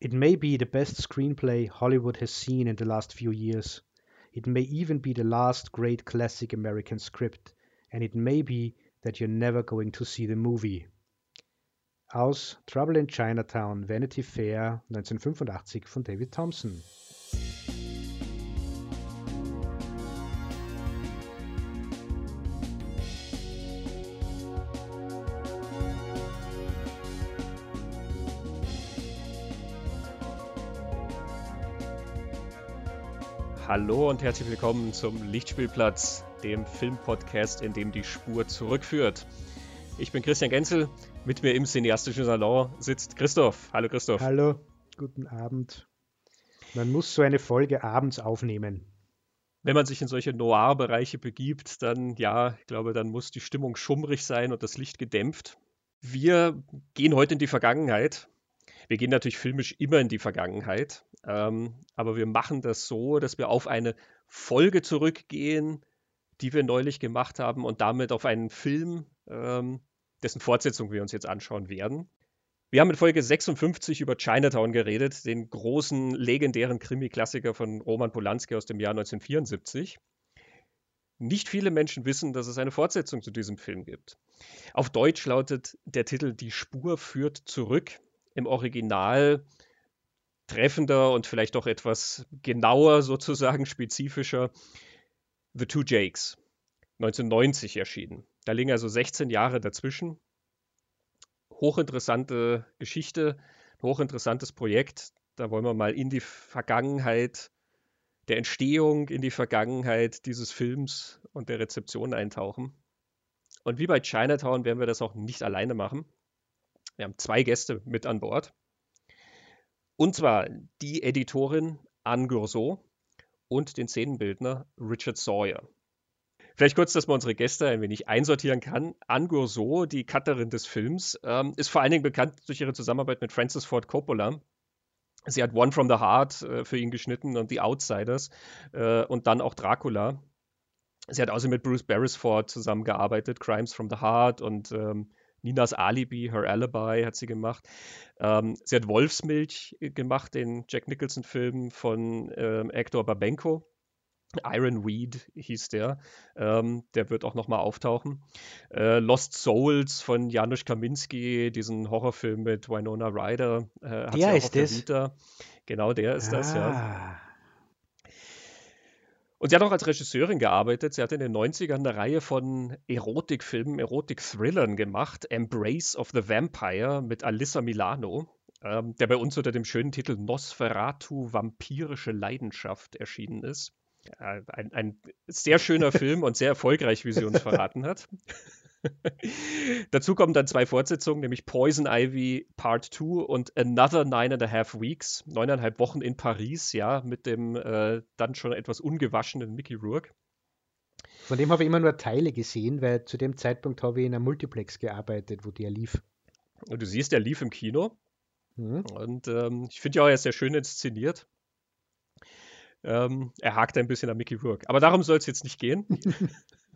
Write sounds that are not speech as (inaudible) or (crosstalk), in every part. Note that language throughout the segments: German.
It may be the best screenplay Hollywood has seen in the last few years. It may even be the last great classic American script. And it may be that you're never going to see the movie. Aus Trouble in Chinatown, Vanity Fair 1985 von David Thompson. Hallo und herzlich willkommen zum Lichtspielplatz, dem Filmpodcast, in dem die Spur zurückführt. Ich bin Christian Genzel, mit mir im cineastischen Salon sitzt Christoph. Hallo Christoph. Hallo, guten Abend. Man muss so eine Folge abends aufnehmen. Wenn man sich in solche Noir-Bereiche begibt, dann ja, ich glaube, dann muss die Stimmung schummrig sein und das Licht gedämpft. Wir gehen heute in die Vergangenheit. Wir gehen natürlich filmisch immer in die Vergangenheit. Ähm, aber wir machen das so, dass wir auf eine Folge zurückgehen, die wir neulich gemacht haben und damit auf einen Film, ähm, dessen Fortsetzung wir uns jetzt anschauen werden. Wir haben in Folge 56 über Chinatown geredet, den großen, legendären Krimi-Klassiker von Roman Polanski aus dem Jahr 1974. Nicht viele Menschen wissen, dass es eine Fortsetzung zu diesem Film gibt. Auf Deutsch lautet der Titel Die Spur führt zurück. Im Original treffender und vielleicht auch etwas genauer sozusagen, spezifischer The Two Jakes, 1990 erschienen. Da liegen also 16 Jahre dazwischen. Hochinteressante Geschichte, hochinteressantes Projekt. Da wollen wir mal in die Vergangenheit der Entstehung, in die Vergangenheit dieses Films und der Rezeption eintauchen. Und wie bei Chinatown werden wir das auch nicht alleine machen. Wir haben zwei Gäste mit an Bord. Und zwar die Editorin Anne Gourceau und den Szenenbildner Richard Sawyer. Vielleicht kurz, dass man unsere Gäste ein wenig einsortieren kann. Anne Gourceau, die Cutterin des Films, ähm, ist vor allen Dingen bekannt durch ihre Zusammenarbeit mit Francis Ford Coppola. Sie hat One from the Heart äh, für ihn geschnitten und The Outsiders äh, und dann auch Dracula. Sie hat außerdem mit Bruce Beresford zusammengearbeitet, Crimes from the Heart und ähm, Ninas Alibi, Her Alibi hat sie gemacht. Ähm, sie hat Wolfsmilch äh, gemacht, den Jack Nicholson-Film von ähm, Hector Babenko. Iron Weed hieß der. Ähm, der wird auch nochmal auftauchen. Äh, Lost Souls von Janusz Kaminski, diesen Horrorfilm mit Winona Ryder. Äh, hat der ist das? Genau, der ist ah. das, ja. Und sie hat auch als Regisseurin gearbeitet. Sie hat in den 90ern eine Reihe von Erotikfilmen, Erotik-Thrillern gemacht. Embrace of the Vampire mit Alyssa Milano, ähm, der bei uns unter dem schönen Titel Nosferatu, vampirische Leidenschaft erschienen ist. Äh, ein, ein sehr schöner (laughs) Film und sehr erfolgreich, wie sie uns verraten hat. (laughs) Dazu kommen dann zwei Fortsetzungen, nämlich Poison Ivy Part 2 und Another Nine and a Half Weeks, neuneinhalb Wochen in Paris, ja, mit dem äh, dann schon etwas ungewaschenen Mickey Rourke. Von dem habe ich immer nur Teile gesehen, weil zu dem Zeitpunkt habe ich in einem Multiplex gearbeitet, wo der lief. Und du siehst, der lief im Kino. Mhm. Und ähm, ich finde ja auch, er ist sehr schön inszeniert. Ähm, er hakt ein bisschen an Mickey Rourke. Aber darum soll es jetzt nicht gehen. (laughs)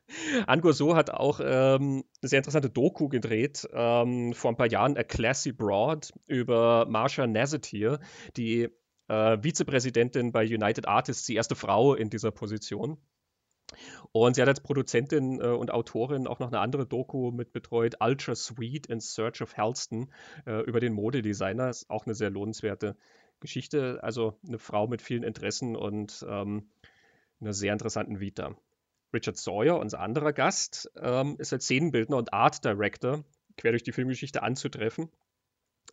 Angor So hat auch ähm, eine sehr interessante Doku gedreht, ähm, vor ein paar Jahren, A Classy Broad, über Marsha Nazatir, die äh, Vizepräsidentin bei United Artists, die erste Frau in dieser Position. Und sie hat als Produzentin äh, und Autorin auch noch eine andere Doku mit betreut, Ultra Sweet in Search of Halston, äh, über den Modedesigner. Ist auch eine sehr lohnenswerte Geschichte. Also eine Frau mit vielen Interessen und ähm, einer sehr interessanten Vita. Richard Sawyer, unser anderer Gast, ähm, ist als Szenenbildner und Art Director quer durch die Filmgeschichte anzutreffen.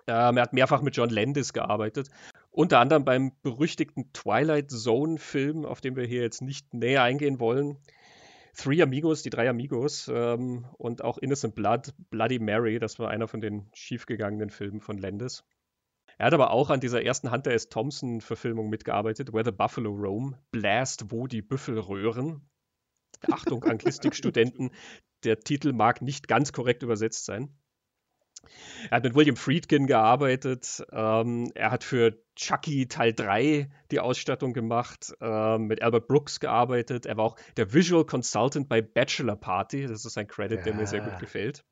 Ähm, er hat mehrfach mit John Landis gearbeitet, unter anderem beim berüchtigten Twilight Zone-Film, auf den wir hier jetzt nicht näher eingehen wollen. Three Amigos, die drei Amigos ähm, und auch Innocent Blood, Bloody Mary, das war einer von den schiefgegangenen Filmen von Landis. Er hat aber auch an dieser ersten Hunter S. Thompson-Verfilmung mitgearbeitet, Where the Buffalo Roam, Blast, wo die Büffel röhren. Achtung, Anglistikstudenten, der Titel mag nicht ganz korrekt übersetzt sein. Er hat mit William Friedkin gearbeitet. Ähm, er hat für Chucky Teil 3 die Ausstattung gemacht, ähm, mit Albert Brooks gearbeitet. Er war auch der Visual Consultant bei Bachelor Party. Das ist ein Credit, ja. der mir sehr gut gefällt.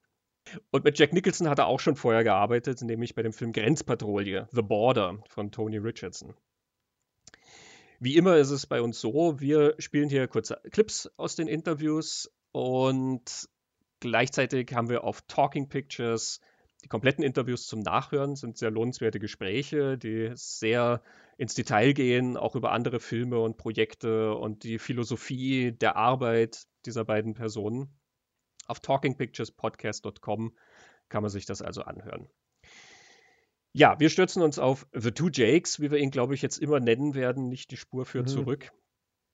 Und mit Jack Nicholson hat er auch schon vorher gearbeitet, nämlich bei dem Film Grenzpatrouille, The Border von Tony Richardson. Wie immer ist es bei uns so, wir spielen hier kurze Clips aus den Interviews und gleichzeitig haben wir auf Talking Pictures die kompletten Interviews zum Nachhören, sind sehr lohnenswerte Gespräche, die sehr ins Detail gehen, auch über andere Filme und Projekte und die Philosophie der Arbeit dieser beiden Personen. Auf talkingpicturespodcast.com kann man sich das also anhören. Ja, wir stürzen uns auf The Two Jakes, wie wir ihn, glaube ich, jetzt immer nennen werden, nicht die Spur führt mhm. zurück.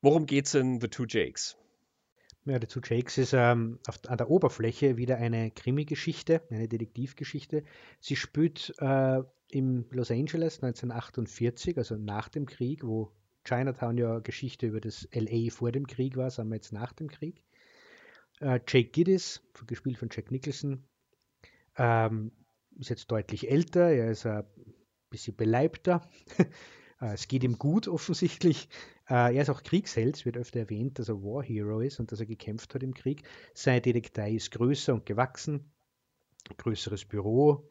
Worum geht's in The Two Jakes? Ja, The Two Jakes ist ähm, auf, an der Oberfläche wieder eine Krimi-Geschichte, eine Detektivgeschichte. Sie spielt äh, im Los Angeles 1948, also nach dem Krieg, wo Chinatown ja Geschichte über das LA vor dem Krieg war, sagen wir jetzt nach dem Krieg. Äh, Jake Giddis, gespielt von Jack Nicholson, ähm, ist jetzt deutlich älter, er ist ein bisschen beleibter. (laughs) Äh, es geht ihm gut offensichtlich. Äh, er ist auch Kriegsheld, es wird öfter erwähnt, dass er War Hero ist und dass er gekämpft hat im Krieg. Seine Detektei ist größer und gewachsen, größeres Büro.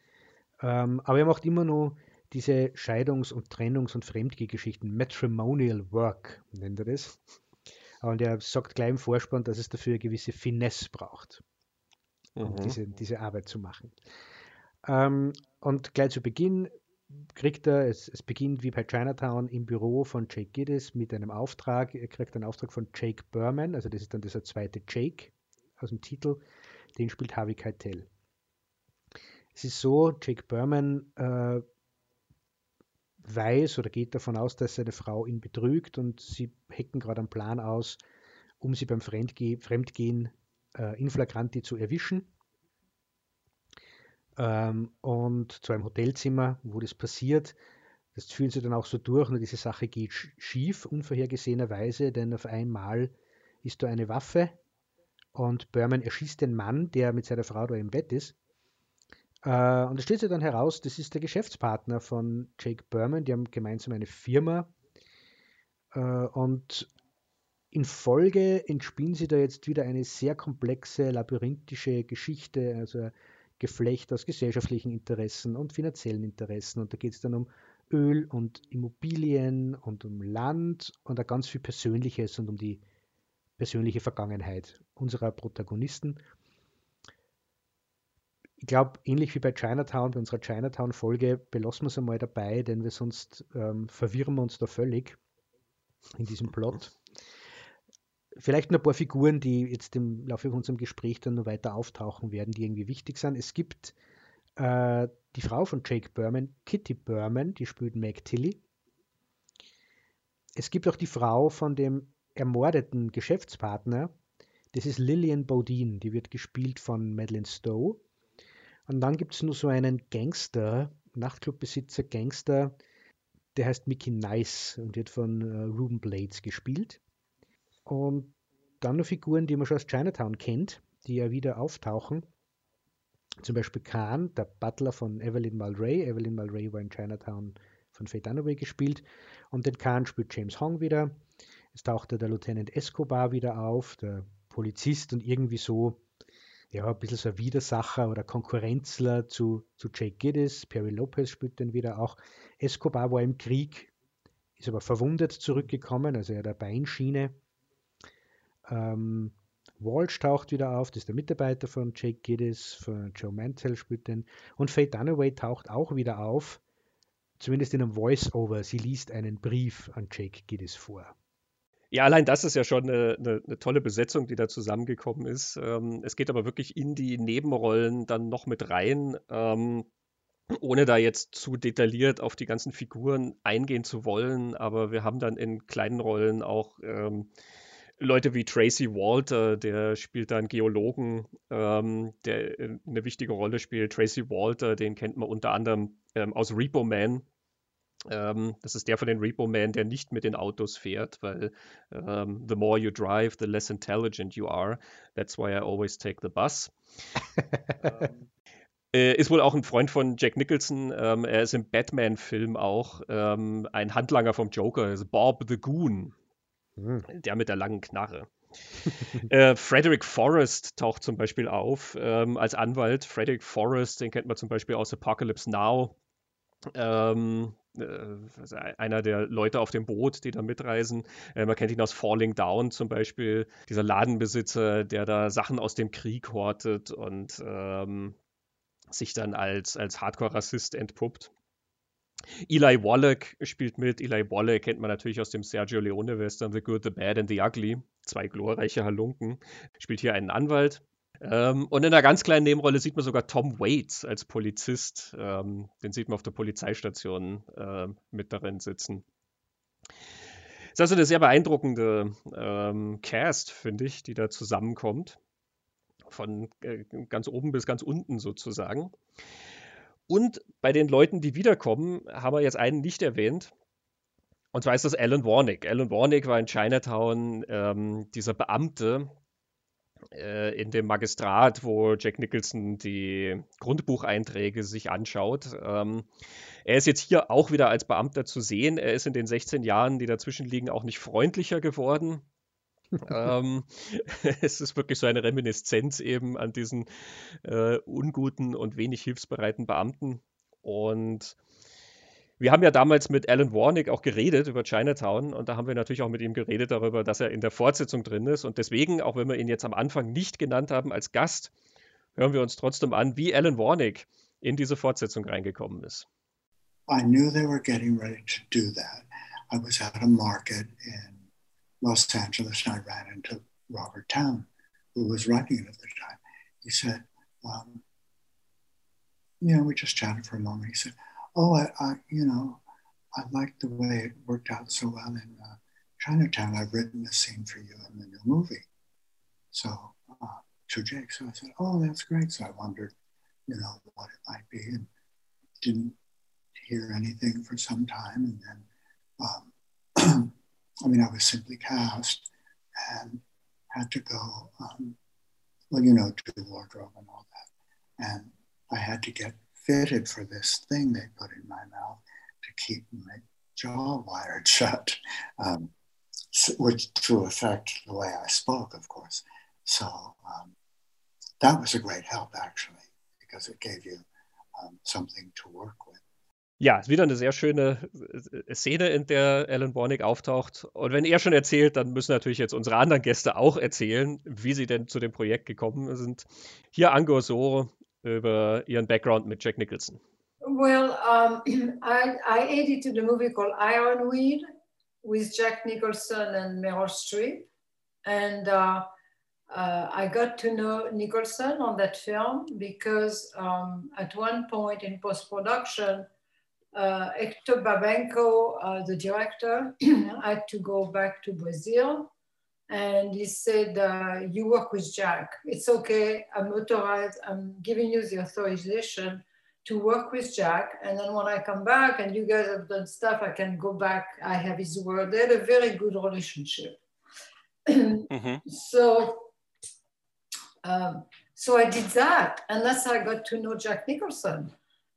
Ähm, aber er macht immer nur diese Scheidungs- und Trennungs- und Fremdgehgeschichten, Matrimonial Work nennt er das. Und er sagt gleich im Vorspann, dass es dafür eine gewisse Finesse braucht, um mhm. diese, diese Arbeit zu machen. Ähm, und gleich zu Beginn kriegt er, es, es, beginnt wie bei Chinatown im Büro von Jake Giddis mit einem Auftrag. Er kriegt einen Auftrag von Jake Berman, also das ist dann dieser zweite Jake aus dem Titel. Den spielt Harvey Keitel. Es ist so, Jake Berman äh, weiß oder geht davon aus, dass seine Frau ihn betrügt und sie hecken gerade einen Plan aus, um sie beim Fremdge Fremdgehen äh, in flagranti zu erwischen. Ähm, und zu einem Hotelzimmer, wo das passiert. Das fühlen sie dann auch so durch, nur diese Sache geht schief, unvorhergesehenerweise, denn auf einmal ist da eine Waffe und Berman erschießt den Mann, der mit seiner Frau da im Bett ist. Äh, und es stellt sich dann heraus, das ist der Geschäftspartner von Jake Berman, die haben gemeinsam eine Firma. Äh, und in Folge entspinnen sie da jetzt wieder eine sehr komplexe, labyrinthische Geschichte. Also Geflecht aus gesellschaftlichen Interessen und finanziellen Interessen. Und da geht es dann um Öl und Immobilien und um Land und auch ganz viel Persönliches und um die persönliche Vergangenheit unserer Protagonisten. Ich glaube, ähnlich wie bei Chinatown, bei unserer Chinatown-Folge, belassen wir es einmal dabei, denn wir sonst ähm, verwirren wir uns da völlig in diesem Plot. Vielleicht noch ein paar Figuren, die jetzt im Laufe von unserem Gespräch dann noch weiter auftauchen werden, die irgendwie wichtig sind. Es gibt äh, die Frau von Jake Berman, Kitty Berman, die spielt Meg Tilly. Es gibt auch die Frau von dem ermordeten Geschäftspartner, das ist Lillian Bodine, die wird gespielt von Madeleine Stowe. Und dann gibt es nur so einen Gangster, Nachtclubbesitzer, Gangster, der heißt Mickey Nice und wird von äh, Ruben Blades gespielt. Und dann noch Figuren, die man schon aus Chinatown kennt, die ja wieder auftauchen. Zum Beispiel Khan, der Butler von Evelyn Mulray. Evelyn Mulray war in Chinatown von Faye Dunaway gespielt. Und den Khan spielt James Hong wieder. Es tauchte der Lieutenant Escobar wieder auf, der Polizist und irgendwie so, ja, ein bisschen so ein Widersacher oder Konkurrenzler zu, zu Jake Giddis. Perry Lopez spielt den wieder auch. Escobar war im Krieg, ist aber verwundet zurückgekommen, also er hat eine Beinschiene ähm, Walsh taucht wieder auf, das ist der Mitarbeiter von Jake Giddis, von Joe Mantel spielt den. Und Faye Dunaway taucht auch wieder auf, zumindest in einem Voice-Over. Sie liest einen Brief an Jake Giddis vor. Ja, allein das ist ja schon eine, eine, eine tolle Besetzung, die da zusammengekommen ist. Ähm, es geht aber wirklich in die Nebenrollen dann noch mit rein, ähm, ohne da jetzt zu detailliert auf die ganzen Figuren eingehen zu wollen. Aber wir haben dann in kleinen Rollen auch ähm, Leute wie Tracy Walter, der spielt da einen Geologen, ähm, der äh, eine wichtige Rolle spielt. Tracy Walter, den kennt man unter anderem ähm, aus Repo Man. Ähm, das ist der von den Repo Man, der nicht mit den Autos fährt, weil ähm, the more you drive, the less intelligent you are. That's why I always take the bus. (laughs) Ähm, äh, ist wohl auch ein Freund von Jack Nicholson. Ähm, er ist im Batman-Film auch ein Handlanger vom Joker, also Bob the Goon. Hm. Der mit der langen Knarre. (laughs) äh, Frederick Forrest taucht zum Beispiel auf ähm, als Anwalt. Frederick Forrest, den kennt man zum Beispiel aus Apocalypse Now. Ähm, äh, einer der Leute auf dem Boot, die da mitreisen. Äh, man kennt ihn aus Falling Down zum Beispiel. Dieser Ladenbesitzer, der da Sachen aus dem Krieg hortet und ähm, sich dann als, als Hardcore-Rassist entpuppt. Eli Wallach spielt mit. Eli Wallach kennt man natürlich aus dem Sergio Leone-Western The Good, The Bad and The Ugly. Zwei glorreiche Halunken. Spielt hier einen Anwalt. Ähm, und in einer ganz kleinen Nebenrolle sieht man sogar Tom Waits als Polizist. Ähm, den sieht man auf der Polizeistation äh, mit darin sitzen. Das ist also eine sehr beeindruckende ähm, Cast, finde ich, die da zusammenkommt. Von äh, ganz oben bis ganz unten sozusagen. Und bei den Leuten, die wiederkommen, haben wir jetzt einen nicht erwähnt. Und zwar ist das Alan Warnick. Alan Warnick war in Chinatown ähm, dieser Beamte äh, in dem Magistrat, wo Jack Nicholson die Grundbucheinträge sich anschaut. Ähm, er ist jetzt hier auch wieder als Beamter zu sehen. Er ist in den 16 Jahren, die dazwischen liegen, auch nicht freundlicher geworden ähm, (laughs) es ist wirklich so eine Reminiszenz eben an diesen äh, unguten und wenig hilfsbereiten Beamten. Und wir haben ja damals mit Alan Warnick auch geredet über Chinatown und da haben wir natürlich auch mit ihm geredet darüber, dass er in der Fortsetzung drin ist. Und deswegen, auch wenn wir ihn jetzt am Anfang nicht genannt haben als Gast, hören wir uns trotzdem an, wie Alan Warnick in diese Fortsetzung reingekommen ist. I knew they were getting ready to do that. I was at a market in Los Angeles, and I ran into Robert Town, who was writing it at the time. He said, um, you know, we just chatted for a moment. He said, oh, I, I you know, I liked the way it worked out so well in uh, Chinatown. I've written a scene for you in the new movie. So uh, to Jake, so I said, oh, that's great. So I wondered, you know, what it might be, and didn't hear anything for some time, and then. Um, (clears throat) I mean, I was simply cast and had to go, um, well, you know, to the wardrobe and all that. And I had to get fitted for this thing they put in my mouth to keep my jaw wired (laughs) shut, um, which to affect the way I spoke, of course. So um, that was a great help, actually, because it gave you um, something to work with. Ja, ist wieder eine sehr schöne äh, Szene, in der Alan Warnick auftaucht. Und wenn er schon erzählt, dann müssen natürlich jetzt unsere anderen Gäste auch erzählen, wie sie denn zu dem Projekt gekommen sind. Hier Ango So über ihren Background mit Jack Nicholson. Well, um, (clears throat) I, I edited a movie called Ironweed with Jack Nicholson and Meryl Streep. And uh, uh, I got to know Nicholson on that film because um, at one point in post production, uh, Hector Babenco, uh, the director, (clears throat) had to go back to Brazil. And he said, uh, you work with Jack. It's okay, I'm authorized, I'm giving you the authorization to work with Jack. And then when I come back and you guys have done stuff, I can go back. I have his word. They had a very good relationship. (clears throat) mm-hmm. So, um, so I did that. And that's how I got to know Jack Nicholson.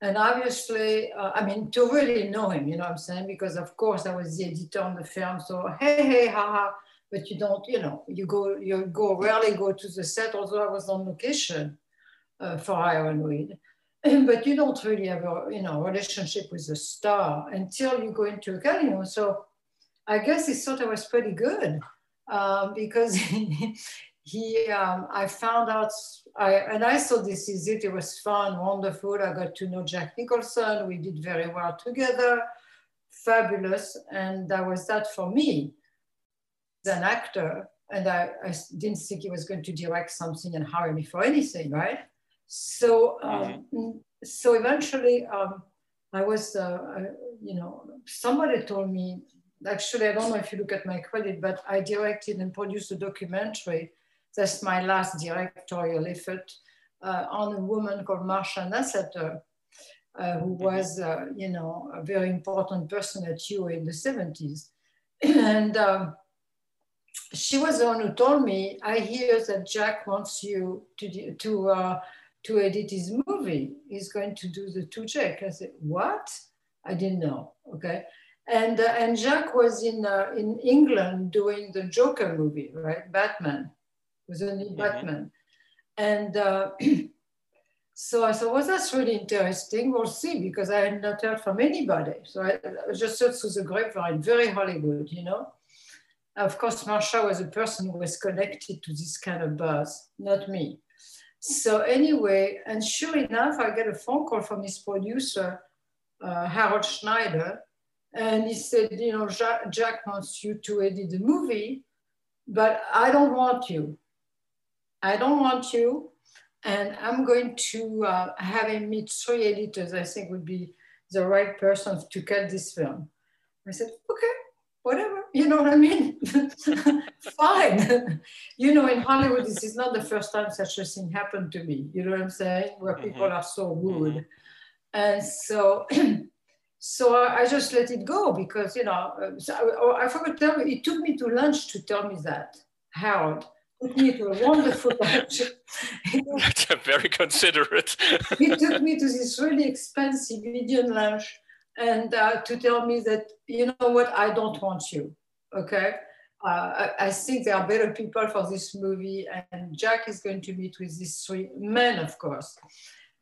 And obviously, uh, I mean, to really know him, you know what I'm saying? Because of course I was the editor on the film. So, hey, hey, haha. But you don't, you know, you go, you go, rarely go to the set, although I was on location uh, for Ironweed. (clears throat) but you don't really have a, you know, relationship with the star until you go into a casino. So I guess he thought I was pretty good um, because (laughs) he, um, I found out, I, and I saw this is it. It was fun, wonderful. I got to know Jack Nicholson. We did very well together, fabulous. And that was that for me as an actor. And I, I didn't think he was going to direct something and hire me for anything, right? So, um, mm-hmm. so eventually, um, I was, uh, I, you know, somebody told me. Actually, I don't know if you look at my credit, but I directed and produced a documentary that's my last directorial effort uh, on a woman called Marsha Nasseter, uh, who mm-hmm. was, uh, you know, a very important person at U in the 70s. (clears throat) and um, she was the one who told me, I hear that Jack wants you to, to, uh, to edit his movie. He's going to do the two Jack. I said, what? I didn't know, okay? And, uh, and Jacques was in, uh, in England doing the Joker movie, right? Batman, was a new mm-hmm. Batman. And uh, (clears throat) so I thought, well, that's really interesting. We'll see, because I had not heard from anybody. So I, I just thought through the grapevine, very Hollywood, you know? Of course, Marsha was a person who was connected to this kind of buzz, not me. So anyway, and sure enough, I get a phone call from his producer, uh, Harold Schneider, and he said, you know, Jack, Jack wants you to edit the movie, but I don't want you. I don't want you. And I'm going to uh, have him meet three editors I think would be the right person to cut this film. I said, okay, whatever, (laughs) you know what I mean? (laughs) Fine. (laughs) you know, in Hollywood, this is not the first time such a thing happened to me, you know what I'm saying? Where people mm-hmm. are so rude. Mm-hmm. And so (clears throat) So I just let it go because, you know, uh, so I, I forgot to tell you, it took me to lunch to tell me that, Harold. Took me to a wonderful lunch. That's Very considerate. (laughs) he took me to this really expensive Indian lunch and uh, to tell me that, you know what, I don't want you, okay? Uh, I, I, think there are better people for this movie, and Jack is going to meet with these three men, of course.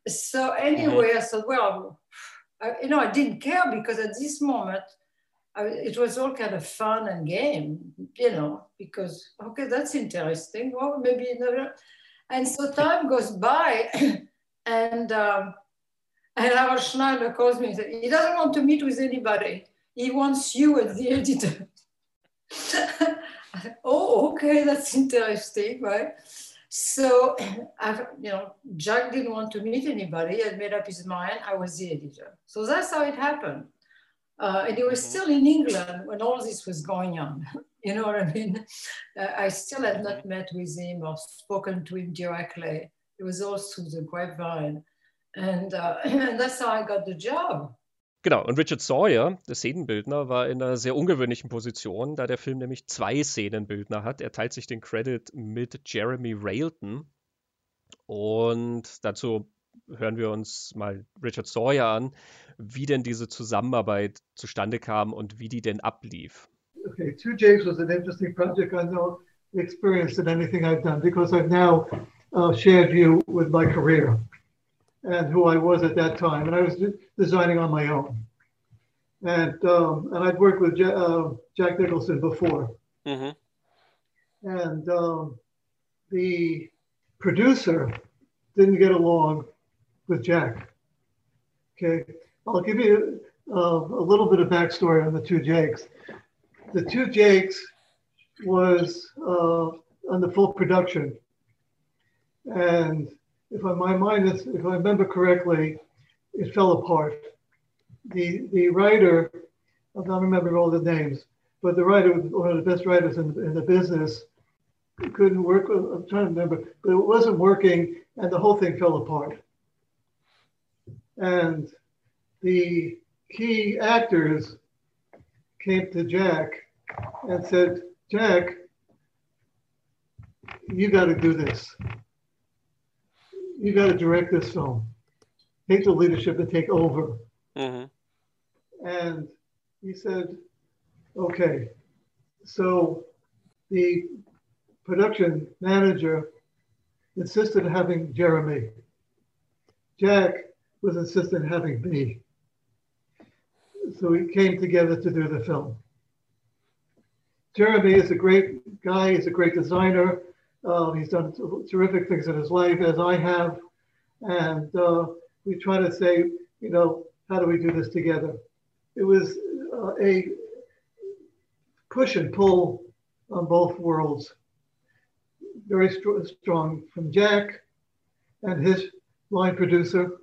So anyway, mm-hmm. I said, well, I, you know, I didn't care because at this moment, I, it was all kind of fun and game, you know, because, okay, that's interesting. Well, maybe, another. and so time goes by (coughs) and, um, and Harold Schneider calls me and said, he doesn't want to meet with anybody. He wants you as the editor. (laughs) oh, okay, that's interesting, right? So, (coughs) I, you know, Jack didn't want to meet anybody. He had made up his mind. I was the editor. So that's how it happened. Uh, and he was mm-hmm. still in England when all this was going on. (laughs) you know what I mean? Uh, I still had not mm-hmm. met with him or spoken to him directly. It was all through the grapevine. And, uh, (clears throat) and that's how I got the job. Genau, und Richard Sawyer, der Szenenbildner, war in einer sehr ungewöhnlichen Position, da der Film nämlich zwei Szenenbildner hat. Er teilt sich den Credit mit Jeremy Railton. Und dazu hören wir uns mal Richard Sawyer an, wie denn diese Zusammenarbeit zustande kam und wie die denn ablief. Okay, Two Jakes was an interesting project. I know experience in anything I've done because I've now uh, shared you with my career. and who I was at that time. And I was designing on my own. And um, and I'd worked with uh, Jack Nicholson before. Mm-hmm. And um, the producer didn't get along with Jack. Okay, I'll give you uh, a little bit of backstory on the two Jakes. The two Jakes was uh, on the full production, and if I, my mind is, if I remember correctly, it fell apart. The the writer, I don't remember all the names, but the writer, one of the best writers in, in the business, couldn't work. I'm trying to remember, but it wasn't working, and the whole thing fell apart. And the key actors came to Jack and said, Jack, you got to do this you got to direct this film, take the leadership and take over. Mm-hmm. And he said, okay. So the production manager insisted on having Jeremy. Jack was insistent having me. So we came together to do the film. Jeremy is a great guy, he's a great designer. Uh, he's done terrific things in his life, as I have. And uh, we try to say, you know, how do we do this together? It was uh, a push and pull on both worlds. Very st- strong from Jack and his line producer.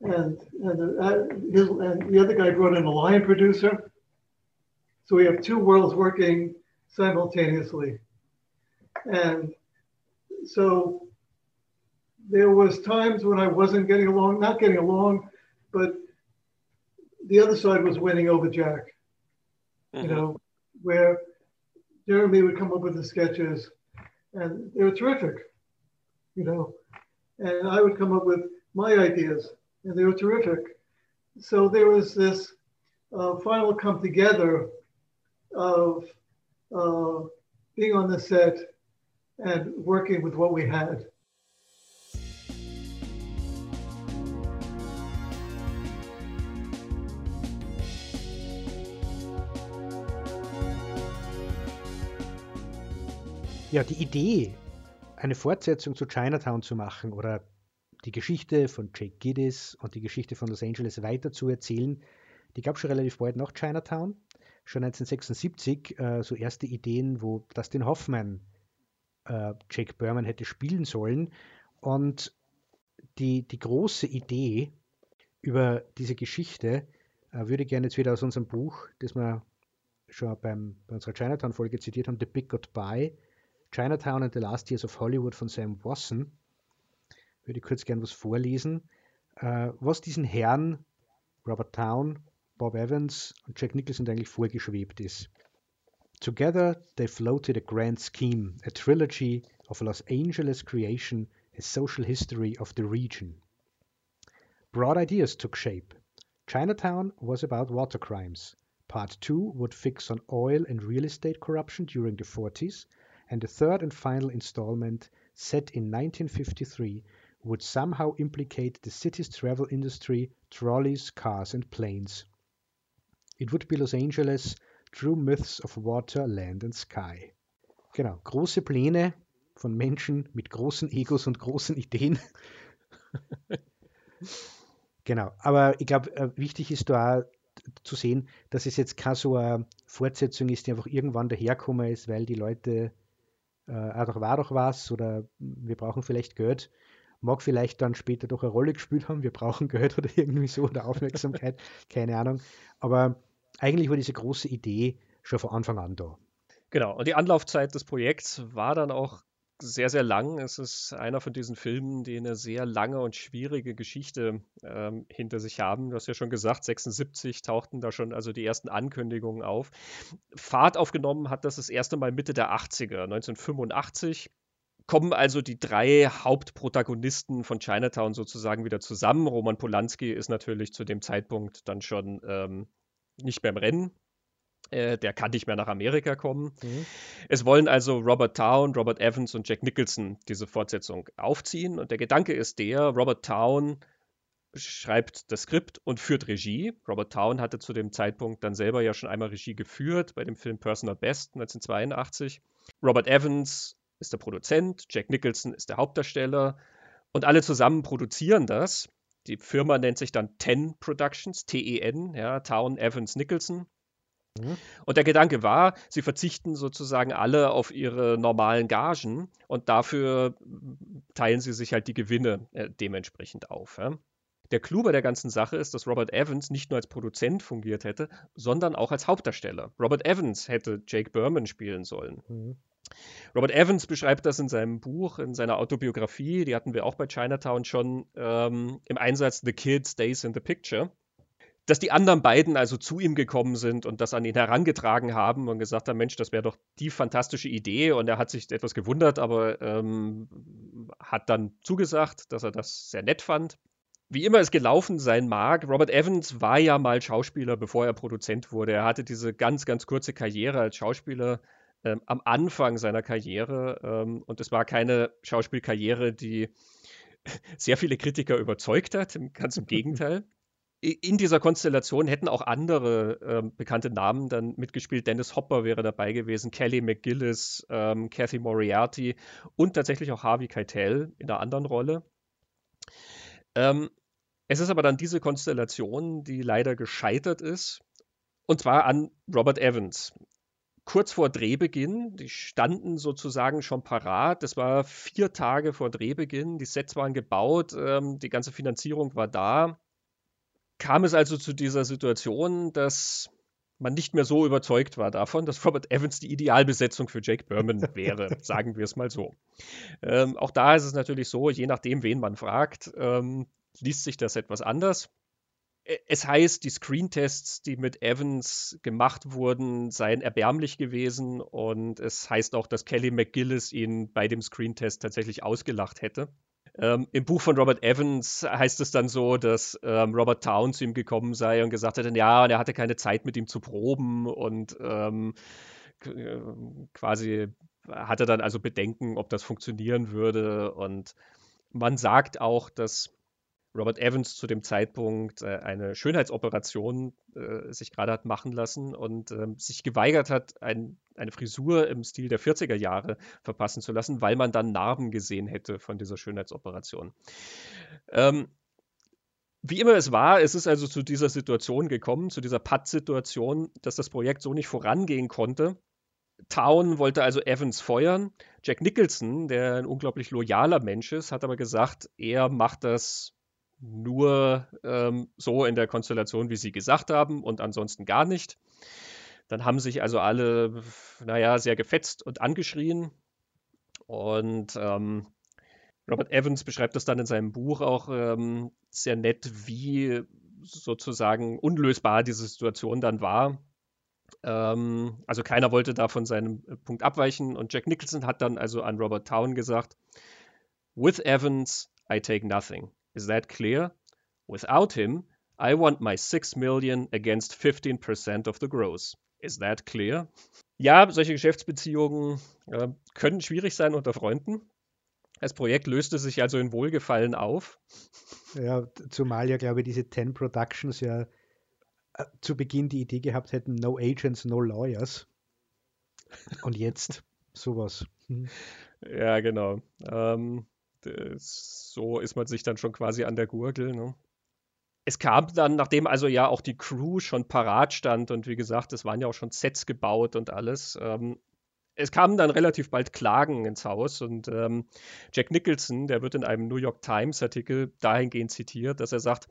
And, and, uh, his, and the other guy brought in a line producer. So we have two worlds working simultaneously. And so there was times when I wasn't getting along, not getting along, but the other side was winning over Jack. Mm-hmm. You know, where Jeremy would come up with the sketches, and they were terrific. You know, and I would come up with my ideas, and they were terrific. So there was this uh, final come together of uh, being on the set and working with what we had. Ja, die Idee, eine Fortsetzung zu Chinatown zu machen oder die Geschichte von Jake Giddis und die Geschichte von Los Angeles weiter zu erzählen, die gab es schon relativ bald nach Chinatown. Schon 1976 äh, so erste Ideen, wo Dustin Hoffman äh, Jake Berman hätte spielen sollen. Und die, die große Idee über diese Geschichte äh, würde ich gerne jetzt wieder aus unserem Buch, das wir schon beim, bei unserer Chinatown-Folge zitiert haben, The Big Goodbye, Chinatown and the Last Years of Hollywood von Sam Wasson, würde ich kurz gerne was vorlesen, äh, was diesen Herren, Robert Town, Bob Evans und Jack Nicholson eigentlich vorgeschwebt ist. Together they floated a grand scheme, a trilogy of Los Angeles creation, a social history of the region. Broad ideas took shape. Chinatown was about water crimes. Part 2 would fix on oil and real estate corruption during the 40s, and the third and final installment, set in 1953, would somehow implicate the city's travel industry, trolleys, cars, and planes. It would be Los Angeles, true myths of water, land and sky. Genau, große Pläne von Menschen mit großen Egos und großen Ideen. (laughs) genau, aber ich glaube, äh, wichtig ist da zu sehen, dass es jetzt keine so eine Fortsetzung ist, die einfach irgendwann daherkommen ist, weil die Leute äh, ah, doch war doch was oder wir brauchen vielleicht Geld. Mag vielleicht dann später doch eine Rolle gespielt haben, wir brauchen Geld oder irgendwie so oder Aufmerksamkeit, (laughs) keine Ahnung. Aber eigentlich war diese große Idee schon von Anfang an da. Genau, und die Anlaufzeit des Projekts war dann auch sehr, sehr lang. Es ist einer von diesen Filmen, die eine sehr lange und schwierige Geschichte ähm, hinter sich haben. Du hast ja schon gesagt, 76 tauchten da schon also die ersten Ankündigungen auf. Fahrt aufgenommen hat das das erste Mal Mitte der 80er, 1985 kommen also die drei Hauptprotagonisten von Chinatown sozusagen wieder zusammen. Roman Polanski ist natürlich zu dem Zeitpunkt dann schon ähm, nicht mehr im Rennen. Äh, der kann nicht mehr nach Amerika kommen. Mhm. Es wollen also Robert Town, Robert Evans und Jack Nicholson diese Fortsetzung aufziehen. Und der Gedanke ist der, Robert Town schreibt das Skript und führt Regie. Robert Town hatte zu dem Zeitpunkt dann selber ja schon einmal Regie geführt bei dem Film Personal Best 1982. Robert Evans ist der Produzent, Jack Nicholson ist der Hauptdarsteller und alle zusammen produzieren das. Die Firma nennt sich dann Ten Productions, T-E-N, ja, Town Evans Nicholson. Mhm. Und der Gedanke war, sie verzichten sozusagen alle auf ihre normalen Gagen und dafür teilen sie sich halt die Gewinne äh, dementsprechend auf. Ja. Der Clou bei der ganzen Sache ist, dass Robert Evans nicht nur als Produzent fungiert hätte, sondern auch als Hauptdarsteller. Robert Evans hätte Jake Berman spielen sollen. Mhm. Robert Evans beschreibt das in seinem Buch, in seiner Autobiografie, die hatten wir auch bei Chinatown schon ähm, im Einsatz The Kid Stays in the Picture dass die anderen beiden also zu ihm gekommen sind und das an ihn herangetragen haben und gesagt haben, Mensch, das wäre doch die fantastische Idee. Und er hat sich etwas gewundert, aber ähm, hat dann zugesagt, dass er das sehr nett fand. Wie immer es gelaufen sein mag, Robert Evans war ja mal Schauspieler, bevor er Produzent wurde. Er hatte diese ganz, ganz kurze Karriere als Schauspieler ähm, am Anfang seiner Karriere. Ähm, und es war keine Schauspielkarriere, die (laughs) sehr viele Kritiker überzeugt hat, ganz im (laughs) Gegenteil in dieser Konstellation hätten auch andere ähm, bekannte Namen dann mitgespielt. Dennis Hopper wäre dabei gewesen, Kelly McGillis, ähm, Kathy Moriarty und tatsächlich auch Harvey Keitel in einer anderen Rolle. Ähm, es ist aber dann diese Konstellation, die leider gescheitert ist, und zwar an Robert Evans. Kurz vor Drehbeginn, die standen sozusagen schon parat. Das war vier Tage vor Drehbeginn. Die Sets waren gebaut, ähm, die ganze Finanzierung war da kam es also zu dieser Situation, dass man nicht mehr so überzeugt war davon, dass Robert Evans die Idealbesetzung für Jake Berman (laughs) wäre, sagen wir es mal so. Ähm, auch da ist es natürlich so, je nachdem, wen man fragt, ähm, liest sich das etwas anders. Es heißt, die Screentests, die mit Evans gemacht wurden, seien erbärmlich gewesen und es heißt auch, dass Kelly McGillis ihn bei dem Screentest tatsächlich ausgelacht hätte. Ähm, Im Buch von Robert Evans heißt es dann so, dass ähm, Robert Town zu ihm gekommen sei und gesagt hätte, ja, und er hatte keine Zeit mit ihm zu proben und ähm, äh, quasi hatte dann also Bedenken, ob das funktionieren würde. Und man sagt auch, dass Robert Evans zu dem Zeitpunkt äh, eine Schönheitsoperation äh, sich gerade hat machen lassen und äh, sich geweigert hat, ein, eine Frisur im Stil der 40er Jahre verpassen zu lassen, weil man dann Narben gesehen hätte von dieser Schönheitsoperation. Ähm, wie immer es war, es ist also zu dieser Situation gekommen, zu dieser Patt-Situation, dass das Projekt so nicht vorangehen konnte. Town wollte also Evans feuern. Jack Nicholson, der ein unglaublich loyaler Mensch ist, hat aber gesagt, er macht das nur ähm, so in der Konstellation, wie Sie gesagt haben, und ansonsten gar nicht. Dann haben sich also alle, naja, sehr gefetzt und angeschrien. Und ähm, Robert Evans beschreibt das dann in seinem Buch auch ähm, sehr nett, wie sozusagen unlösbar diese Situation dann war. Ähm, also keiner wollte da von seinem Punkt abweichen. Und Jack Nicholson hat dann also an Robert Town gesagt, With Evans, I take nothing. Is that clear? Without him, I want my 6 million against 15% of the gross. Is that clear? Ja, solche Geschäftsbeziehungen äh, können schwierig sein unter Freunden. Das Projekt löste sich also in Wohlgefallen auf. Ja, zumal ja, glaube ich, diese Ten Productions ja äh, zu Beginn die Idee gehabt hätten, no agents, no lawyers. Und jetzt sowas. Hm. Ja, genau. Ähm, so ist man sich dann schon quasi an der Gurgel. Ne? Es kam dann, nachdem also ja auch die Crew schon parat stand und wie gesagt, es waren ja auch schon Sets gebaut und alles, ähm, es kamen dann relativ bald Klagen ins Haus und ähm, Jack Nicholson, der wird in einem New York Times Artikel dahingehend zitiert, dass er sagt,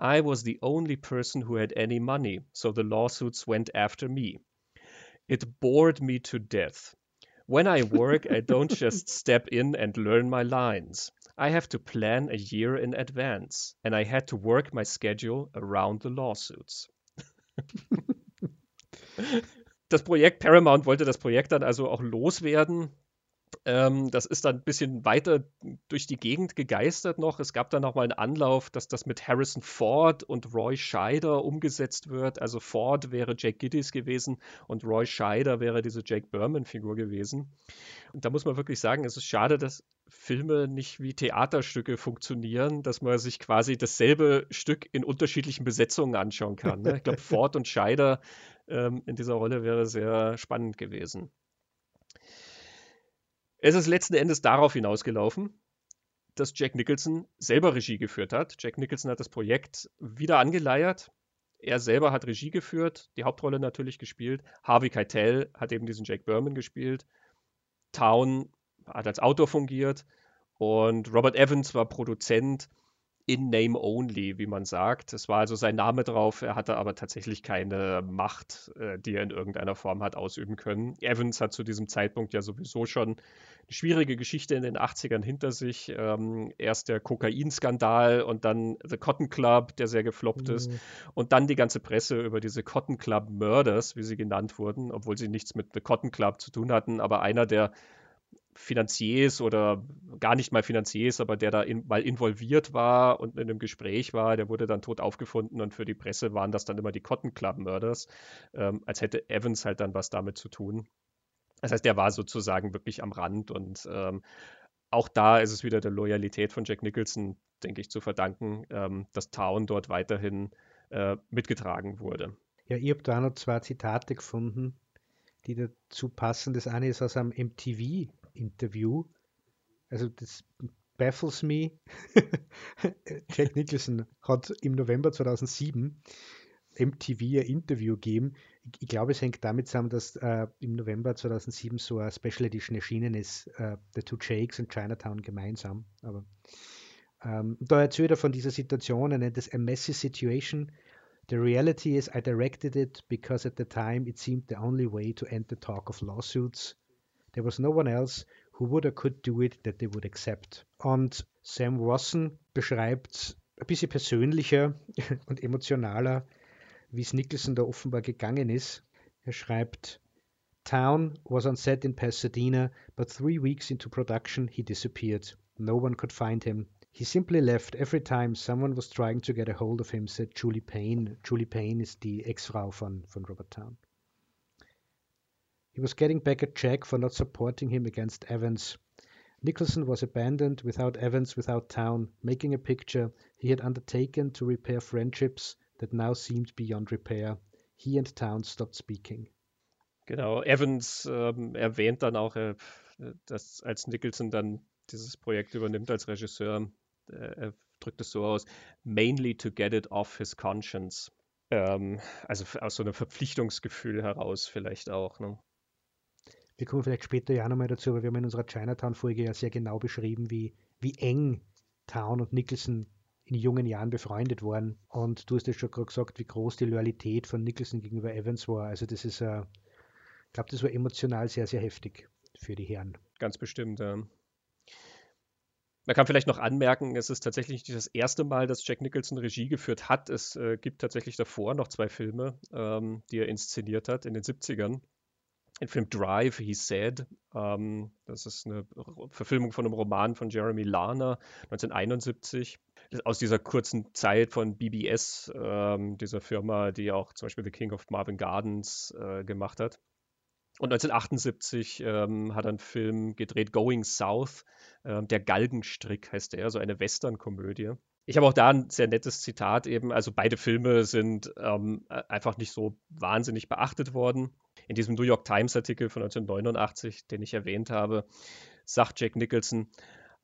I was the only person who had any money, so the lawsuits went after me. It bored me to death. When I work, I don't just step in and learn my lines. I have to plan a year in advance, and I had to work my schedule around the lawsuits. (laughs) das Projekt Paramount wollte das Projekt dann also auch loswerden ähm, das ist dann ein bisschen weiter durch die Gegend gegeistert noch. Es gab dann noch mal einen Anlauf, dass das mit Harrison Ford und Roy Scheider umgesetzt wird. Also Ford wäre Jake Giddys gewesen und Roy Scheider wäre diese Jake Berman-Figur gewesen. Und da muss man wirklich sagen, es ist schade, dass Filme nicht wie Theaterstücke funktionieren, dass man sich quasi dasselbe Stück in unterschiedlichen Besetzungen anschauen kann. Ne? Ich glaube, (laughs) Ford und Scheider ähm, in dieser Rolle wäre sehr spannend gewesen. Es ist letzten Endes darauf hinausgelaufen, dass Jack Nicholson selber Regie geführt hat. Jack Nicholson hat das Projekt wieder angeleiert. Er selber hat Regie geführt, die Hauptrolle natürlich gespielt. Harvey Keitel hat eben diesen Jack Berman gespielt. Town hat als Autor fungiert und Robert Evans war Produzent in Name Only, wie man sagt. Es war also sein Name drauf, er hatte aber tatsächlich keine Macht, äh, die er in irgendeiner Form hat ausüben können. Evans hat zu diesem Zeitpunkt ja sowieso schon eine schwierige Geschichte in den 80ern hinter sich. Ähm, erst der Kokainskandal und dann The Cotton Club, der sehr gefloppt mhm. ist. Und dann die ganze Presse über diese Cotton Club Murders, wie sie genannt wurden, obwohl sie nichts mit The Cotton Club zu tun hatten, aber einer der Finanziers oder gar nicht mal Finanziers, aber der da in, mal involviert war und in einem Gespräch war, der wurde dann tot aufgefunden und für die Presse waren das dann immer die Cotton Club Murders, ähm, als hätte Evans halt dann was damit zu tun. Das heißt, der war sozusagen wirklich am Rand und ähm, auch da ist es wieder der Loyalität von Jack Nicholson, denke ich, zu verdanken, ähm, dass Town dort weiterhin äh, mitgetragen wurde. Ja, ich habe da noch zwei Zitate gefunden, die dazu passen. Das eine ist aus einem MTV Interview. Also das baffles me. (laughs) Jack Nicholson hat im November 2007 MTV ein Interview gegeben. Ich, ich glaube, es hängt damit zusammen, dass äh, im November 2007 so eine Special Edition erschienen ist, äh, The Two Jakes und Chinatown gemeinsam. Aber ähm, da erzählt er von dieser Situation, er nennt es a messy situation. The reality is I directed it because at the time it seemed the only way to end the talk of lawsuits. There was no one else who would or could do it that they would accept. Und Sam Wasson beschreibt ein bisschen persönlicher (laughs) und emotionaler, wie es Nicholson da offenbar gegangen ist. Er schreibt, Town was on set in Pasadena, but three weeks into production he disappeared. No one could find him. He simply left every time someone was trying to get a hold of him, said Julie Payne. Julie Payne ist die Ex-Frau von, von Robert Town. He was getting back at Jack for not supporting him against Evans. Nicholson was abandoned without Evans, without Town, making a picture he had undertaken to repair friendships that now seemed beyond repair. He and Town stopped speaking. Genau, Evans ähm, erwähnt dann auch, äh, dass als Nicholson dann dieses Projekt übernimmt als Regisseur, äh, er drückt es so aus, mainly to get it off his conscience. Ähm, also aus so einem Verpflichtungsgefühl heraus vielleicht auch. Ne? Wir kommen vielleicht später ja nochmal dazu, aber wir haben in unserer Chinatown-Folge ja sehr genau beschrieben, wie, wie eng Town und Nicholson in jungen Jahren befreundet waren. Und du hast ja schon gerade gesagt, wie groß die Loyalität von Nicholson gegenüber Evans war. Also das ist, äh, ich glaube, das war emotional sehr, sehr heftig für die Herren. Ganz bestimmt, ja. Man kann vielleicht noch anmerken, es ist tatsächlich nicht das erste Mal, dass Jack Nicholson Regie geführt hat. Es äh, gibt tatsächlich davor noch zwei Filme, ähm, die er inszeniert hat in den 70ern. Den Film Drive, He Said. Ähm, das ist eine Verfilmung von einem Roman von Jeremy Larner 1971. Aus dieser kurzen Zeit von BBS, ähm, dieser Firma, die auch zum Beispiel The King of Marvin Gardens äh, gemacht hat. Und 1978 ähm, hat er einen Film gedreht, Going South. Ähm, der Galgenstrick heißt der, so eine Western-Komödie. Ich habe auch da ein sehr nettes Zitat eben. Also beide Filme sind ähm, einfach nicht so wahnsinnig beachtet worden. In diesem New York Times-Artikel von 1989, den ich erwähnt habe, sagt Jack Nicholson,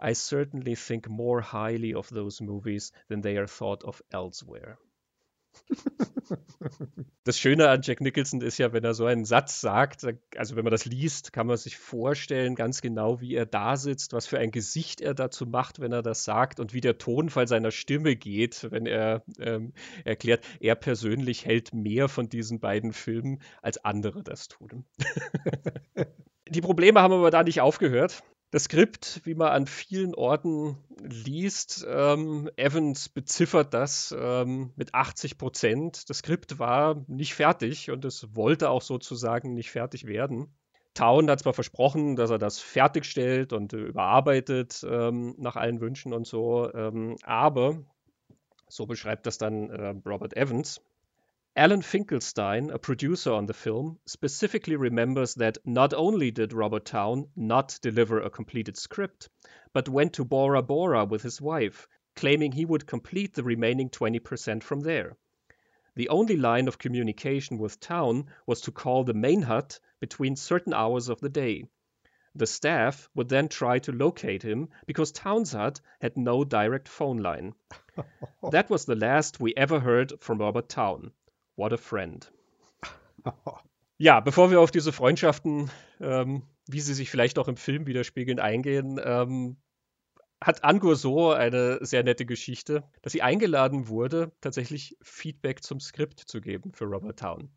I certainly think more highly of those movies than they are thought of elsewhere. Das Schöne an Jack Nicholson ist ja, wenn er so einen Satz sagt, also wenn man das liest, kann man sich vorstellen, ganz genau, wie er da sitzt, was für ein Gesicht er dazu macht, wenn er das sagt und wie der Tonfall seiner Stimme geht, wenn er ähm, erklärt, er persönlich hält mehr von diesen beiden Filmen, als andere das tun. (laughs) Die Probleme haben aber da nicht aufgehört. Das Skript, wie man an vielen Orten liest, ähm, Evans beziffert das ähm, mit 80 Prozent. Das Skript war nicht fertig und es wollte auch sozusagen nicht fertig werden. Town hat zwar versprochen, dass er das fertigstellt und äh, überarbeitet ähm, nach allen Wünschen und so, ähm, aber so beschreibt das dann äh, Robert Evans. Alan Finkelstein, a producer on the film, specifically remembers that not only did Robert Town not deliver a completed script, but went to Bora Bora with his wife, claiming he would complete the remaining 20% from there. The only line of communication with Town was to call the main hut between certain hours of the day. The staff would then try to locate him because Town's hut had no direct phone line. (laughs) that was the last we ever heard from Robert Town. What a friend. ja, bevor wir auf diese Freundschaften, ähm, wie sie sich vielleicht auch im Film widerspiegeln, eingehen, ähm, hat Angur so eine sehr nette Geschichte, dass sie eingeladen wurde, tatsächlich Feedback zum Skript zu geben für Robert Town.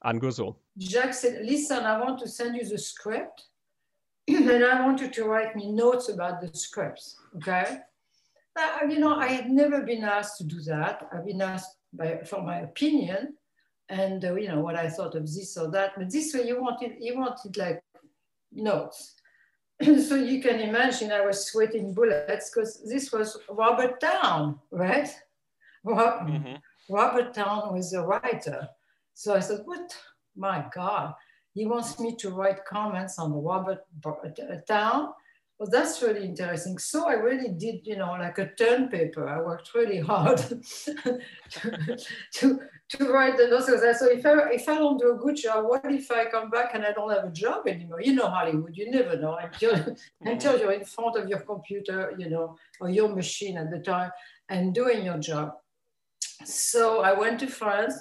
Angur so. Jack said, listen, I want to send you the script (clears throat) and I want you to write me notes about the scripts, okay? Uh, you know, I had never been asked to do that. I've been asked by, for my opinion, and uh, you know what I thought of this or that. But this way, you wanted you wanted like notes. (clears throat) so you can imagine I was sweating bullets because this was Robert Town, right? Mm-hmm. Robert Town was a writer. So I said, what? My God, he wants me to write comments on Robert Town. Well, that's really interesting. So I really did, you know, like a turn paper. I worked really hard (laughs) to, to, to write the notes. So if I, if I don't do a good job, what if I come back and I don't have a job anymore? You know, Hollywood, you never know until, until you're in front of your computer, you know, or your machine at the time and doing your job. So I went to France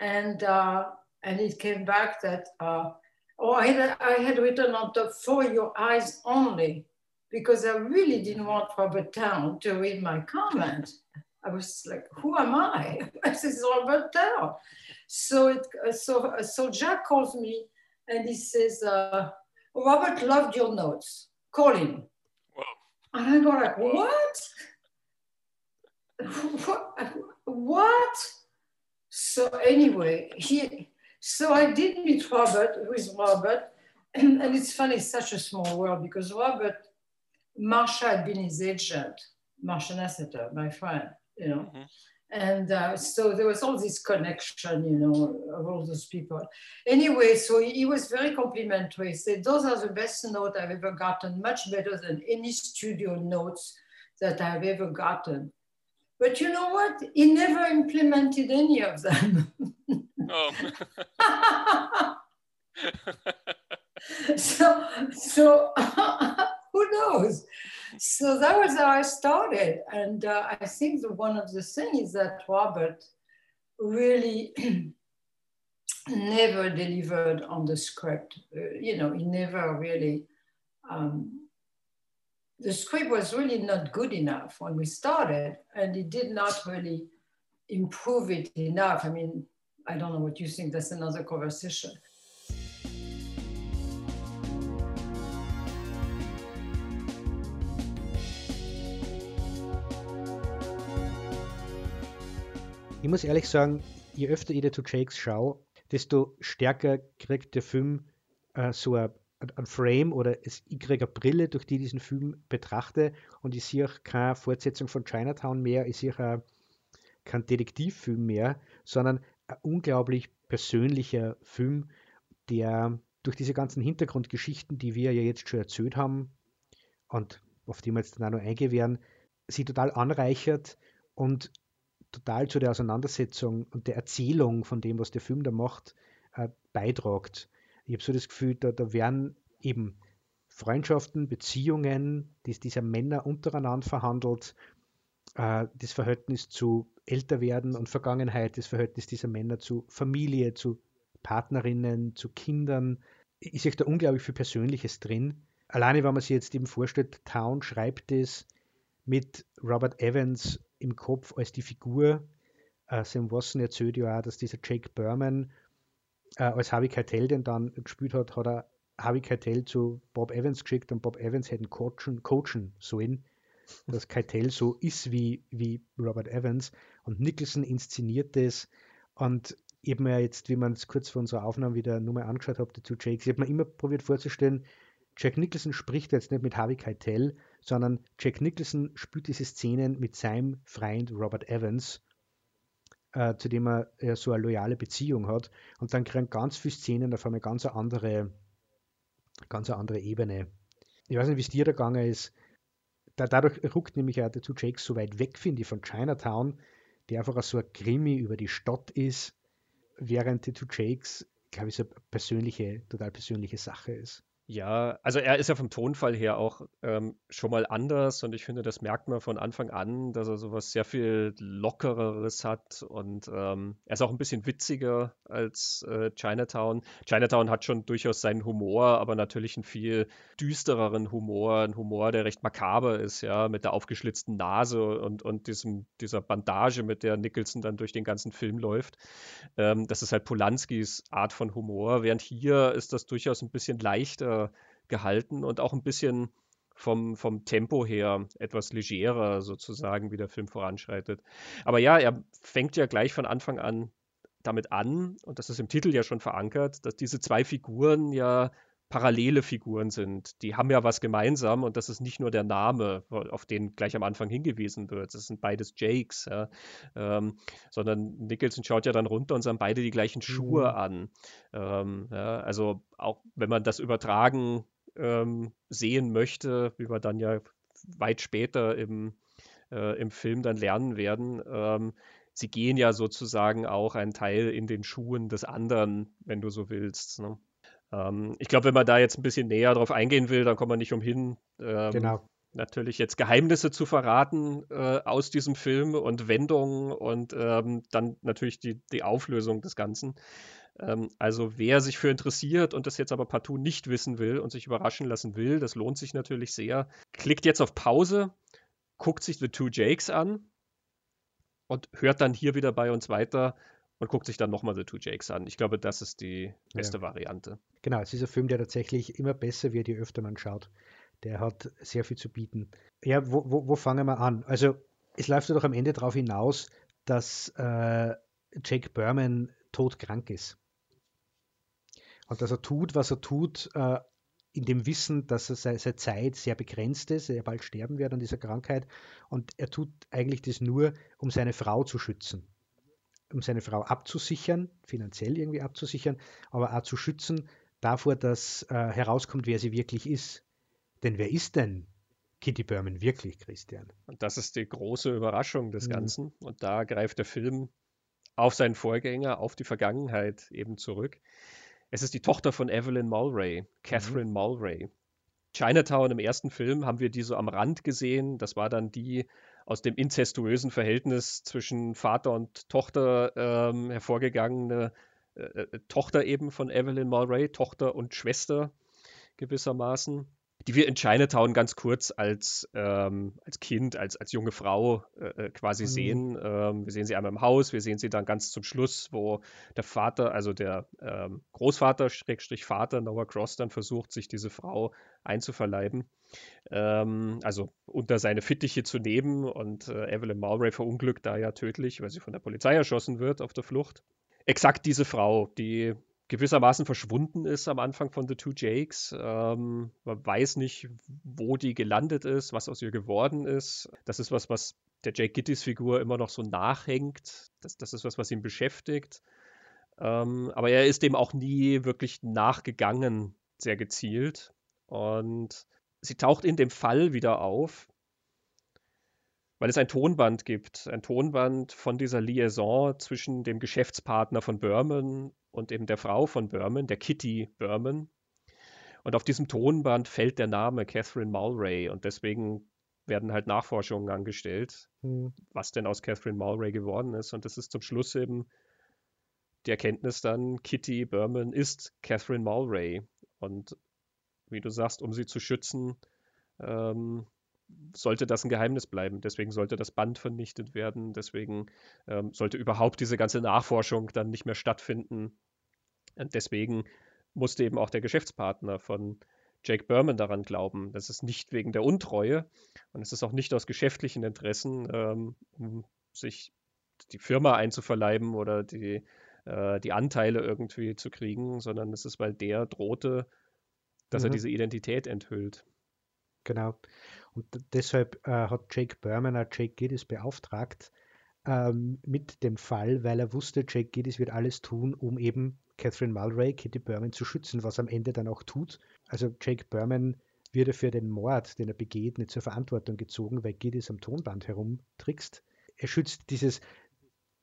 and, uh, and it came back that, uh, oh, I had, I had written on top for your eyes only because I really didn't mm-hmm. want Robert Town to read my comment. I was like, who am I? (laughs) this is Robert Town. So, it, uh, so, uh, so Jack calls me and he says, uh, Robert loved your notes. Call him. Whoa. And I go like, what? what? What? So anyway, he, so I did meet Robert, with Robert, and, and it's funny, it's such a small world because Robert Marsha had been his agent, Marsha Nasseter, my friend, you know. Mm-hmm. And uh, so there was all this connection, you know, of all those people. Anyway, so he, he was very complimentary. He said, Those are the best notes I've ever gotten, much better than any studio notes that I've ever gotten. But you know what? He never implemented any of them. oh. (laughs) (laughs) so, so (laughs) who knows? So that was how I started. And uh, I think the, one of the things that Robert really (clears throat) never delivered on the script. Uh, you know, he never really, um, the script was really not good enough when we started, and he did not really improve it enough. I mean, I don't know what you think, that's another conversation. Ich muss ehrlich sagen, je öfter ich to Jakes schaue, desto stärker kriegt der Film äh, so ein, ein Frame oder es, ich kriege eine Brille, durch die ich diesen Film betrachte und ich sehe auch keine Fortsetzung von Chinatown mehr, ich sehe auch keinen Detektivfilm mehr, sondern ein unglaublich persönlicher Film, der durch diese ganzen Hintergrundgeschichten, die wir ja jetzt schon erzählt haben und auf die wir jetzt dann auch noch eingehen werden, sie total anreichert und total zu der Auseinandersetzung und der Erzählung von dem, was der Film da macht, äh, beitragt. Ich habe so das Gefühl, da, da werden eben Freundschaften, Beziehungen, die dieser Männer untereinander verhandelt, äh, das Verhältnis zu Älterwerden und Vergangenheit, das Verhältnis dieser Männer zu Familie, zu Partnerinnen, zu Kindern. Ich sehe da unglaublich viel Persönliches drin. Alleine, wenn man sich jetzt eben vorstellt, Town schreibt es mit Robert Evans im Kopf als die Figur. Äh, Sam Watson erzählt ja auch, dass dieser Jake Berman äh, als Harvey Keitel den dann gespielt hat, hat er Harvey Keitel zu Bob Evans geschickt und Bob Evans hätte ihn coachen, coachen sollen, dass Keitel so ist wie, wie Robert Evans und Nicholson inszeniert das und eben ja jetzt, wie man es kurz vor unserer Aufnahme wieder nur mal angeschaut hat, zu Jake, ich habe mir immer probiert vorzustellen, Jack Nicholson spricht jetzt nicht mit Harvey Keitel, sondern Jack Nicholson spielt diese Szenen mit seinem Freund Robert Evans, äh, zu dem er äh, so eine loyale Beziehung hat. Und dann kriegen ganz viele Szenen auf eine ganz andere, ganz andere Ebene. Ich weiß nicht, wie es dir da gegangen ist. Da, dadurch rückt nämlich auch Two Jakes so weit weg, finde ich, von Chinatown, der einfach so ein Krimi über die Stadt ist, während die Two Jakes, glaube ich, so eine persönliche, total persönliche Sache ist. Ja, also er ist ja vom Tonfall her auch ähm, schon mal anders und ich finde, das merkt man von Anfang an, dass er sowas sehr viel Lockereres hat und ähm, er ist auch ein bisschen witziger als äh, Chinatown. Chinatown hat schon durchaus seinen Humor, aber natürlich einen viel düstereren Humor, ein Humor, der recht makaber ist, ja, mit der aufgeschlitzten Nase und, und diesem, dieser Bandage, mit der Nicholson dann durch den ganzen Film läuft. Ähm, das ist halt Polanskis Art von Humor, während hier ist das durchaus ein bisschen leichter gehalten und auch ein bisschen vom, vom Tempo her etwas legerer sozusagen, wie der Film voranschreitet. Aber ja, er fängt ja gleich von Anfang an damit an, und das ist im Titel ja schon verankert, dass diese zwei Figuren ja parallele Figuren sind. Die haben ja was gemeinsam und das ist nicht nur der Name, auf den gleich am Anfang hingewiesen wird. Das sind beides Jakes, ja. ähm, sondern Nicholson schaut ja dann runter und sagen beide die gleichen Schuhe mhm. an. Ähm, ja, also auch wenn man das übertragen ähm, sehen möchte, wie wir dann ja weit später im, äh, im Film dann lernen werden, ähm, sie gehen ja sozusagen auch einen Teil in den Schuhen des anderen, wenn du so willst. Ne? Ähm, ich glaube, wenn man da jetzt ein bisschen näher drauf eingehen will, dann kommt man nicht umhin, ähm, genau. natürlich jetzt Geheimnisse zu verraten äh, aus diesem Film und Wendungen und ähm, dann natürlich die, die Auflösung des Ganzen. Ähm, also wer sich für interessiert und das jetzt aber partout nicht wissen will und sich überraschen lassen will, das lohnt sich natürlich sehr. Klickt jetzt auf Pause, guckt sich The Two Jakes an und hört dann hier wieder bei uns weiter und guckt sich dann nochmal The Two Jakes an. Ich glaube, das ist die beste ja. Variante. Genau, es ist ein Film, der tatsächlich immer besser wird, je öfter man schaut. Der hat sehr viel zu bieten. Ja, wo, wo, wo fangen wir an? Also, es läuft ja doch am Ende darauf hinaus, dass äh, Jake Berman todkrank ist. Und dass er tut, was er tut, äh, in dem Wissen, dass er seine Zeit sehr begrenzt ist, er bald sterben wird an dieser Krankheit und er tut eigentlich das nur, um seine Frau zu schützen, um seine Frau abzusichern, finanziell irgendwie abzusichern, aber auch zu schützen davor, dass äh, herauskommt, wer sie wirklich ist. Denn wer ist denn Kitty Berman wirklich, Christian? Und das ist die große Überraschung des mhm. Ganzen. Und da greift der Film auf seinen Vorgänger, auf die Vergangenheit eben zurück. Es ist die Tochter von Evelyn Mulray, Catherine mhm. Mulray. Chinatown im ersten Film haben wir die so am Rand gesehen. Das war dann die aus dem inzestuösen Verhältnis zwischen Vater und Tochter ähm, hervorgegangene äh, äh Tochter eben von Evelyn Mulray, Tochter und Schwester gewissermaßen die wir in Chinatown ganz kurz als, ähm, als Kind, als, als junge Frau äh, äh quasi mhm. sehen. Ähm, wir sehen sie einmal im Haus, wir sehen sie dann ganz zum Schluss, wo der Vater, also der ähm, Großvater, Schrägstrich Vater, Noah Cross, dann versucht, sich diese Frau einzuverleiben. Ähm, also unter seine Fittiche zu nehmen und äh, Evelyn Mulray verunglückt da ja tödlich, weil sie von der Polizei erschossen wird auf der Flucht. Exakt diese Frau, die gewissermaßen verschwunden ist am Anfang von The Two Jakes. Ähm, man weiß nicht, wo die gelandet ist, was aus ihr geworden ist. Das ist was, was der Jake Gittys Figur immer noch so nachhängt. Das, das ist was, was ihn beschäftigt. Ähm, aber er ist dem auch nie wirklich nachgegangen, sehr gezielt. Und sie taucht in dem Fall wieder auf, weil es ein Tonband gibt, ein Tonband von dieser Liaison zwischen dem Geschäftspartner von Berman und eben der Frau von Berman, der Kitty Berman. Und auf diesem Tonband fällt der Name Catherine Mulray und deswegen werden halt Nachforschungen angestellt, hm. was denn aus Catherine Mulray geworden ist. Und das ist zum Schluss eben die Erkenntnis dann, Kitty Berman ist Catherine Mulray. Und wie du sagst, um sie zu schützen, ähm, sollte das ein Geheimnis bleiben. Deswegen sollte das Band vernichtet werden. Deswegen ähm, sollte überhaupt diese ganze Nachforschung dann nicht mehr stattfinden. Und deswegen musste eben auch der Geschäftspartner von Jake Berman daran glauben. Das ist nicht wegen der Untreue und es ist auch nicht aus geschäftlichen Interessen, ähm, um sich die Firma einzuverleiben oder die, äh, die Anteile irgendwie zu kriegen, sondern es ist, weil der drohte, dass mhm. er diese Identität enthüllt. Genau. Und deshalb äh, hat Jake Berman auch Jake Giddis beauftragt ähm, mit dem Fall, weil er wusste, Jake Giddis wird alles tun, um eben Catherine Mulray, Kitty Berman zu schützen, was am Ende dann auch tut. Also Jake Berman wird für den Mord, den er begeht, nicht zur Verantwortung gezogen, weil Giddis am Tonband herumtrickst. Er schützt dieses,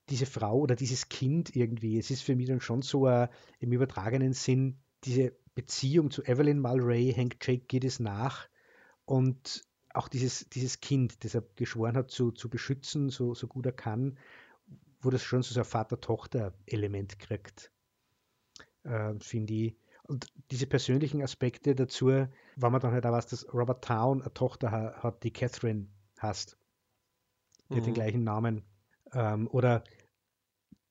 diese Frau oder dieses Kind irgendwie. Es ist für mich dann schon so uh, im übertragenen Sinn, diese Beziehung zu Evelyn Mulray hängt Jake Giddis nach und auch dieses, dieses Kind, das er geschworen hat zu, zu beschützen, so, so gut er kann, wo das schon so ein Vater-Tochter-Element kriegt, äh, finde ich. Und diese persönlichen Aspekte dazu, wenn man dann halt auch weiß, dass Robert Town eine Tochter hat, die Catherine heißt, die mhm. hat den mhm. gleichen Namen. Ähm, oder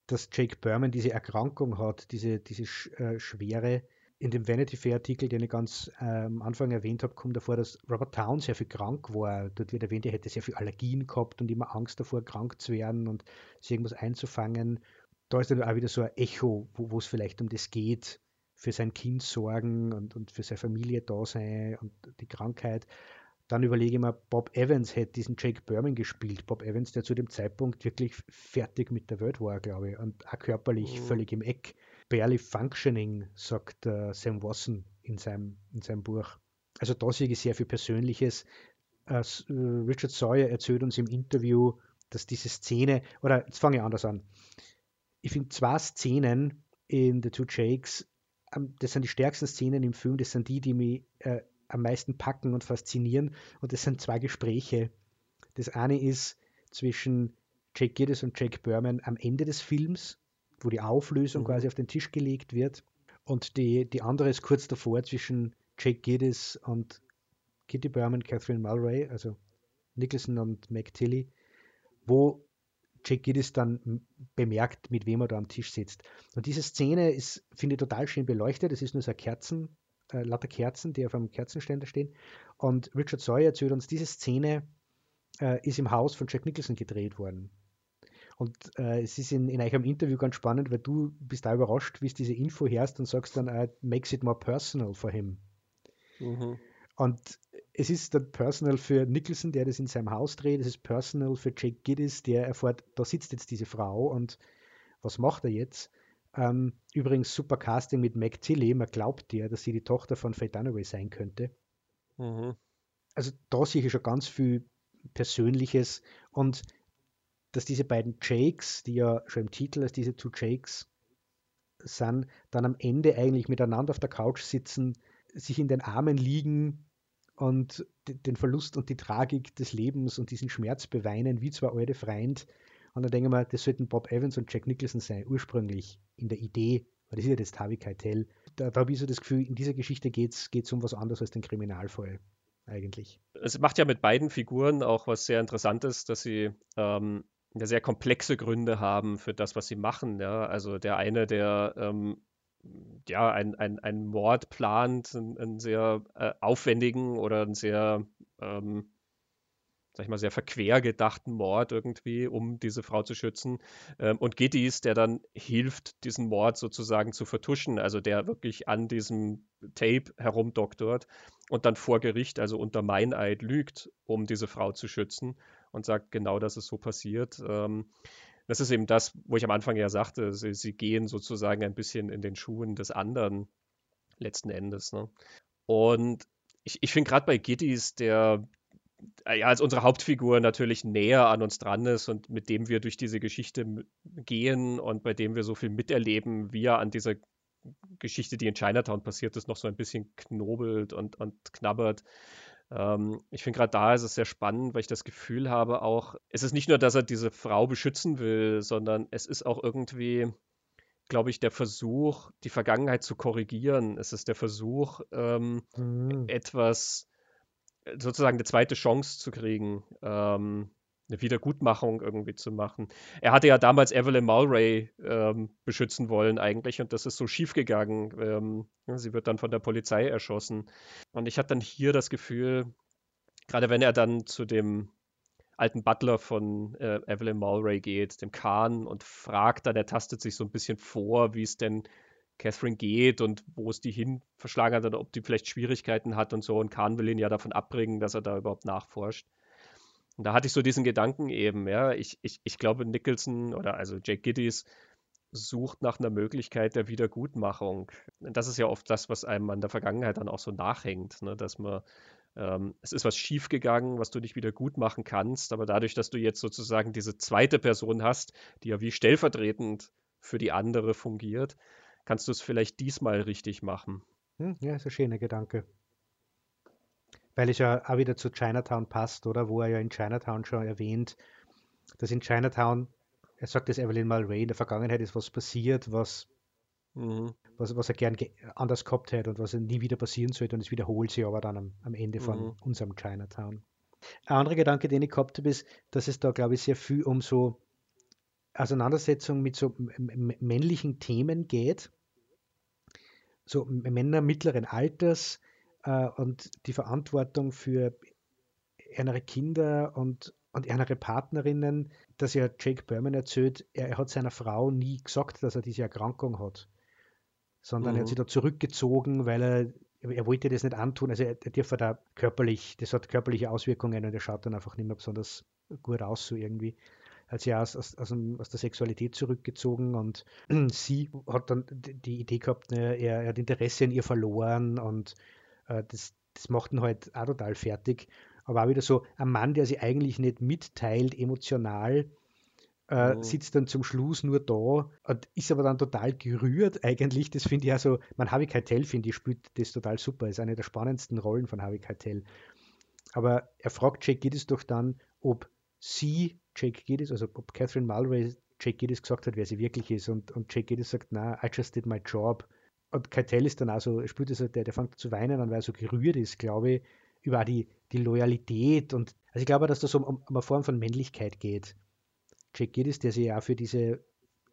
dass Jake Berman diese Erkrankung hat, diese, diese sch, äh, schwere, in dem Vanity Fair Artikel, den ich ganz äh, am Anfang erwähnt habe, kommt davor, dass Robert Town sehr viel krank war. Dort wird erwähnt, er hätte sehr viel Allergien gehabt und immer Angst davor, krank zu werden und sich irgendwas einzufangen. Da ist dann auch wieder so ein Echo, wo es vielleicht um das geht, für sein Kind sorgen und, und für seine Familie da sein und die Krankheit. Dann überlege ich mir, Bob Evans hätte diesen Jake Berman gespielt. Bob Evans, der zu dem Zeitpunkt wirklich fertig mit der Welt war, glaube ich, und auch körperlich mhm. völlig im Eck barely functioning, sagt äh, Sam Wasson in seinem, in seinem Buch. Also da sehe ich sehr viel Persönliches. Äh, äh, Richard Sawyer erzählt uns im Interview, dass diese Szene, oder jetzt fange ich anders an. Ich finde zwei Szenen in The Two Jakes, ähm, das sind die stärksten Szenen im Film, das sind die, die mich äh, am meisten packen und faszinieren. Und das sind zwei Gespräche. Das eine ist zwischen Jake Giddis und Jake Berman am Ende des Films, wo die Auflösung mhm. quasi auf den Tisch gelegt wird. Und die, die andere ist kurz davor zwischen Jake Giddis und Kitty Berman, Catherine Mulray, also Nicholson und Mac Tilly, wo Jake Giddis dann bemerkt, mit wem er da am Tisch sitzt. Und diese Szene ist, finde ich, total schön beleuchtet. Es ist nur so Kerzen, äh, lauter Kerzen, die auf einem Kerzenständer stehen. Und Richard Sawyer erzählt uns, diese Szene äh, ist im Haus von Jack Nicholson gedreht worden. Und äh, es ist in, in eurem Interview ganz spannend, weil du bist da überrascht, wie es diese Info herrscht und sagst dann, uh, makes it more personal for him. Mhm. Und es ist dann personal für Nicholson, der das in seinem Haus dreht. Es ist personal für Jake Giddis, der erfährt, da sitzt jetzt diese Frau und was macht er jetzt? Ähm, übrigens super Casting mit Mac Tilly. Man glaubt ja, dass sie die Tochter von Faye Dunaway sein könnte. Mhm. Also da sehe ich schon ganz viel Persönliches und dass diese beiden Jakes, die ja schon im Titel als diese Two Jakes sind, dann am Ende eigentlich miteinander auf der Couch sitzen, sich in den Armen liegen und den Verlust und die Tragik des Lebens und diesen Schmerz beweinen, wie zwei alte Freund. Und dann denke ich mir, das sollten Bob Evans und Jack Nicholson sein, ursprünglich in der Idee, weil das ist ja das Tavi Keitel. Da, da habe ich so das Gefühl, in dieser Geschichte geht es um was anderes als den Kriminalfall, eigentlich. Es macht ja mit beiden Figuren auch was sehr Interessantes, dass sie ähm, ja sehr komplexe Gründe haben für das, was sie machen. Ja? Also der eine, der ähm, ja, ein, ein, ein Mord plant, einen, einen sehr äh, aufwendigen oder einen sehr, ähm, sag ich mal, sehr verquer gedachten Mord irgendwie, um diese Frau zu schützen. Ähm, und Giddys, der dann hilft, diesen Mord sozusagen zu vertuschen, also der wirklich an diesem Tape herumdoktort und dann vor Gericht, also unter Meineid, lügt, um diese Frau zu schützen und sagt genau, dass es so passiert. Ähm, das ist eben das, wo ich am Anfang ja sagte, sie, sie gehen sozusagen ein bisschen in den Schuhen des anderen letzten Endes. Ne? Und ich, ich finde gerade bei Giddys, der äh, ja, als unsere Hauptfigur natürlich näher an uns dran ist und mit dem wir durch diese Geschichte gehen und bei dem wir so viel miterleben, wie er an dieser Geschichte, die in Chinatown passiert ist, noch so ein bisschen knobelt und, und knabbert. Ähm, ich finde gerade da ist es sehr spannend, weil ich das Gefühl habe auch, es ist nicht nur, dass er diese Frau beschützen will, sondern es ist auch irgendwie, glaube ich, der Versuch, die Vergangenheit zu korrigieren. Es ist der Versuch, ähm, mhm. etwas, sozusagen eine zweite Chance zu kriegen. Ähm, eine Wiedergutmachung irgendwie zu machen. Er hatte ja damals Evelyn Mulray ähm, beschützen wollen eigentlich und das ist so schiefgegangen. Ähm, sie wird dann von der Polizei erschossen. Und ich hatte dann hier das Gefühl, gerade wenn er dann zu dem alten Butler von äh, Evelyn Mulray geht, dem Khan, und fragt dann, er tastet sich so ein bisschen vor, wie es denn Catherine geht und wo es die hin verschlagen hat oder ob die vielleicht Schwierigkeiten hat und so. Und Khan will ihn ja davon abbringen, dass er da überhaupt nachforscht. Und da hatte ich so diesen Gedanken eben, ja, ich, ich, ich glaube, Nicholson oder also Jake Giddys sucht nach einer Möglichkeit der Wiedergutmachung. Das ist ja oft das, was einem an der Vergangenheit dann auch so nachhängt, ne? dass man, ähm, es ist was schiefgegangen, was du nicht wieder gut machen kannst, aber dadurch, dass du jetzt sozusagen diese zweite Person hast, die ja wie stellvertretend für die andere fungiert, kannst du es vielleicht diesmal richtig machen. Hm, ja, ist ein schöner Gedanke weil es ja auch wieder zu Chinatown passt, oder? Wo er ja in Chinatown schon erwähnt, dass in Chinatown, er sagt das Evelyn Mulray, in der Vergangenheit ist was passiert, was, mhm. was, was er gern ge anders gehabt hätte und was nie wieder passieren sollte und es wiederholt sich aber dann am, am Ende von mhm. unserem Chinatown. Ein anderer Gedanke, den ich gehabt habe, ist, dass es da, glaube ich, sehr viel um so Auseinandersetzung mit so männlichen Themen geht. So Männer mittleren Alters, äh, und die Verantwortung für ihre Kinder und, und ihre Partnerinnen, dass ja Jake Berman erzählt, er, er, hat seiner Frau nie gesagt, dass er diese Erkrankung hat, sondern mhm. er hat mhm. sich da zurückgezogen, weil er er wollte das nicht antun, also er, er darf da körperlich, das hat körperliche Auswirkungen und er schaut dann einfach nicht mehr besonders gut aus, so irgendwie. Als er aus, aus, aus, aus der Sexualität zurückgezogen und (clears throat) sie hat dann die Idee gehabt, ne, er, er hat Interesse in ihr verloren und das, das macht ihn halt auch total fertig. Aber auch wieder so ein Mann, der sich eigentlich nicht mitteilt, emotional, äh, oh. sitzt dann zum Schluss nur da und ist aber dann total gerührt eigentlich. Das finde ich also, man Harvey Keitel, finde ich, spielt das total super. Ist eine der spannendsten Rollen von Harvey Keitel. Aber er fragt Jake Giddis doch dann, ob sie, Jake Giddis, also ob Catherine Mulray Jake Giddis gesagt hat, wer sie wirklich ist. Und, und Jake Giddis sagt, na, I just did my job und Keitel ist dann also, spürt also, der, der fängt zu weinen an, weil er so gerührt ist, glaube ich, über die, die Loyalität und also ich glaube, dass das um, um eine Form von Männlichkeit geht. Jack Giddis, der sich ja für diese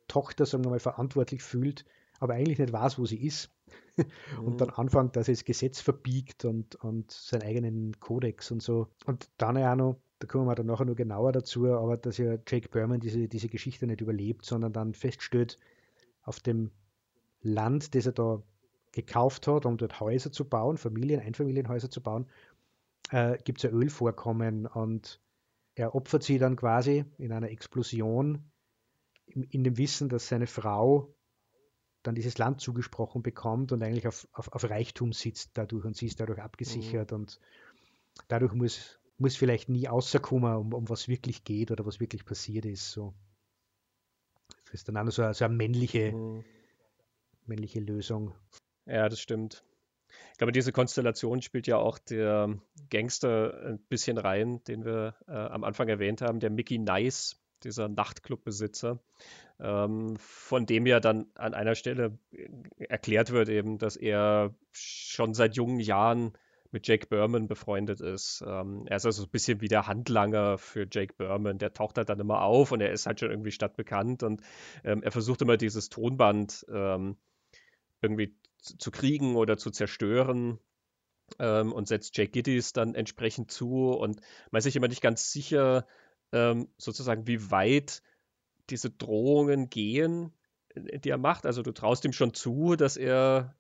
Tochter, sagen wir mal, verantwortlich fühlt, aber eigentlich nicht weiß, wo sie ist. (laughs) und mhm. dann anfängt, dass er das Gesetz verbiegt und, und seinen eigenen Kodex und so. Und dann ja auch noch, da kommen wir dann nachher noch genauer dazu, aber dass ja Jake Berman diese, diese Geschichte nicht überlebt, sondern dann feststellt, auf dem Land, das er da gekauft hat, um dort Häuser zu bauen, Familien, Einfamilienhäuser zu bauen, äh, gibt es ein Ölvorkommen und er opfert sie dann quasi in einer Explosion in, in, dem Wissen, dass seine Frau dann dieses Land zugesprochen bekommt und eigentlich auf, auf, auf Reichtum sitzt dadurch und sie ist dadurch abgesichert mhm. und dadurch muss, muss vielleicht nie außerkommen, um, um was wirklich geht oder was wirklich passiert ist. So. Das ist dann auch so, so eine männliche, mhm. Männliche Lösung. Ja, das stimmt. Ich glaube, diese Konstellation spielt ja auch der Gangster ein bisschen rein, den wir äh, am Anfang erwähnt haben, der Mickey Nice, dieser Nachtclubbesitzer, ähm, von dem ja dann an einer Stelle erklärt wird eben, dass er schon seit jungen Jahren mit Jake Berman befreundet ist. Ähm, er ist also ein bisschen wie der Handlanger für Jake Berman. Der taucht halt dann immer auf und er ist halt schon irgendwie stadtbekannt und ähm, er versucht immer dieses Tonband ähm, irgendwie zu kriegen oder zu zerstören ähm, und setzt Jake Giddys dann entsprechend zu und man ist sich immer nicht ganz sicher, ähm, sozusagen, wie weit diese Drohungen gehen, äh, die er macht. Also du traust ihm schon zu, dass er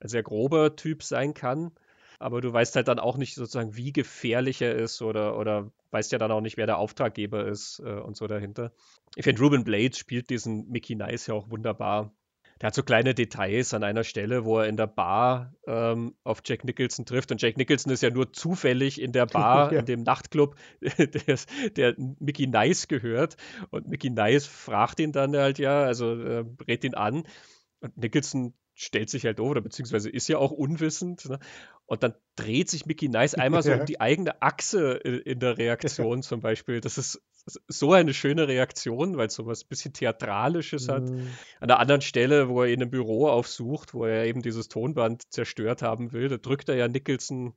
ein sehr grober Typ sein kann, aber du weißt halt dann auch nicht sozusagen, wie gefährlich er ist oder, oder weißt ja dann auch nicht, wer der Auftraggeber ist äh, und so dahinter. Ich finde, Ruben Blades spielt diesen Mickey Nice ja auch wunderbar der hat so kleine Details an einer Stelle, wo er in der Bar ähm, auf Jack Nicholson trifft. Und Jack Nicholson ist ja nur zufällig in der (laughs) Bar, ja. in dem Nachtclub, (laughs) der, der, Mickey Nice gehört. Und Mickey Nice fragt ihn dann halt ja, also äh, rät ihn an. Und Nicholson stellt sich halt doof oder beziehungsweise ist ja auch unwissend. Ne? Und dann dreht sich Mickey Nice einmal so (laughs) ja. um die eigene Achse in, in der Reaktion zum Beispiel. Das ist so eine schöne Reaktion, weil es so was bisschen Theatralisches hat. Mhm. An der anderen Stelle, wo er in einem Büro aufsucht, wo er eben dieses Tonband zerstört haben will, da drückt er ja Nicholson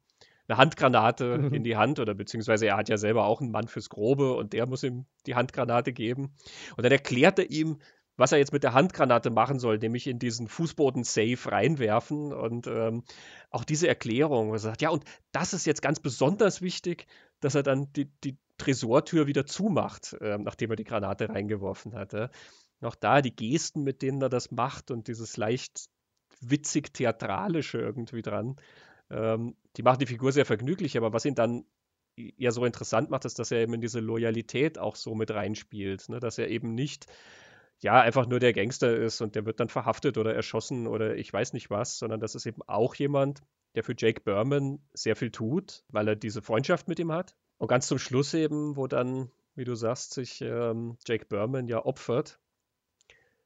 eine Handgranate mhm. in die Hand oder beziehungsweise er hat ja selber auch einen Mann fürs Grobe und der muss ihm die Handgranate geben. Und dann erklärt er ihm, was er jetzt mit der Handgranate machen soll, nämlich in diesen Fußboden-Safe reinwerfen. Und ähm, auch diese Erklärung, er sagt, ja, und das ist jetzt ganz besonders wichtig, dass er dann die, die Tresortür wieder zumacht, äh, nachdem er die Granate reingeworfen hatte. Auch da die Gesten, mit denen er das macht und dieses leicht witzig theatralische irgendwie dran, ähm, die machen die Figur sehr vergnüglich, aber was ihn dann ja so interessant macht, ist, dass er eben in diese Loyalität auch so mit reinspielt, ne? dass er eben nicht ja, einfach nur der Gangster ist und der wird dann verhaftet oder erschossen oder ich weiß nicht was, sondern das ist eben auch jemand, der für Jake Berman sehr viel tut, weil er diese Freundschaft mit ihm hat. Und ganz zum Schluss eben, wo dann, wie du sagst, sich ähm, Jake Berman ja opfert,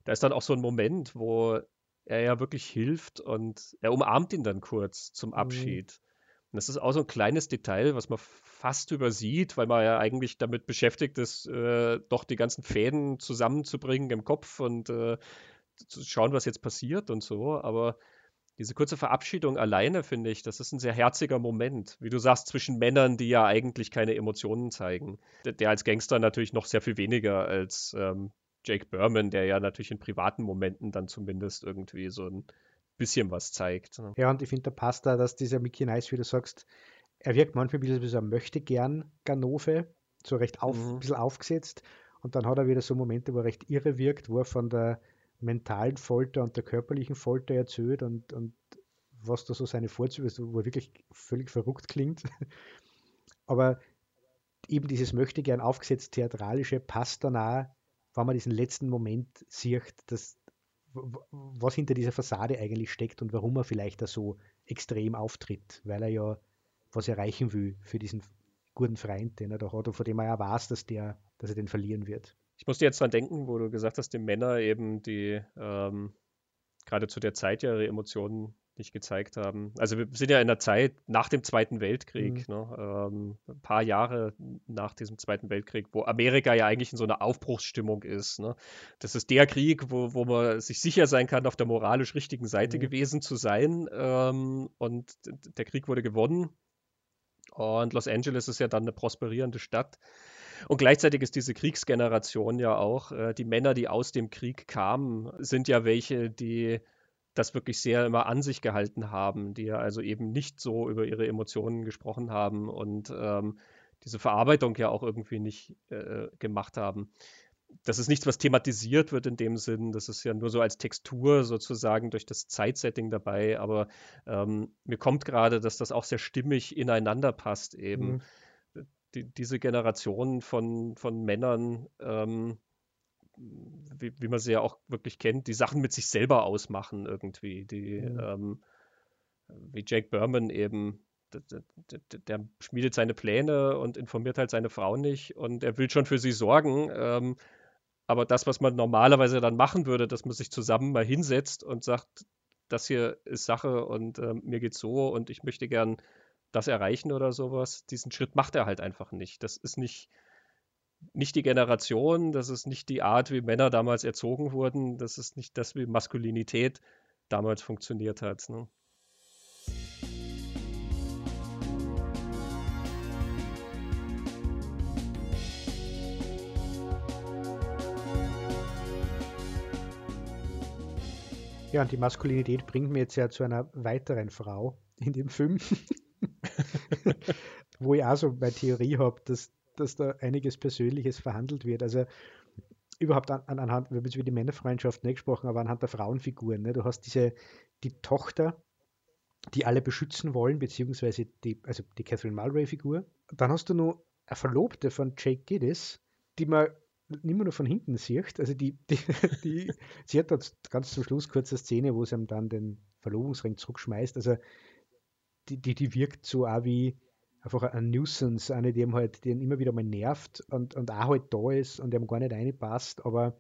da ist dann auch so ein Moment, wo er ja wirklich hilft und er umarmt ihn dann kurz zum mhm. Abschied. Mhm. Und das ist auch so ein kleines Detail, was man fast übersieht, weil man ja eigentlich damit beschäftigt ist, äh, doch die ganzen Fäden zusammenzubringen im Kopf und äh, zu schauen, was jetzt passiert und so. Aber diese kurze Verabschiedung alleine, finde ich, das ist ein sehr herziger Moment. Wie du sagst, zwischen Männern, die ja eigentlich keine Emotionen zeigen. Der, der als Gangster natürlich noch sehr viel weniger als ähm, Jake Berman, der ja natürlich in privaten Momenten dann zumindest irgendwie so ein bisschen was zeigt. Ne? Ja, und ich finde, da passt da, dass dieser Mickey Nice, wie du sagst, er wirkt manchmal ein bisschen wie so ein möchte-gern Ganove, so recht auf, mhm. ein bisschen aufgesetzt. Und dann hat er wieder so Momente, wo er recht irre wirkt, wo er von der mentalen Folter und der körperlichen Folter erzählt und, und was da so seine Vorzüge ist, wo er wirklich völlig verrückt klingt. (laughs) Aber eben dieses möchte gern aufgesetzt theatralische passt dann auch, wenn man diesen letzten Moment sieht, dass, was hinter dieser Fassade eigentlich steckt und warum er vielleicht da so extrem auftritt, weil er ja was erreichen will für diesen guten Freund, den er da hat und von dem er ja weiß, dass, der, dass er den verlieren wird. Ich musste jetzt dran denken, wo du gesagt hast, die Männer eben, die ähm, gerade zu der Zeit ja ihre Emotionen nicht gezeigt haben. Also wir sind ja in der Zeit nach dem Zweiten Weltkrieg, mhm. ne, ähm, ein paar Jahre nach diesem Zweiten Weltkrieg, wo Amerika ja eigentlich in so einer Aufbruchsstimmung ist. Ne? Das ist der Krieg, wo, wo man sich sicher sein kann, auf der moralisch richtigen Seite mhm. gewesen zu sein. Ähm, und der Krieg wurde gewonnen. Und Los Angeles ist ja dann eine prosperierende Stadt. Und gleichzeitig ist diese Kriegsgeneration ja auch, äh, die Männer, die aus dem Krieg kamen, sind ja welche, die das wirklich sehr immer an sich gehalten haben, die ja also eben nicht so über ihre Emotionen gesprochen haben und ähm, diese Verarbeitung ja auch irgendwie nicht äh, gemacht haben. das ist nichts, was thematisiert wird in dem Sinn. Das ist ja nur so als Textur sozusagen durch das Zeitsetting dabei. Aber ähm, mir kommt gerade, dass das auch sehr stimmig ineinander passt eben. Mhm. Die, diese Generation von, von Männern, ähm, wie, wie, man sie ja auch wirklich kennt, die Sachen mit sich selber ausmachen irgendwie. Die, mhm. ähm, wie Jake Berman eben, der, der, der, schmiedet seine Pläne und informiert halt seine Frau nicht und er will schon für sie sorgen. Ähm, aber das, was man normalerweise dann machen würde, dass man sich zusammen mal hinsetzt und sagt, das hier ist Sache und äh, mir geht's so und ich möchte gern das erreichen oder sowas, diesen Schritt macht er halt einfach nicht. Das ist nicht, nicht die Generation, das ist nicht die Art, wie Männer damals erzogen wurden, das ist nicht das, wie Maskulinität damals funktioniert hat. Ne? Ja, und die Maskulinität bringt mir jetzt ja zu einer weiteren Frau in dem Film, (laughs) wo ich auch so meine Theorie habe, dass, dass da einiges Persönliches verhandelt wird. Also überhaupt an, anhand, wir haben jetzt über die Männerfreundschaft nicht gesprochen, aber anhand der Frauenfiguren. Ne? Du hast diese, die Tochter, die alle beschützen wollen, beziehungsweise die, also die Catherine Mulray-Figur. Dann hast du noch eine Verlobte von Jake Giddis, die man mehr nur von hinten sieht. Also die, die, (laughs) die sie hat dort ganz zum Schluss kurze Szene, wo sie ihm dann den Verlobungsring zurückschmeißt. Also die, die, die wirkt so auch wie einfach ein Nuisance, eine, die ihm halt den immer wieder mal nervt und, und auch halt da ist und ihm gar nicht reinpasst, aber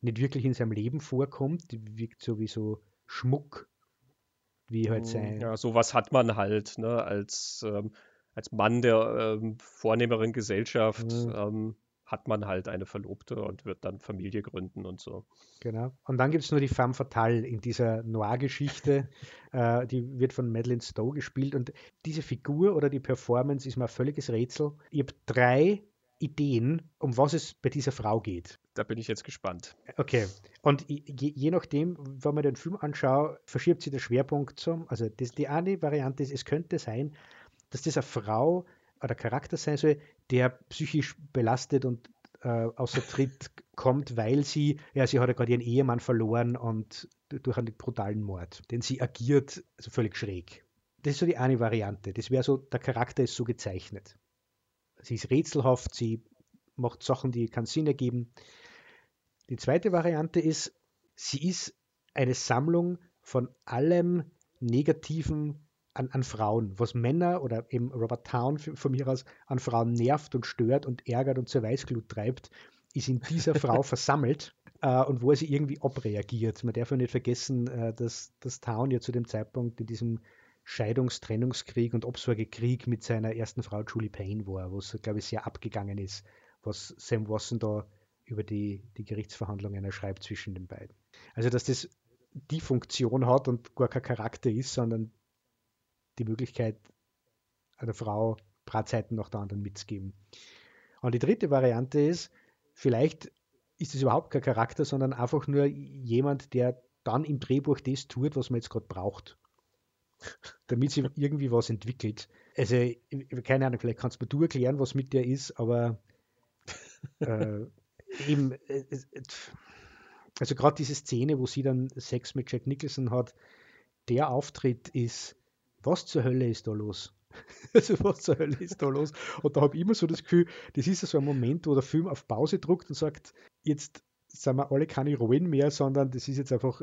nicht wirklich in seinem Leben vorkommt. Die wirkt so wie so Schmuck, wie halt hm, sein. Ja, sowas hat man halt, ne, als, ähm, als Mann der ähm, vornehmeren Gesellschaft. Mhm. Ähm, hat man halt eine Verlobte und wird dann Familie gründen und so. Genau. Und dann gibt es nur die Femme Fatale in dieser Noir-Geschichte. (laughs) äh, die wird von Madeleine Stowe gespielt und diese Figur oder die Performance ist mir ein völliges Rätsel. Ich habe drei Ideen, um was es bei dieser Frau geht. Da bin ich jetzt gespannt. Okay. Und je, je nachdem, wenn man den Film anschaut, verschiebt sich der Schwerpunkt zum. Also das, die eine Variante ist, es könnte sein, dass diese Frau oder Charakter sein soll, der psychisch belastet und äh, außer Tritt (laughs) kommt, weil sie, ja, sie hat ja gerade ihren Ehemann verloren und durch einen brutalen Mord, denn sie agiert also völlig schräg. Das ist so die eine Variante. Das wäre so, der Charakter ist so gezeichnet. Sie ist rätselhaft, sie macht Sachen, die keinen Sinn ergeben. Die zweite Variante ist, sie ist eine Sammlung von allem Negativen, an, an Frauen, was Männer oder eben Robert Town von mir aus an Frauen nervt und stört und ärgert und zur Weißglut treibt, ist in dieser Frau (laughs) versammelt äh, und wo er sie irgendwie abreagiert. Man darf ja nicht vergessen, äh, dass, dass Town ja zu dem Zeitpunkt in diesem Scheidungs-, Trennungskrieg und Obsorgekrieg mit seiner ersten Frau Julie Payne war, wo es, glaube ich, sehr abgegangen ist, was Sam Wasson da über die, die Gerichtsverhandlungen erschreibt zwischen den beiden. Also, dass das die Funktion hat und gar kein Charakter ist, sondern die Möglichkeit, einer Frau Bratzeiten nach der anderen mitzugeben. Und die dritte Variante ist, vielleicht ist es überhaupt kein Charakter, sondern einfach nur jemand, der dann im Drehbuch das tut, was man jetzt gerade braucht. Damit sich (laughs) irgendwie was entwickelt. Also, keine Ahnung, vielleicht kannst du erklären, was mit der ist, aber (laughs) äh, eben, äh, also gerade diese Szene, wo sie dann Sex mit Jack Nicholson hat, der Auftritt ist was zur Hölle ist da los? (laughs) also was zur Hölle ist da los? Und da habe ich immer so das Gefühl, das ist so ein Moment, wo der Film auf Pause druckt und sagt, jetzt sind wir alle keine Rollen mehr, sondern das ist jetzt einfach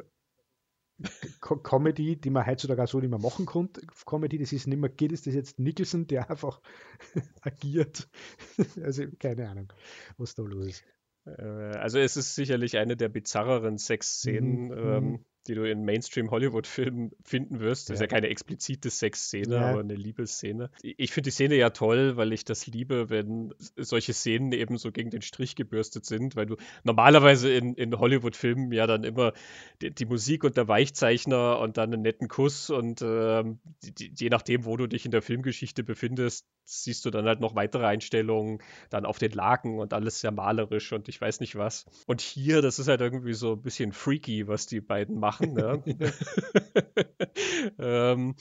Comedy, die man heutzutage auch so nicht mehr machen konnte. Comedy, das ist nicht mehr geht, ist das jetzt Nicholson, der einfach (laughs) agiert. (laughs) also keine Ahnung, was da los ist. Äh, also es ist sicherlich eine der bizarreren Sexszenen. Mhm. Ähm, mhm die du in Mainstream-Hollywood-Filmen finden wirst. Das ist ja keine explizite Sexszene, ja. aber eine Liebesszene. Ich finde die Szene ja toll, weil ich das liebe, wenn solche Szenen eben so gegen den Strich gebürstet sind, weil du normalerweise in, in Hollywood-Filmen ja dann immer die, die, Musik und der Weichzeichner und dann einen netten Kuss und äh, die, je nachdem, wo du dich in der Filmgeschichte befindest, siehst du dann halt noch weitere Einstellungen, dann auf den Laken und alles sehr malerisch und ich weiß nicht was. Und hier, das ist halt irgendwie so ein bisschen freaky, was die beiden machen. Ne? (laughs) Ähm,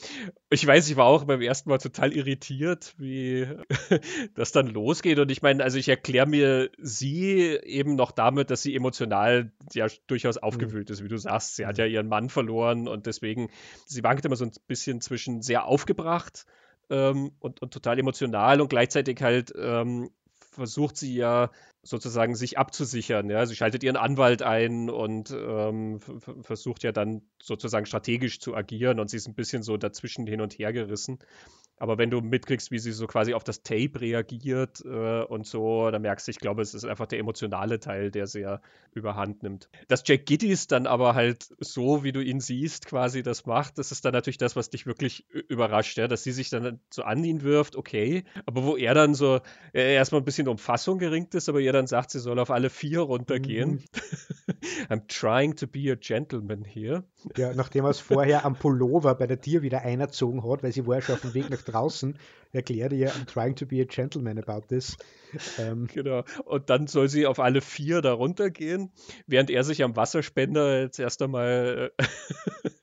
ich weiß, ich war auch beim ersten Mal total irritiert, wie (laughs) das dann losgeht. Und ich meine, also ich erkläre mir sie eben noch damit, dass sie emotional ja durchaus mhm. aufgewühlt ist, wie du sagst. Sie hat ja ihren Mann verloren und deswegen, sie wankt immer so ein bisschen zwischen sehr aufgebracht ähm, und, und total emotional und gleichzeitig halt ähm, versucht sie ja sozusagen sich abzusichern. Ja? Sie schaltet ihren Anwalt ein und ähm, versucht ja dann sozusagen strategisch zu agieren und sie ist ein bisschen so dazwischen hin und her gerissen. Aber wenn du mitkriegst, wie sie so quasi auf das Tape reagiert äh, und so, dann merkst du, ich glaube, es ist einfach der emotionale Teil, der sehr überhand nimmt. Dass Jack Giddys dann aber halt so, wie du ihn siehst, quasi das macht, das ist dann natürlich das, was dich wirklich überrascht, ja? dass sie sich dann so an ihn wirft, okay, aber wo er dann so äh, erstmal ein bisschen um Fassung geringt ist, aber ihr dann sagt, sie soll auf alle vier runtergehen. Mhm. (laughs) I'm trying to be a gentleman here. Ja, nachdem er es vorher am Pullover bei der Tier wieder einerzogen hat, weil sie war ja schon auf dem Weg nach draußen, erklärt ihr, I'm trying to be a gentleman about this. Ähm, genau. Und dann soll sie auf alle vier da runtergehen, während er sich am Wasserspender jetzt erst einmal